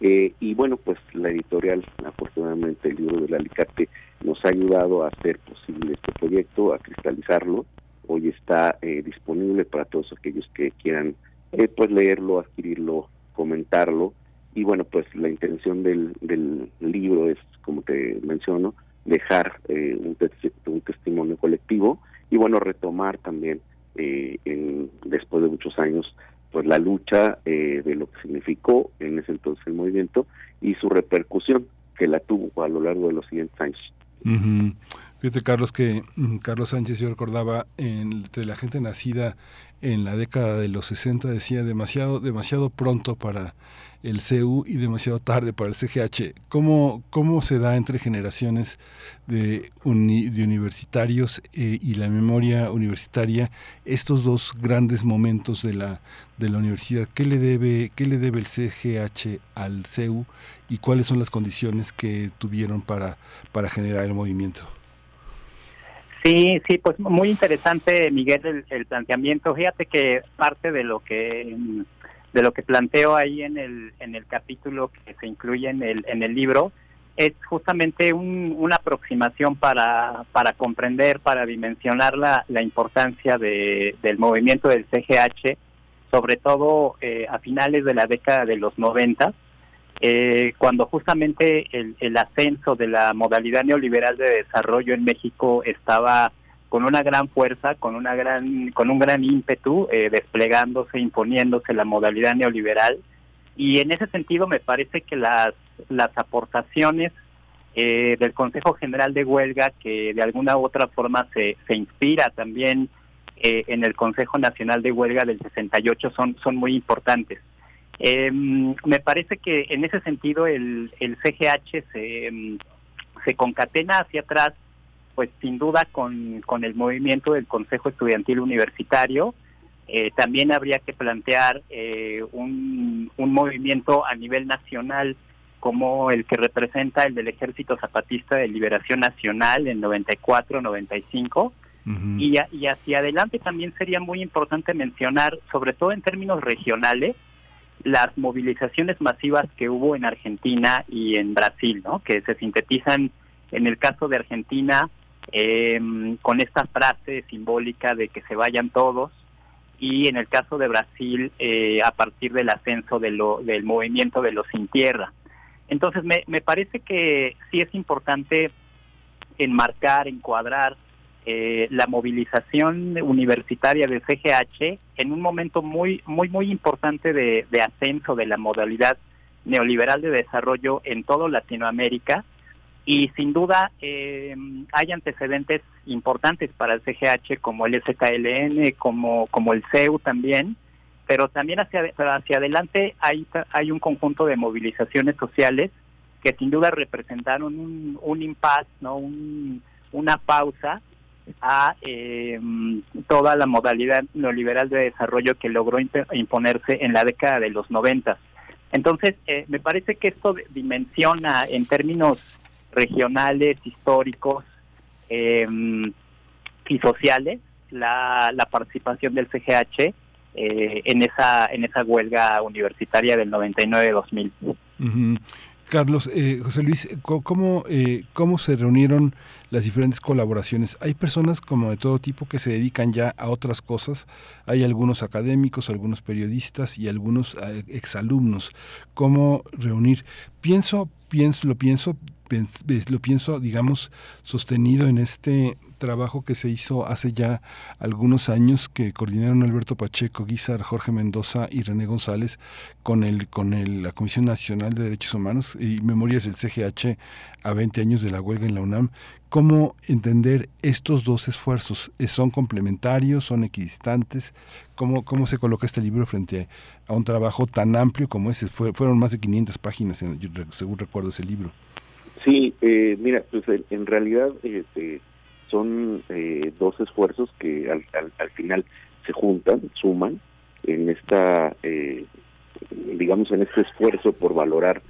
Eh, y bueno, pues la editorial, afortunadamente el libro del Alicate nos ha ayudado a hacer posible este proyecto, a cristalizarlo. Hoy está eh, disponible para todos aquellos que quieran eh, pues leerlo, adquirirlo, comentarlo. Y bueno, pues la intención del, del libro es, como te menciono, dejar eh, un, un testimonio colectivo y bueno, retomar también eh, en, después de muchos años pues la lucha eh, de lo que significó en ese entonces el movimiento y su repercusión que la tuvo a lo largo de los siguientes años. Fíjate, Carlos, que mm, Carlos Sánchez, yo recordaba, en- entre la gente nacida en la década de los 60, decía demasiado, demasiado pronto para el CU y demasiado tarde para el CGH. ¿Cómo, cómo se da entre generaciones de, uni- de universitarios eh, y la memoria universitaria estos dos grandes momentos de la, de la universidad? ¿Qué le, debe, ¿Qué le debe el CGH al CEU y cuáles son las condiciones que tuvieron para, para generar el movimiento? Sí, sí, pues muy interesante, Miguel, el, el planteamiento. Fíjate que parte de lo que mm, de lo que planteo ahí en el en el capítulo que se incluye en el en el libro es justamente un- una aproximación para para comprender, para dimensionar la, la importancia de, del movimiento del CGH, sobre todo eh, a finales de la década de los 90 eh, cuando justamente el, el ascenso de la modalidad neoliberal de desarrollo en México estaba con una gran fuerza, con una gran, con un gran ímpetu, eh, desplegándose, imponiéndose la modalidad neoliberal. Y en ese sentido me parece que las, las aportaciones eh, del Consejo General de Huelga, que de alguna u otra forma se, se inspira también eh, en el Consejo Nacional de Huelga del 68, son, son muy importantes. Eh, me parece que en ese sentido el, el CGH se, mm, se concatena hacia atrás, pues sin duda con, con el movimiento del Consejo Estudiantil Universitario. Eh, también habría que plantear eh, un, un movimiento a nivel nacional como el que representa el del Ejército Zapatista de Liberación Nacional en 94-95. y, a- y hacia adelante también sería muy importante mencionar, sobre todo en términos regionales, las movilizaciones masivas que hubo en Argentina y en Brasil, ¿no? que se sintetizan en el caso de Argentina eh, con esta frase simbólica de que se vayan todos y en el caso de Brasil eh, a partir del ascenso de lo, del movimiento de los sin tierra. Entonces me, me parece que sí es importante enmarcar, encuadrar eh, la movilización universitaria del CGH en un momento muy muy muy importante de, de ascenso de la modalidad neoliberal de desarrollo en toda Latinoamérica. Y sin duda eh, hay antecedentes importantes para el CGH como el SKLN, como como el CEU también, pero también hacia hacia adelante hay hay un conjunto de movilizaciones sociales que sin duda representaron un, un impasse, no un, una pausa a eh, toda la modalidad neoliberal de desarrollo que logró imp- imponerse en la década de los 90. Entonces, eh, me parece que esto dimensiona en términos regionales, históricos eh, y sociales la, la participación del CGH eh, en esa en esa huelga universitaria del 99-2000. Ujú. Carlos, eh, José Luis, ¿cómo, eh, ¿cómo se reunieron las diferentes colaboraciones? Hay personas como de todo tipo que se dedican ya a otras cosas. Hay algunos académicos, algunos periodistas y algunos eh, exalumnos. ¿Cómo reunir? Pienso, pienso, lo pienso, lo pienso, digamos, sostenido en este trabajo que se hizo hace ya algunos años que coordinaron Alberto Pacheco, Guizar, Jorge Mendoza y René González con el con el, la Comisión Nacional de Derechos Humanos y Memorias del CGH a 20 años de la huelga en la UNAM. ¿Cómo entender estos dos esfuerzos? ¿Son complementarios? ¿Son equidistantes? ¿Cómo, cómo se coloca este libro frente a un trabajo tan amplio como ese? Fue- fueron más de 500 páginas, en- según recuerdo ese libro. Sí, eh, mira, pues en realidad este, son eh, dos esfuerzos que al, al, al final se juntan, suman en esta, eh, digamos, en este esfuerzo por valorar,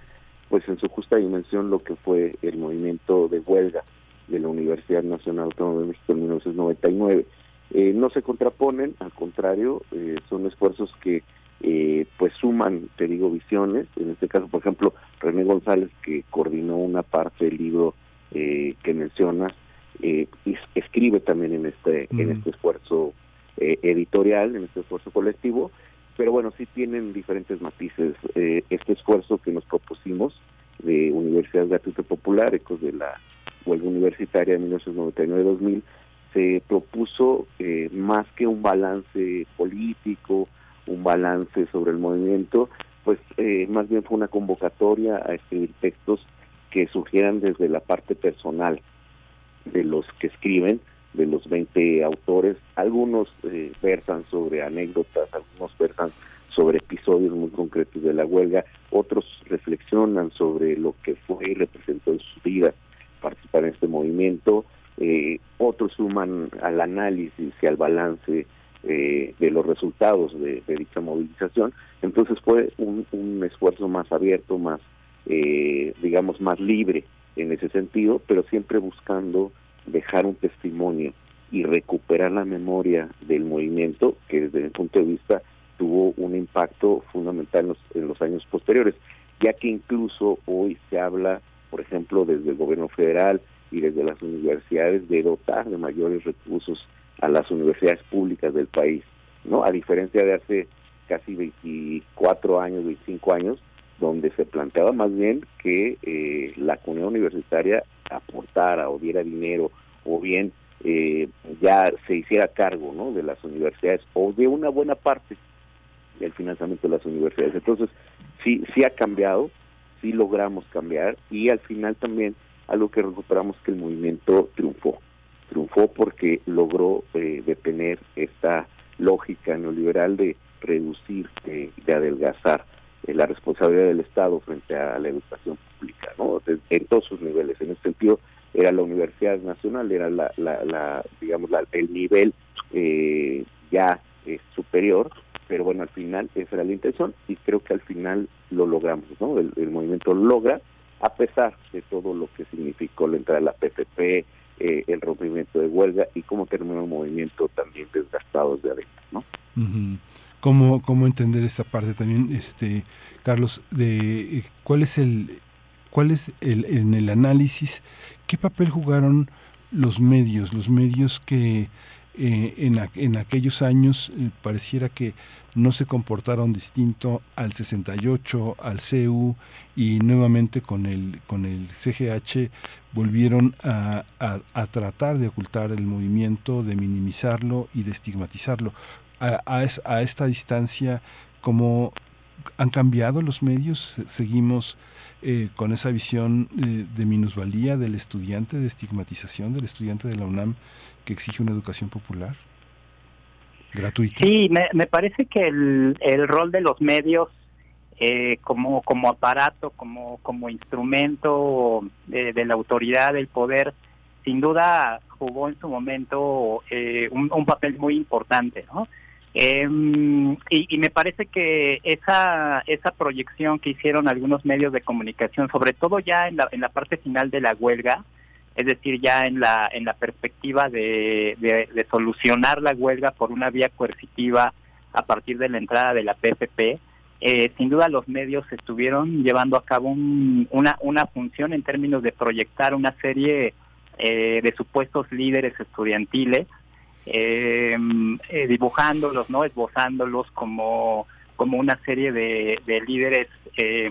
pues en su justa dimensión lo que fue el movimiento de huelga de la Universidad Nacional Autónoma de México en 1999. Eh, no se contraponen, al contrario, eh, son esfuerzos que eh, pues suman, te digo, visiones. En este caso, por ejemplo, René González, que coordinó una parte del libro eh, que mencionas, eh, escribe también en este, en Mm. este esfuerzo eh, editorial, en este esfuerzo colectivo, pero bueno, sí tienen diferentes matices. Eh, este esfuerzo que nos propusimos de Universidad Gratuita Popular, ecos de la huelga universitaria de 1999-2000, se propuso eh, más que un balance político, un balance sobre el movimiento, pues eh, más bien fue una convocatoria a escribir textos que surgieran desde la parte personal de los que escriben, de los 20 autores. Algunos eh, versan sobre anécdotas, algunos versan sobre episodios muy concretos de la huelga, otros reflexionan sobre lo que fue y representó en sus vidas participar en este movimiento, eh, otros suman al análisis y al balance eh, de los resultados de, de dicha movilización. Entonces fue un, un esfuerzo más abierto, más, eh, digamos, más libre en ese sentido, pero siempre buscando dejar un testimonio y recuperar la memoria del movimiento que desde mi punto de vista tuvo un impacto fundamental en los, en los años posteriores, ya que incluso hoy se habla, por ejemplo, desde el gobierno federal y desde las universidades de dotar de mayores recursos a las universidades públicas del país, ¿no? A diferencia de hace casi 24 años, 25 años, donde se planteaba más bien que eh, la comunidad universitaria aportara o diera dinero o bien eh, ya se hiciera cargo ¿no? de las universidades o de una buena parte del financiamiento de las universidades. Entonces, sí, sí ha cambiado, sí logramos cambiar y al final también algo que recuperamos que el movimiento triunfó. Triunfó porque logró eh, detener esta lógica neoliberal de reducir, de, de adelgazar eh, la responsabilidad del Estado frente a la educación pública, ¿no? De- en todos sus niveles. En ese sentido, era la Universidad Nacional, era la, la, la, digamos, la- el nivel eh, ya eh, superior, pero bueno, al final esa era la intención y creo que al final lo logramos, ¿no? El, el movimiento lo logra, a pesar de todo lo que significó la entrada de la PPP, eh, el rompimiento de huelga y cómo terminó el movimiento también desgastado desde adentro, ¿no? Ujú. ¿Cómo, ¿Cómo entender esta parte también, este Carlos, de eh, cuál es el cuál es el en el análisis qué papel jugaron los medios, los medios que eh, en, en aquellos años eh, pareciera que no se comportaron distinto al 68, al CEU y nuevamente con el con el CGH volvieron a, a- a tratar de ocultar el movimiento, de minimizarlo y de estigmatizarlo. A, a es- a esta distancia, ¿cómo han cambiado los medios? Se- Seguimos eh, con esa visión eh, de minusvalía del estudiante, de estigmatización del estudiante de la UNAM que exige una educación popular gratuita. Sí, me, parece que el, el rol de los medios eh, como, como aparato, como, como instrumento de, de la autoridad, del poder, sin duda jugó en su momento eh, un, un papel muy importante, ¿no? Em, y, y me parece que esa esa proyección que hicieron algunos medios de comunicación, sobre todo ya en la, en la parte final de la huelga, es decir, ya en la en la perspectiva de solucionar la huelga por una vía coercitiva a partir de la entrada de la PFP, eh, sin duda los medios estuvieron llevando a cabo un- una una función en términos de proyectar una serie eh, de supuestos líderes estudiantiles eh, eh, dibujándolos, ¿no? Esbozándolos como, como una serie de, de líderes, eh,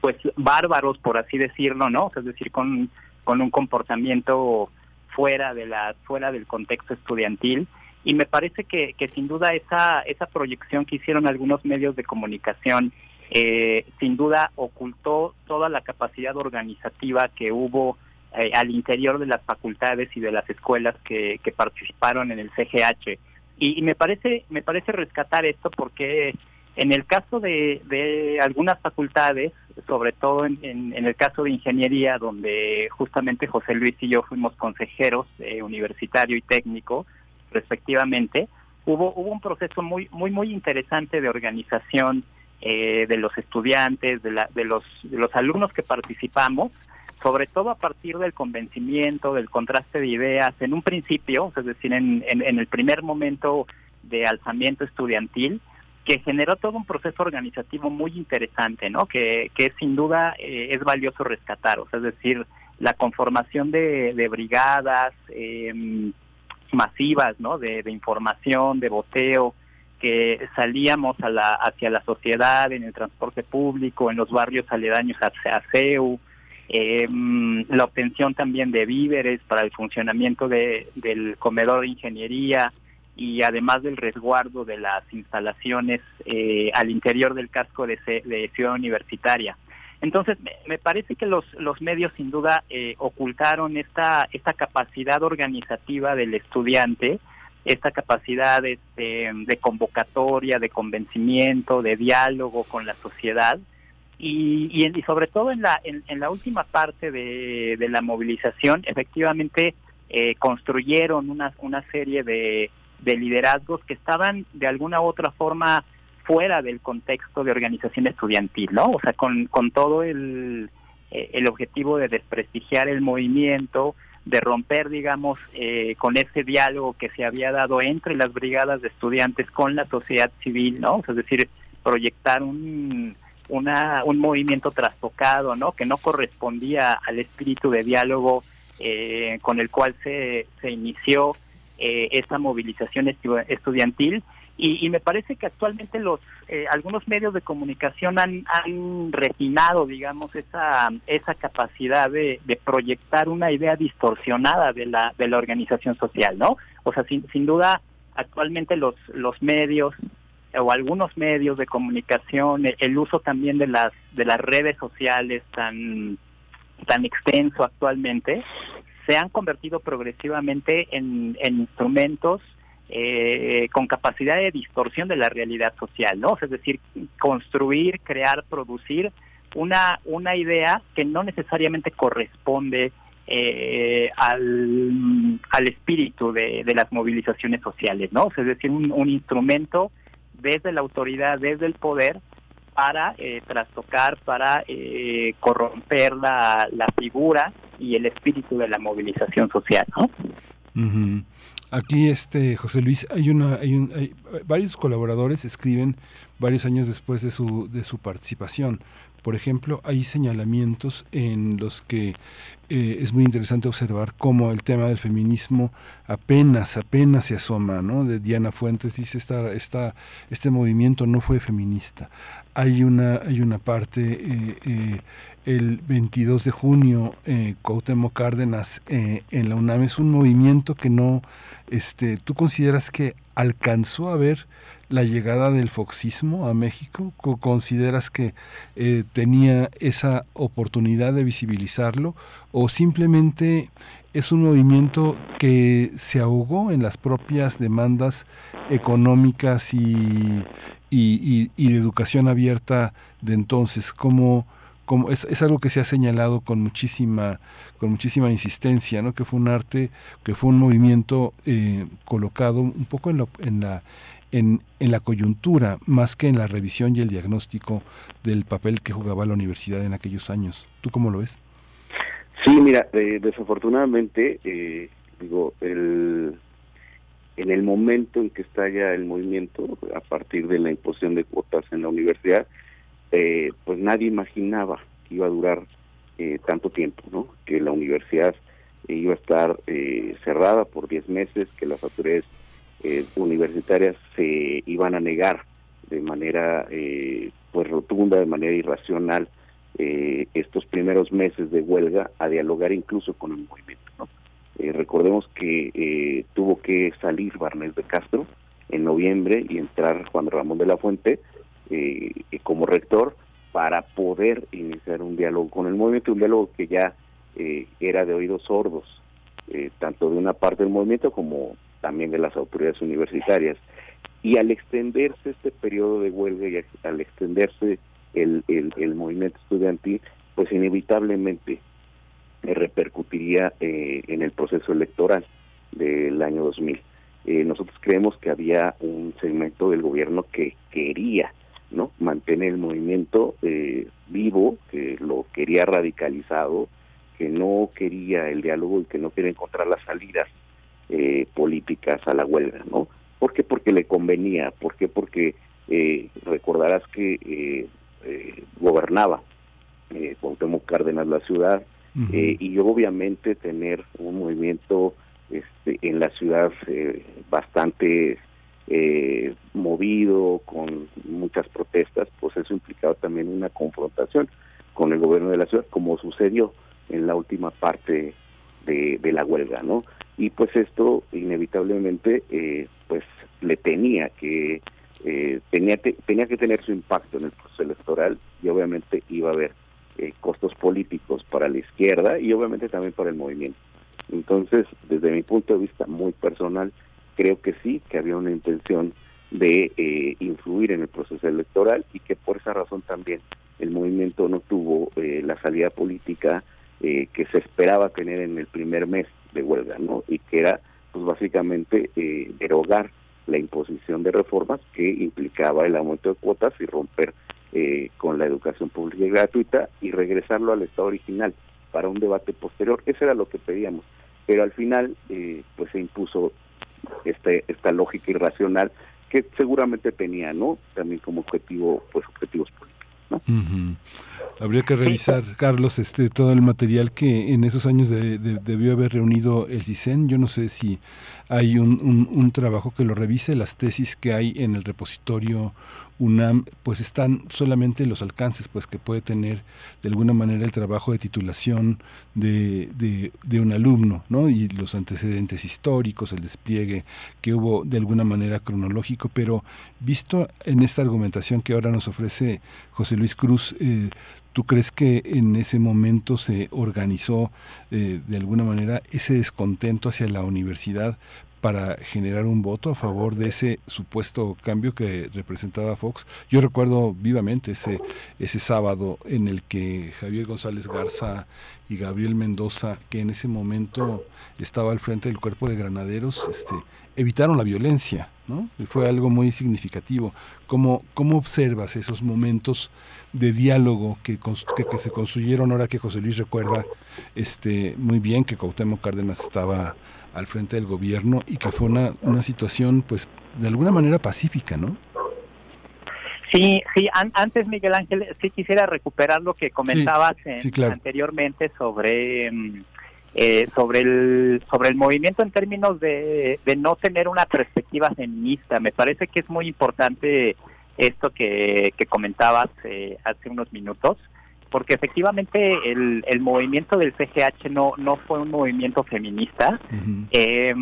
pues bárbaros, por así decirlo, ¿no? Es decir, con, con un comportamiento fuera de la fuera del contexto estudiantil y me parece que, que sin duda esa esa proyección que hicieron algunos medios de comunicación eh, sin duda ocultó toda la capacidad organizativa que hubo eh, al interior de las facultades y de las escuelas que, que participaron en el CGH. Y, me parece me parece rescatar esto porque en el caso de, de algunas facultades, sobre todo en el caso de ingeniería, donde justamente José Luis y yo fuimos consejeros eh, universitario y técnico, respectivamente, hubo hubo un proceso muy muy muy interesante de organización eh, de los estudiantes, de, la, de los de los alumnos que participamos, sobre todo a partir del convencimiento, del contraste de ideas, en un principio, es decir, en, en, el primer momento de alzamiento estudiantil, que generó todo un proceso organizativo muy interesante, ¿no? Que, que sin duda eh, es valioso rescatar, o sea, es decir, la conformación de, de brigadas eh, masivas, ¿no? De, de información, de boteo, que salíamos a la, hacia la sociedad, en el transporte público, en los barrios aledaños a, a CEU, eh, la obtención también de víveres para el funcionamiento de, del comedor de ingeniería y además del resguardo de las instalaciones eh, al interior del casco de, de Ciudad Universitaria. Entonces, me, me parece que los, los medios sin duda eh, ocultaron esta, esta capacidad organizativa del estudiante, esta capacidad este, de convocatoria, de convencimiento, de diálogo con la sociedad, y, y, en- y sobre todo en la, en, en la última parte de, de la movilización, efectivamente eh, construyeron una, una serie de, de liderazgos que estaban de alguna u otra forma fuera del contexto de organización estudiantil, ¿no? O sea, con, con todo el, eh, el objetivo de desprestigiar el movimiento, de romper, digamos, eh, con ese diálogo que se había dado entre las brigadas de estudiantes con la sociedad civil, ¿no? O sea, es decir, proyectar un, una, un movimiento trastocado, ¿no? Que no correspondía al espíritu de diálogo eh, con el cual se, se inició eh, esa movilización estu- estudiantil y, y me parece que actualmente los eh, algunos medios de comunicación han, han refinado, digamos, esa esa capacidad de, de proyectar una idea distorsionada de la de la organización social, ¿no? O sea, sin, sin duda actualmente los los medios o algunos medios de comunicación, el, el uso también de las de las redes sociales tan tan extenso actualmente, se han convertido progresivamente en, en instrumentos eh, con capacidad de distorsión de la realidad social, ¿no? Es decir, construir, crear, producir una, una idea que no necesariamente corresponde eh, al, al espíritu de, de las movilizaciones sociales, ¿no? Es decir, un instrumento desde la autoridad, desde el poder, para eh, trastocar, para eh, corromper la, la figura y el espíritu de la movilización social, ¿no? Aquí, este José Luis, hay una, hay, un, hay varios colaboradores escriben varios años después de su, de su participación. Por ejemplo, hay señalamientos en los que eh, es muy interesante observar cómo el tema del feminismo apenas, apenas se asoma, ¿no? De Diana Fuentes dice esta, esta, este movimiento no fue feminista. Hay una, hay una parte, eh, eh, el 22 de junio, eh, Cuauhtémoc Cárdenas en la UNAM es un movimiento que no, este, ¿tú consideras que alcanzó a ver la llegada del foxismo a México? Co- ¿Consideras que eh, tenía esa oportunidad de visibilizarlo? ¿O simplemente es un movimiento que se ahogó en las propias demandas económicas y, y, de educación abierta de entonces? ¿Cómo, cómo- es, es algo que se ha señalado con muchísima, con muchísima insistencia, ¿no? que fue un arte, que fue un movimiento eh, colocado un poco en la en, en la coyuntura más que en la revisión y el diagnóstico del papel que jugaba la universidad en aquellos años. ¿Tú cómo lo ves? Sí, mira, eh, desafortunadamente, eh, digo, el, en el momento en que estalla el movimiento, a partir de la imposición de cuotas en la universidad, eh, pues nadie imaginaba que iba a durar eh, tanto tiempo, ¿no? Que la universidad iba a estar eh, cerrada por 10 meses, que las autoridades eh, universitarias se iban a negar de manera eh, pues rotunda, de manera irracional, eh, estos primeros meses de huelga a dialogar incluso con el movimiento. Eh, recordemos que eh, tuvo que salir Barnés de Castro en noviembre y entrar Juan Ramón de la Fuente eh, como rector para poder iniciar un diálogo con el movimiento, un diálogo que ya era de oídos sordos, tanto de una parte del movimiento como también de las autoridades universitarias. Y al extenderse este periodo de huelga y al extenderse el, el, el movimiento estudiantil, pues inevitablemente eh, repercutiría eh, en el proceso electoral del año 2000. Eh, nosotros creemos que había un segmento del gobierno que quería no mantener el movimiento eh, vivo, que lo quería radicalizado, que no quería el diálogo y que no quería encontrar las salidas eh, políticas a la huelga, ¿no? ¿Por qué? Porque le convenía, ¿por qué? Porque eh, recordarás que eh, eh, gobernaba eh, Cuauhtémoc Cárdenas la ciudad y obviamente tener un movimiento este, en la ciudad bastante eh, movido, con muchas protestas, pues eso implicaba también una confrontación con el gobierno de la ciudad, como sucedió en la última parte de, la huelga, ¿no? Y pues esto inevitablemente, eh, pues le tenía que eh, tenía que tenía que tener su impacto en el proceso electoral y obviamente iba a haber eh, costos políticos para la izquierda y obviamente también para el movimiento. Entonces, desde mi punto de vista muy personal, creo que sí, que había una intención de eh, influir en el proceso electoral y que por esa razón también el movimiento no tuvo eh, la salida política eh, que se esperaba tener en el primer mes de huelga, ¿no? Y que era, pues básicamente, eh, derogar la imposición de reformas que implicaba el aumento de cuotas y romper eh, con la educación pública y gratuita y regresarlo al estado original para un debate posterior. Eso era lo que pedíamos. Pero al final, eh, pues se impuso este, esta lógica irracional que seguramente tenía, ¿no? También como objetivo, pues objetivos políticos. Habría que revisar, Carlos, este todo el material que en esos años de- de- debió haber reunido el CISEN. Yo no sé si hay un, un, un trabajo que lo revise, las tesis que hay en el repositorio UNAM, pues están solamente los alcances pues que puede tener de alguna manera el trabajo de titulación de, de, un alumno, ¿no? Y los antecedentes históricos, el despliegue que hubo de alguna manera cronológico, pero visto en esta argumentación que ahora nos ofrece José Luis Cruz, eh, ¿Tú crees que en ese momento se organizó eh, de alguna manera ese descontento hacia la universidad para generar un voto a favor de ese supuesto cambio que representaba Fox. Yo recuerdo vivamente ese, ese sábado en el que Javier González Garza y Gabriel Mendoza, que en ese momento estaba al frente del cuerpo de granaderos, este, evitaron la violencia, ¿no? Fue algo muy significativo. ¿Cómo, cómo observas esos momentos de diálogo que, se construyeron ahora que José Luis recuerda este, muy bien que Cuauhtémoc Cárdenas estaba al frente del gobierno y que fue una, una situación, pues, de alguna manera pacífica, ¿no? Sí, sí, an antes Miguel Ángel, sí quisiera recuperar lo que comentabas sí, en, sí, claro. anteriormente sobre eh, sobre el sobre el movimiento en términos de, de no tener una perspectiva feminista. Me parece que es muy importante esto que, que comentabas eh, hace unos minutos porque efectivamente el, el movimiento del CGH no, no fue un movimiento feminista uh -huh. eh,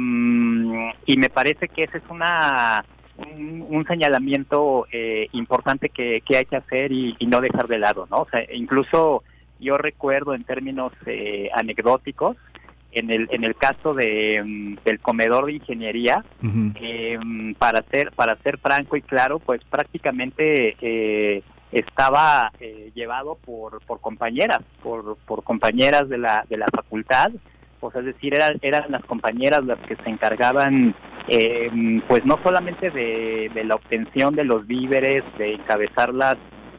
y me parece que ese es una un, un señalamiento eh, importante que, que, hay que hacer y, y, no dejar de lado, ¿no? O sea, incluso yo recuerdo en términos eh, anecdóticos en el en el caso de um, del comedor de ingeniería uh -huh. para ser para ser franco y claro pues prácticamente eh, estaba eh, llevado por, por compañeras, por, compañeras de la, de la facultad, pues es decir, eran, eran las compañeras las que se encargaban, eh, pues no solamente de, la obtención de los víveres, de encabezar las,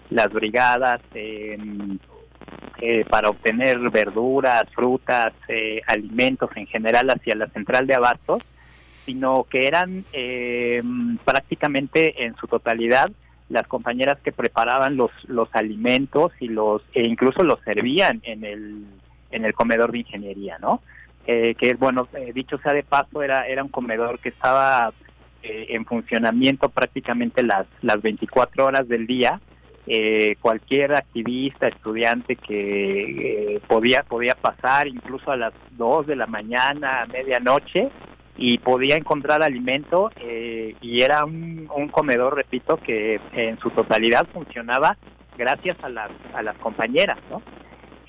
las brigadas, eh, para obtener verduras, frutas, eh, alimentos en general hacia la central de abastos, sino que eran eh, prácticamente en su totalidad las compañeras que preparaban los los alimentos y los e incluso los servían en el en el comedor de ingeniería no eh, que bueno eh, dicho sea de paso era era un comedor que estaba eh, en funcionamiento prácticamente las las 24 horas del día. Eh, cualquier activista estudiante que eh, podía podía pasar incluso a las 2 de la mañana a medianoche y podía encontrar alimento eh, y era un, comedor, repito, que en su totalidad funcionaba gracias a las, a las compañeras, ¿no?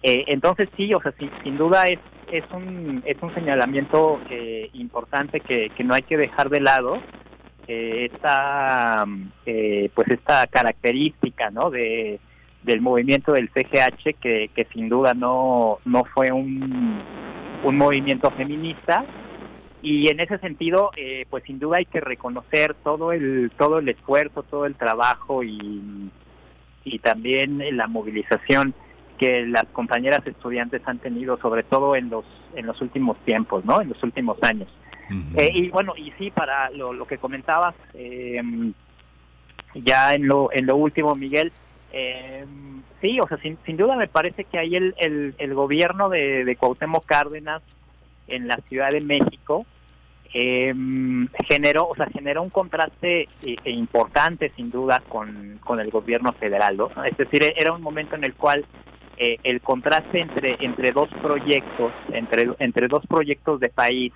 Eh, entonces sí, o sea, sin, sin duda es, es, un, es un señalamiento eh, importante que, no hay que dejar de lado, esta, pues esta característica, ¿no? De, del movimiento del CGH que, que sin duda no, no fue un, un movimiento feminista, y en ese sentido eh, pues sin duda hay que reconocer todo el todo el esfuerzo todo el trabajo y y también la movilización que las compañeras estudiantes han tenido sobre todo en los en los últimos tiempos no en los últimos años uh -huh. eh, y bueno y sí para lo, lo que comentabas eh, ya en lo en lo último Miguel eh, sí o sea sin, sin duda me parece que ahí el, el, el gobierno de, de Cuauhtémoc Cárdenas en la Ciudad de México eh, generó, o sea, generó un contraste eh, importante sin duda con, con el gobierno federal, ¿no? Es decir, era un momento en el cual eh, el contraste entre entre dos proyectos, entre entre dos proyectos de país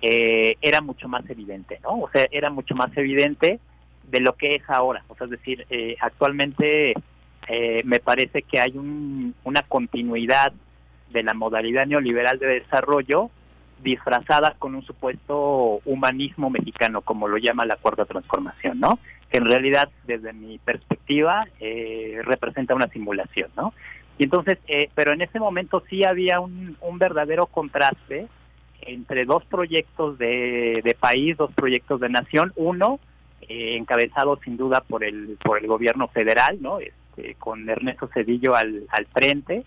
eh, era mucho más evidente, ¿no? O sea, era mucho más evidente de lo que es ahora. O sea, es decir, eh, actualmente eh, me parece que hay un, una continuidad de la modalidad neoliberal de desarrollo disfrazada con un supuesto humanismo mexicano, como lo llama la cuarta transformación, ¿no? Que en realidad, desde mi perspectiva, eh, representa una simulación, ¿no? Y entonces, eh, pero en ese momento sí había un, un verdadero contraste entre dos proyectos de, de, país, dos proyectos de nación, uno eh, encabezado sin duda por el por el gobierno federal, ¿no? Este, con Ernesto Cedillo al, al frente,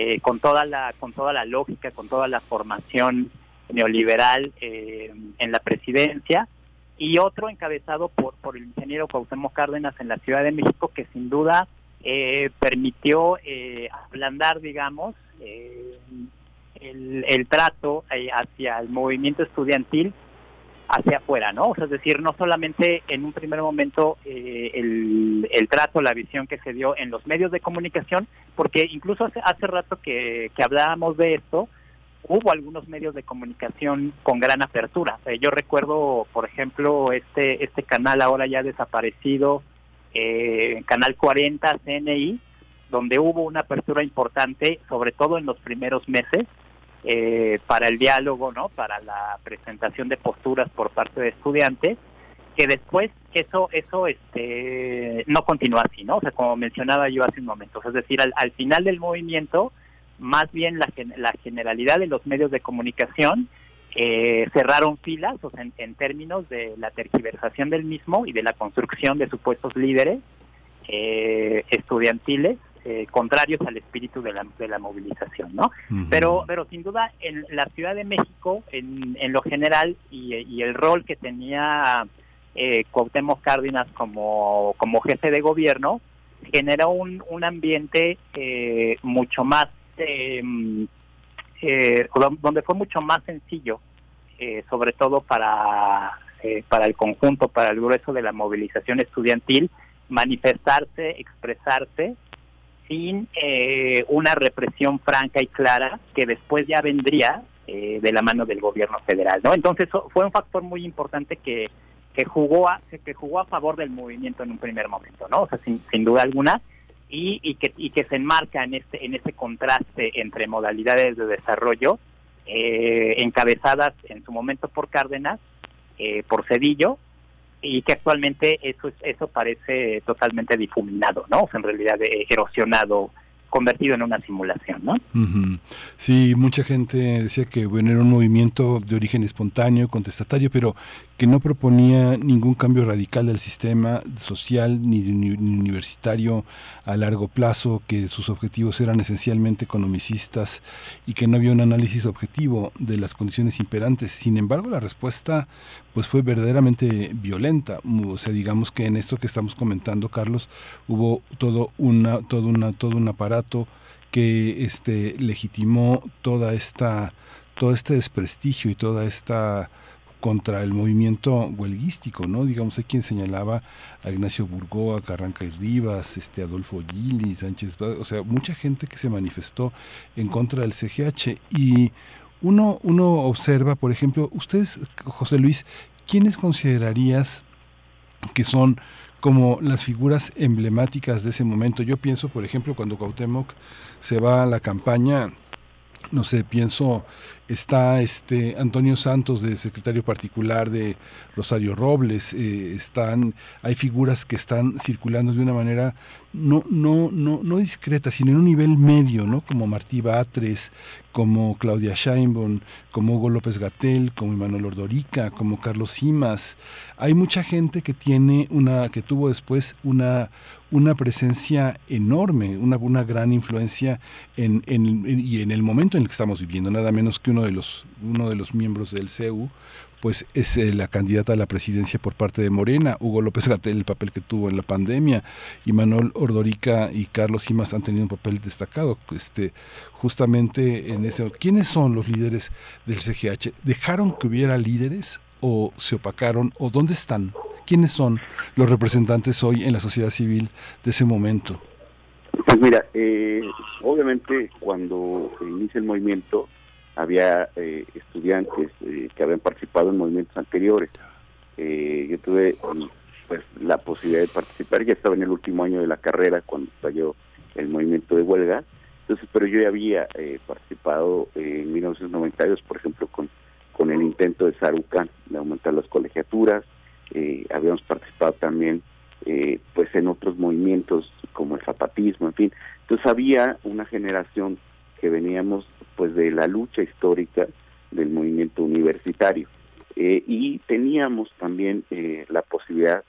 eh, con toda la con toda la lógica, con toda la formación neoliberal eh, en la presidencia y otro encabezado por por el ingeniero Cuauhtémoc Cárdenas en la Ciudad de México que sin duda eh, permitió eh, ablandar, digamos, el, el, trato hacia el movimiento estudiantil hacia afuera, ¿no? O sea, es decir, no solamente en un primer momento eh, el, el, trato, la visión que se dio en los medios de comunicación, porque incluso hace, hace rato que, que hablábamos de esto, hubo algunos medios de comunicación con gran apertura. Eh, yo recuerdo, por ejemplo, este este canal ahora ya desaparecido, eh, Canal 40, CNI, donde hubo una apertura importante, sobre todo en los primeros meses, eh, para el diálogo, ¿no? Para la presentación de posturas por parte de estudiantes, que después eso eso este no continuó así, ¿no? O sea, como mencionaba yo hace un momento, es decir, al, al final del movimiento, más bien la, la generalidad de los medios de comunicación eh, cerraron filas o sea, en, en, términos de la tergiversación del mismo y de la construcción de supuestos líderes eh, estudiantiles eh, contrarios al espíritu de la, de la movilización, ¿no? Uh -huh. Pero, pero sin duda en la Ciudad de México, en, en lo general y, y, el rol que tenía eh, Cuauhtémoc Cárdenas como, como jefe de gobierno generó un, un ambiente eh, mucho más eh, eh, donde fue mucho más sencillo, eh, sobre todo para, eh, para el conjunto, para el grueso de la movilización estudiantil, manifestarse, expresarse sin eh, una represión franca y clara que después ya vendría eh, de la mano del gobierno federal, ¿no? Entonces fue un factor muy importante que, que jugó a, que jugó a favor del movimiento en un primer momento, ¿no? O sea, sin, sin duda alguna y, y, que, y que se enmarca en este en ese contraste entre modalidades de desarrollo eh, encabezadas en su momento por Cárdenas, eh, por Cedillo, y que actualmente eso eso parece totalmente difuminado, ¿no? O sea, en realidad eh, erosionado convertido en una simulación, ¿no? Sí, mucha gente decía que bueno era un movimiento de origen espontáneo, contestatario, pero que no proponía ningún cambio radical del sistema social ni, ni, universitario a largo plazo, que sus objetivos eran esencialmente economicistas y que no había un análisis objetivo de las condiciones imperantes. Sin embargo, la respuesta pues fue verdaderamente violenta. O sea, digamos que en esto que estamos comentando, Carlos, hubo todo una, todo una, todo un aparato que este legitimó toda esta, todo este desprestigio y toda esta contra el movimiento huelguístico, ¿no? Digamos, hay quien señalaba a Ignacio Burgoa, Carranca y Rivas, este Adolfo Gili, Sánchez, o sea, mucha gente que se manifestó en contra del CGH y uno, uno observa, por ejemplo, ustedes, José Luis, ¿quiénes considerarías que son como las figuras emblemáticas de ese momento? Yo pienso, por ejemplo, cuando Cuauhtémoc se va a la campaña, no sé, pienso está este Antonio Santos de secretario particular de Rosario Robles eh, están hay figuras que están circulando de una manera no no no no discreta sino en un nivel medio no como Martí Batres como Claudia Sheinbaum como Hugo López Gatel como Manuel Ordorica como Carlos Simas. Hay mucha gente que tiene una que tuvo después una una presencia enorme, una, una gran influencia en, en, en, y en el momento en el que estamos viviendo, nada menos que uno de los, uno de los miembros del CEU, pues es eh, la candidata a la presidencia por parte de Morena, Hugo López Gatel, el papel que tuvo en la pandemia, y Manuel Ordorica y Carlos Simas han tenido un papel destacado, este, justamente en ese. ¿Quiénes son los líderes del CGH? ¿Dejaron que hubiera líderes o se opacaron o dónde están? ¿Quiénes son los representantes hoy en la sociedad civil de ese momento? Pues mira, eh, obviamente cuando se inicia el movimiento había eh, estudiantes eh, que habían participado en movimientos anteriores. Eh, yo tuve pues la posibilidad de participar, ya estaba en el último año de la carrera cuando estalló el movimiento de huelga, entonces pero yo ya había participado en 1992, por ejemplo, con, con el intento de Sarucán de aumentar las colegiaturas, eh, habíamos participado también eh, pues en otros movimientos como el zapatismo, en fin. Entonces había una generación que veníamos pues de la lucha histórica del movimiento universitario eh, y teníamos también eh, la posibilidad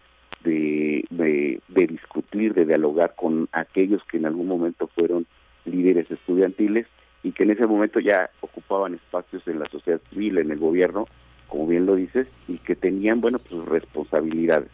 de, de, de discutir, de dialogar con aquellos que en algún momento fueron líderes estudiantiles y que en ese momento ya ocupaban espacios en la sociedad civil, en el gobierno, como bien lo dices, y que tenían, bueno, pues responsabilidades.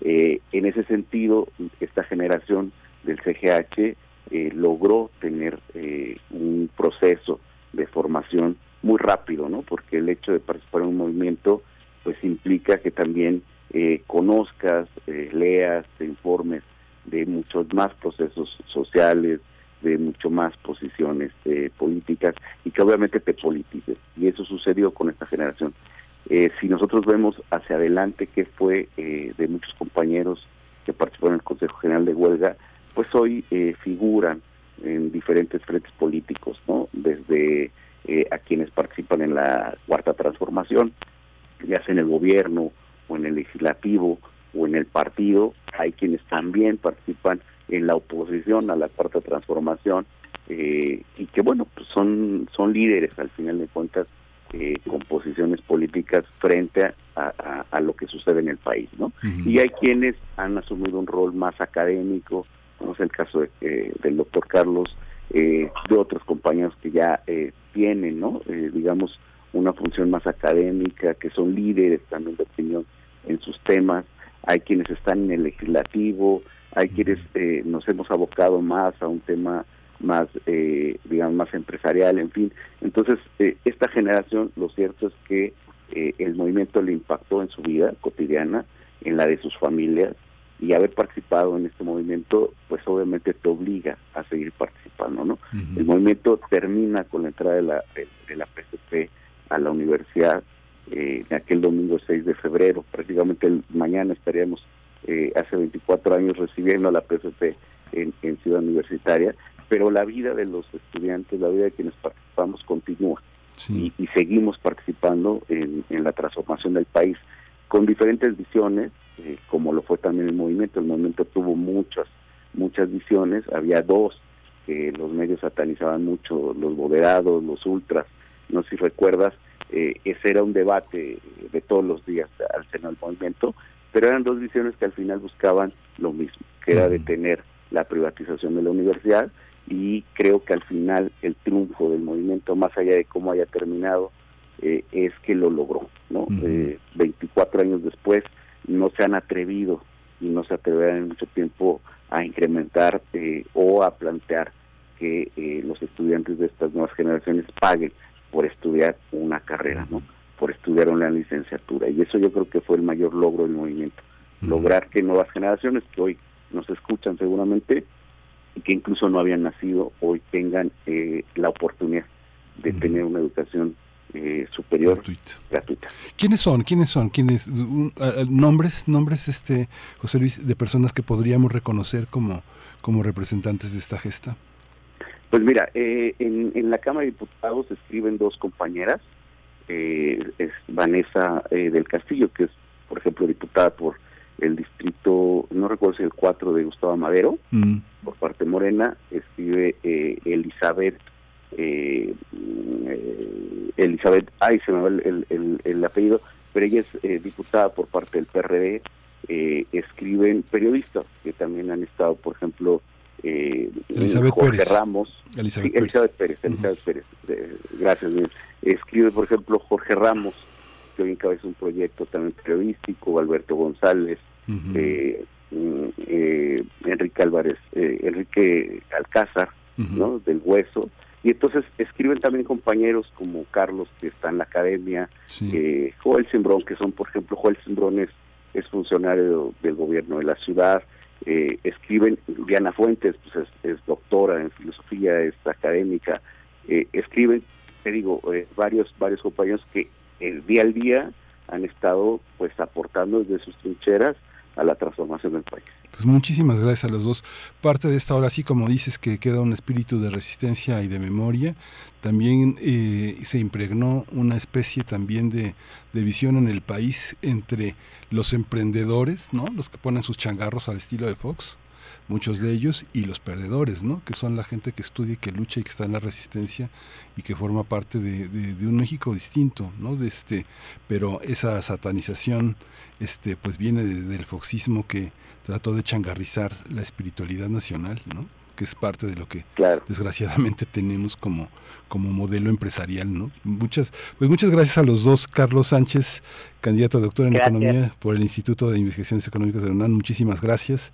Eh, en ese sentido, esta generación del CGH eh, logró tener eh, un proceso de formación muy rápido, ¿no? Porque el hecho de participar en un movimiento pues implica que también eh, conozcas, eh, leas, te informes de muchos más procesos sociales, de mucho más posiciones eh, políticas y que obviamente te politices. Y eso sucedió con esta generación. Eh, si nosotros vemos hacia adelante qué fue de muchos compañeros que participaron en el Consejo General de Huelga, pues hoy eh, figuran en diferentes frentes políticos, ¿no? Desde eh, a quienes participan en la Cuarta Transformación, ya sea en el gobierno o en el legislativo o en el partido, hay quienes también participan en la oposición a la Cuarta Transformación eh, y que bueno, pues son, son líderes al final de cuentas eh, con posiciones políticas frente a, a- a lo que sucede en el país, ¿no? Y hay quienes han asumido un rol más académico, es el caso de, eh, del doctor Carlos, eh, de otros compañeros que ya eh, tienen, ¿no? Eh, digamos, una función más académica, que son líderes también de opinión en sus temas. Hay quienes están en el legislativo, hay quienes eh, nos hemos abocado más a un tema más, eh, digamos, más empresarial, en fin. Entonces, eh, esta generación, lo cierto es que el movimiento le impactó en su vida cotidiana, en la de sus familias, y haber participado en este movimiento, pues obviamente te obliga a seguir participando, ¿no? El movimiento termina con la entrada de la, de, de la PCP a la universidad eh, en aquel domingo 6 de febrero, prácticamente el, mañana estaríamos eh, hace 24 años recibiendo a la PCP en, en Ciudad Universitaria, pero la vida de los estudiantes, la vida de quienes participamos continúa. Y, y seguimos participando en, en la transformación del país con diferentes visiones, eh, como lo fue también el movimiento. El movimiento tuvo muchas, muchas visiones, había dos que los medios satanizaban mucho, los moderados, los ultras, no sé si recuerdas, eh, ese era un debate de todos los días al seno del movimiento, pero eran dos visiones que al final buscaban lo mismo, que era detener la privatización de la universidad y creo que al final el triunfo del movimiento, más allá de cómo haya terminado, eh, es que lo logró, ¿no? Eh, 24 años después no se han atrevido y no se atreverán en mucho tiempo a incrementar eh, o a plantear que eh, los estudiantes de estas nuevas generaciones paguen por estudiar una carrera, ¿no? Por estudiar una licenciatura. Y eso yo creo que fue el mayor logro del movimiento. Lograr que nuevas generaciones que hoy nos escuchan seguramente y que incluso no habían nacido, hoy tengan eh, la oportunidad de tener una educación eh, superior gratuita. ¿Quiénes son? ¿Quiénes son? ¿Quiénes? Un- nombres, nombres, este, José Luis, de personas que podríamos reconocer como, como representantes de esta gesta. Pues mira, eh, en, en la Cámara de Diputados escriben dos compañeras, eh, es Vanessa eh, del Castillo, que es, por ejemplo, diputada por el distrito, no recuerdo si el 4 de Gustavo Madero, Mm. por parte morena, escribe eh, Elizabeth, eh, eh, Elizabeth, ay, se me va el, el- el- el apellido, pero ella es eh, diputada por parte del PRD, eh, escriben periodistas que también han estado, por ejemplo, Elizabeth Jorge Pérez. Ramos, Elizabeth Sí, Pérez. Elizabeth Pérez, Elizabeth Pérez, gracias. Escribe, por ejemplo, Jorge Ramos, que hoy encabeza un proyecto también periodístico, Alberto González, mm, Enrique Álvarez, Enrique Alcázar, ¿no? Del Hueso. Y entonces escriben también compañeros como Carlos, que está en la academia, eh, Joel Simbrón, que son, por ejemplo, Joel Simbrón es, es funcionario del gobierno de la ciudad, eh, escriben, Diana Fuentes, pues es, es doctora en filosofía, es académica, eh, escriben, te digo, eh, varios, varios compañeros que el día al día han estado pues aportando desde sus trincheras a la transformación del país. Pues muchísimas gracias a los dos. Parte de esta hora, así como dices que queda un espíritu de resistencia y de memoria, también eh, se impregnó una especie también de, de visión en el país entre los emprendedores, ¿no? Los que ponen sus changarros al estilo de Fox, muchos de ellos, y los perdedores, ¿no? Que son la gente que estudia y que lucha y que está en la resistencia y que forma parte de, de- de un México distinto, ¿no? De este, pero esa satanización, este, pues viene de- del foxismo que trató de changarrizar la espiritualidad nacional, ¿no? que es parte de lo que desgraciadamente tenemos como, como modelo empresarial, ¿no? Muchas, pues muchas gracias a los dos, Carlos Sánchez, candidato a doctor en Gracias. economía por el Instituto de Investigaciones Económicas de la UNAM, muchísimas gracias.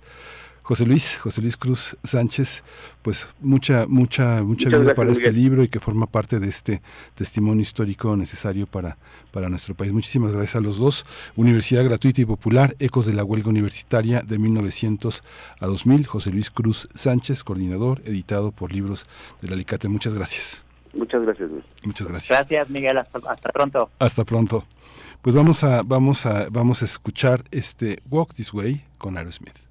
José Luis, José Luis Cruz Sánchez, pues mucha, mucha, mucha Muchas vida gracias, para este libro y que forma parte de este testimonio histórico necesario para, para nuestro país. Muchísimas gracias a los dos. Universidad Gratuita y Popular, Ecos de la Huelga Universitaria de 1900 a 2000. José Luis Cruz Sánchez, coordinador, editado por Libros del Alicate. Muchas gracias. Muchas gracias. Luis. Muchas gracias. Gracias, Miguel. Hasta, hasta pronto. Hasta pronto. Pues vamos a, vamos a, vamos a escuchar este Walk This Way con Aerosmith.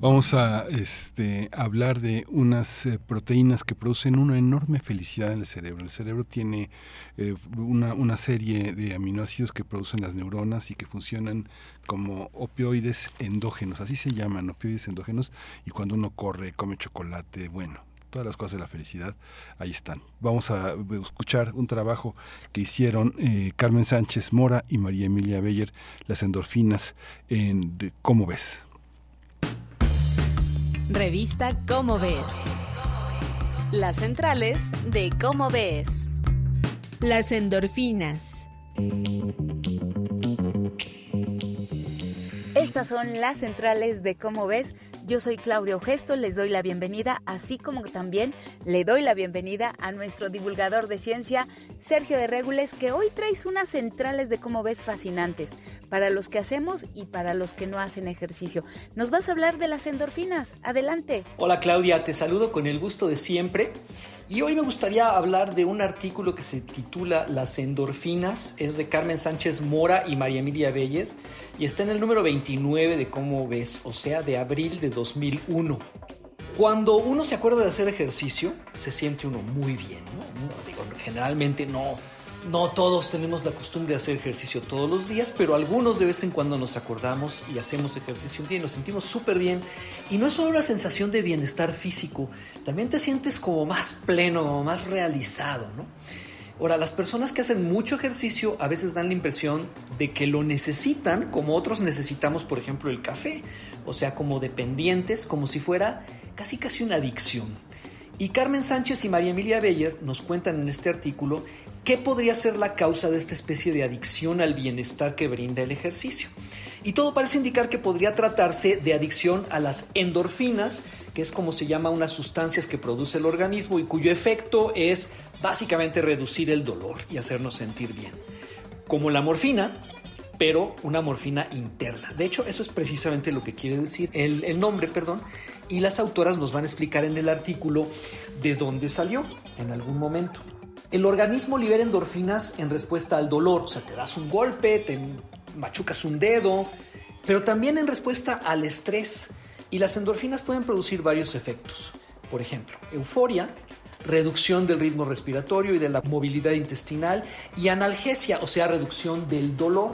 Vamos a este, hablar de unas eh, proteínas que producen una enorme felicidad en el cerebro. El cerebro tiene eh, una, serie de aminoácidos que producen las neuronas y que funcionan como opioides endógenos, así se llaman, opioides endógenos, y cuando uno corre, come chocolate, bueno, todas las cosas de la felicidad, ahí están. Vamos a escuchar un trabajo que hicieron eh, Carmen Sánchez Mora y María Emilia Beyer, las endorfinas, en ¿Cómo ves? Revista Cómo Ves. Las centrales de Cómo Ves. Las endorfinas. Estas son las centrales de Cómo ves. Yo soy Claudio Gesto, les doy la bienvenida, así como también le doy la bienvenida a nuestro divulgador de ciencia, Sergio de Regules, que hoy traes unas centrales de Cómo ves fascinantes para los que hacemos y para los que no hacen ejercicio. Nos vas a hablar de las endorfinas. Adelante. Hola Claudia, te saludo con el gusto de siempre. Y hoy me gustaría hablar de un artículo que se titula Las endorfinas, es de Carmen Sánchez Mora y María Emilia Beyer y está en el número 29 de Cómo ves, o sea, de abril de 2001. Cuando uno se acuerda de hacer ejercicio, se siente uno muy bien, digo, generalmente no, no todos tenemos la costumbre de hacer ejercicio todos los días, pero algunos de vez en cuando nos acordamos y hacemos ejercicio un día y nos sentimos súper bien. Y no es solo la sensación de bienestar físico, también te sientes como más pleno, más realizado, ¿no? Ahora, las personas que hacen mucho ejercicio a veces dan la impresión de que lo necesitan como otros necesitamos, por ejemplo, el café, o sea, como dependientes, como si fuera casi casi una adicción. Y Carmen Sánchez y María Emilia Beyer nos cuentan en este artículo qué podría ser la causa de esta especie de adicción al bienestar que brinda el ejercicio. Y todo parece indicar que podría tratarse de adicción a las endorfinas, que es como se llama unas sustancias que produce el organismo y cuyo efecto es básicamente reducir el dolor y hacernos sentir bien. Como la morfina, pero una morfina interna. De hecho, eso es precisamente lo que quiere decir el, el, nombre, perdón, y las autoras nos van a explicar en el artículo de dónde salió en algún momento. El organismo libera endorfinas en respuesta al dolor, o sea, te das un golpe, te machucas un dedo, pero también en respuesta al estrés. Y las endorfinas pueden producir varios efectos. Por ejemplo, euforia, reducción del ritmo respiratorio y de la movilidad intestinal y analgesia, o sea, reducción del dolor.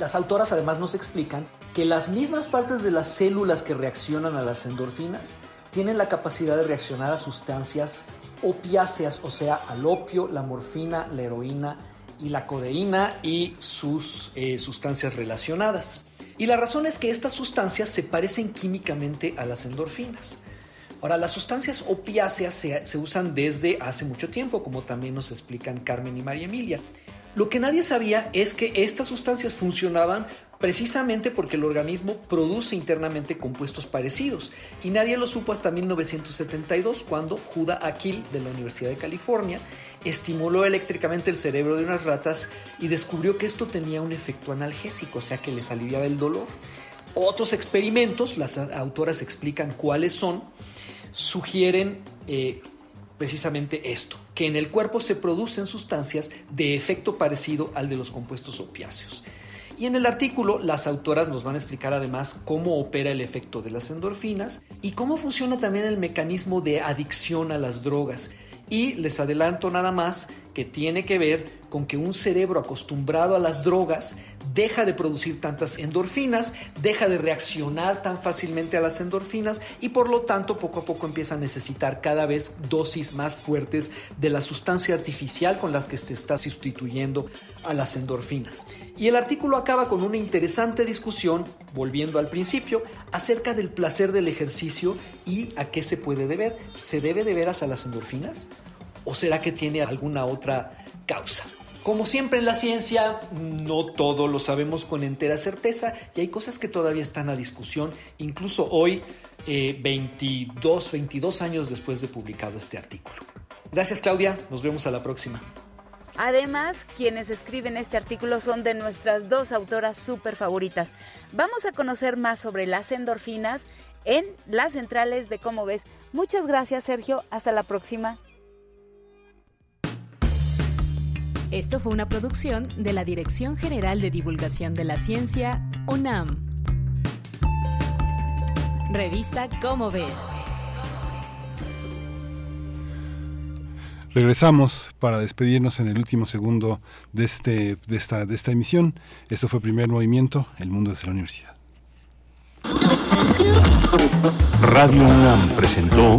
Las autoras además nos explican que las mismas partes de las células que reaccionan a las endorfinas tienen la capacidad de reaccionar a sustancias opiáceas, o sea, al opio, la morfina, la heroína y la codeína y sus eh, sustancias relacionadas. Y la razón es que estas sustancias se parecen químicamente a las endorfinas. Ahora, las sustancias opiáceas se, se, usan desde hace mucho tiempo, como también nos explican Carmen y María Emilia. Lo que nadie sabía es que estas sustancias funcionaban precisamente porque el organismo produce internamente compuestos parecidos y nadie lo supo hasta 1972 cuando Judah Akil de la Universidad de California estimuló eléctricamente el cerebro de unas ratas y descubrió que esto tenía un efecto analgésico, o sea que les aliviaba el dolor. Otros experimentos, las autoras explican cuáles son, sugieren eh, precisamente esto, que en el cuerpo se producen sustancias de efecto parecido al de los compuestos opiáceos. Y en el artículo las autoras nos van a explicar además cómo opera el efecto de las endorfinas y cómo funciona también el mecanismo de adicción a las drogas. Y les adelanto nada más que tiene que ver con que un cerebro acostumbrado a las drogas deja de producir tantas endorfinas, deja de reaccionar tan fácilmente a las endorfinas y por lo tanto poco a poco empieza a necesitar cada vez dosis más fuertes de la sustancia artificial con las que se está sustituyendo a las endorfinas. Y el artículo acaba con una interesante discusión, volviendo al principio, acerca del placer del ejercicio y a qué se puede deber. ¿Se debe deber a las endorfinas? ¿O será que tiene alguna otra causa? Como siempre en la ciencia, no todo lo sabemos con entera certeza y hay cosas que todavía están a discusión, incluso hoy, eh, 22, 22 años después de publicado este artículo. Gracias Claudia, nos vemos a la próxima. Además, quienes escriben este artículo son de nuestras dos autoras súper favoritas. Vamos a conocer más sobre las endorfinas en las centrales de cómo ves. Muchas gracias Sergio, hasta la próxima. Esto fue una producción de la Dirección General de Divulgación de la Ciencia, UNAM. Revista Cómo ves. Regresamos para despedirnos en el último segundo de, este, de, esta, de esta emisión. Esto fue Primer Movimiento, El Mundo desde la Universidad. Radio UNAM presentó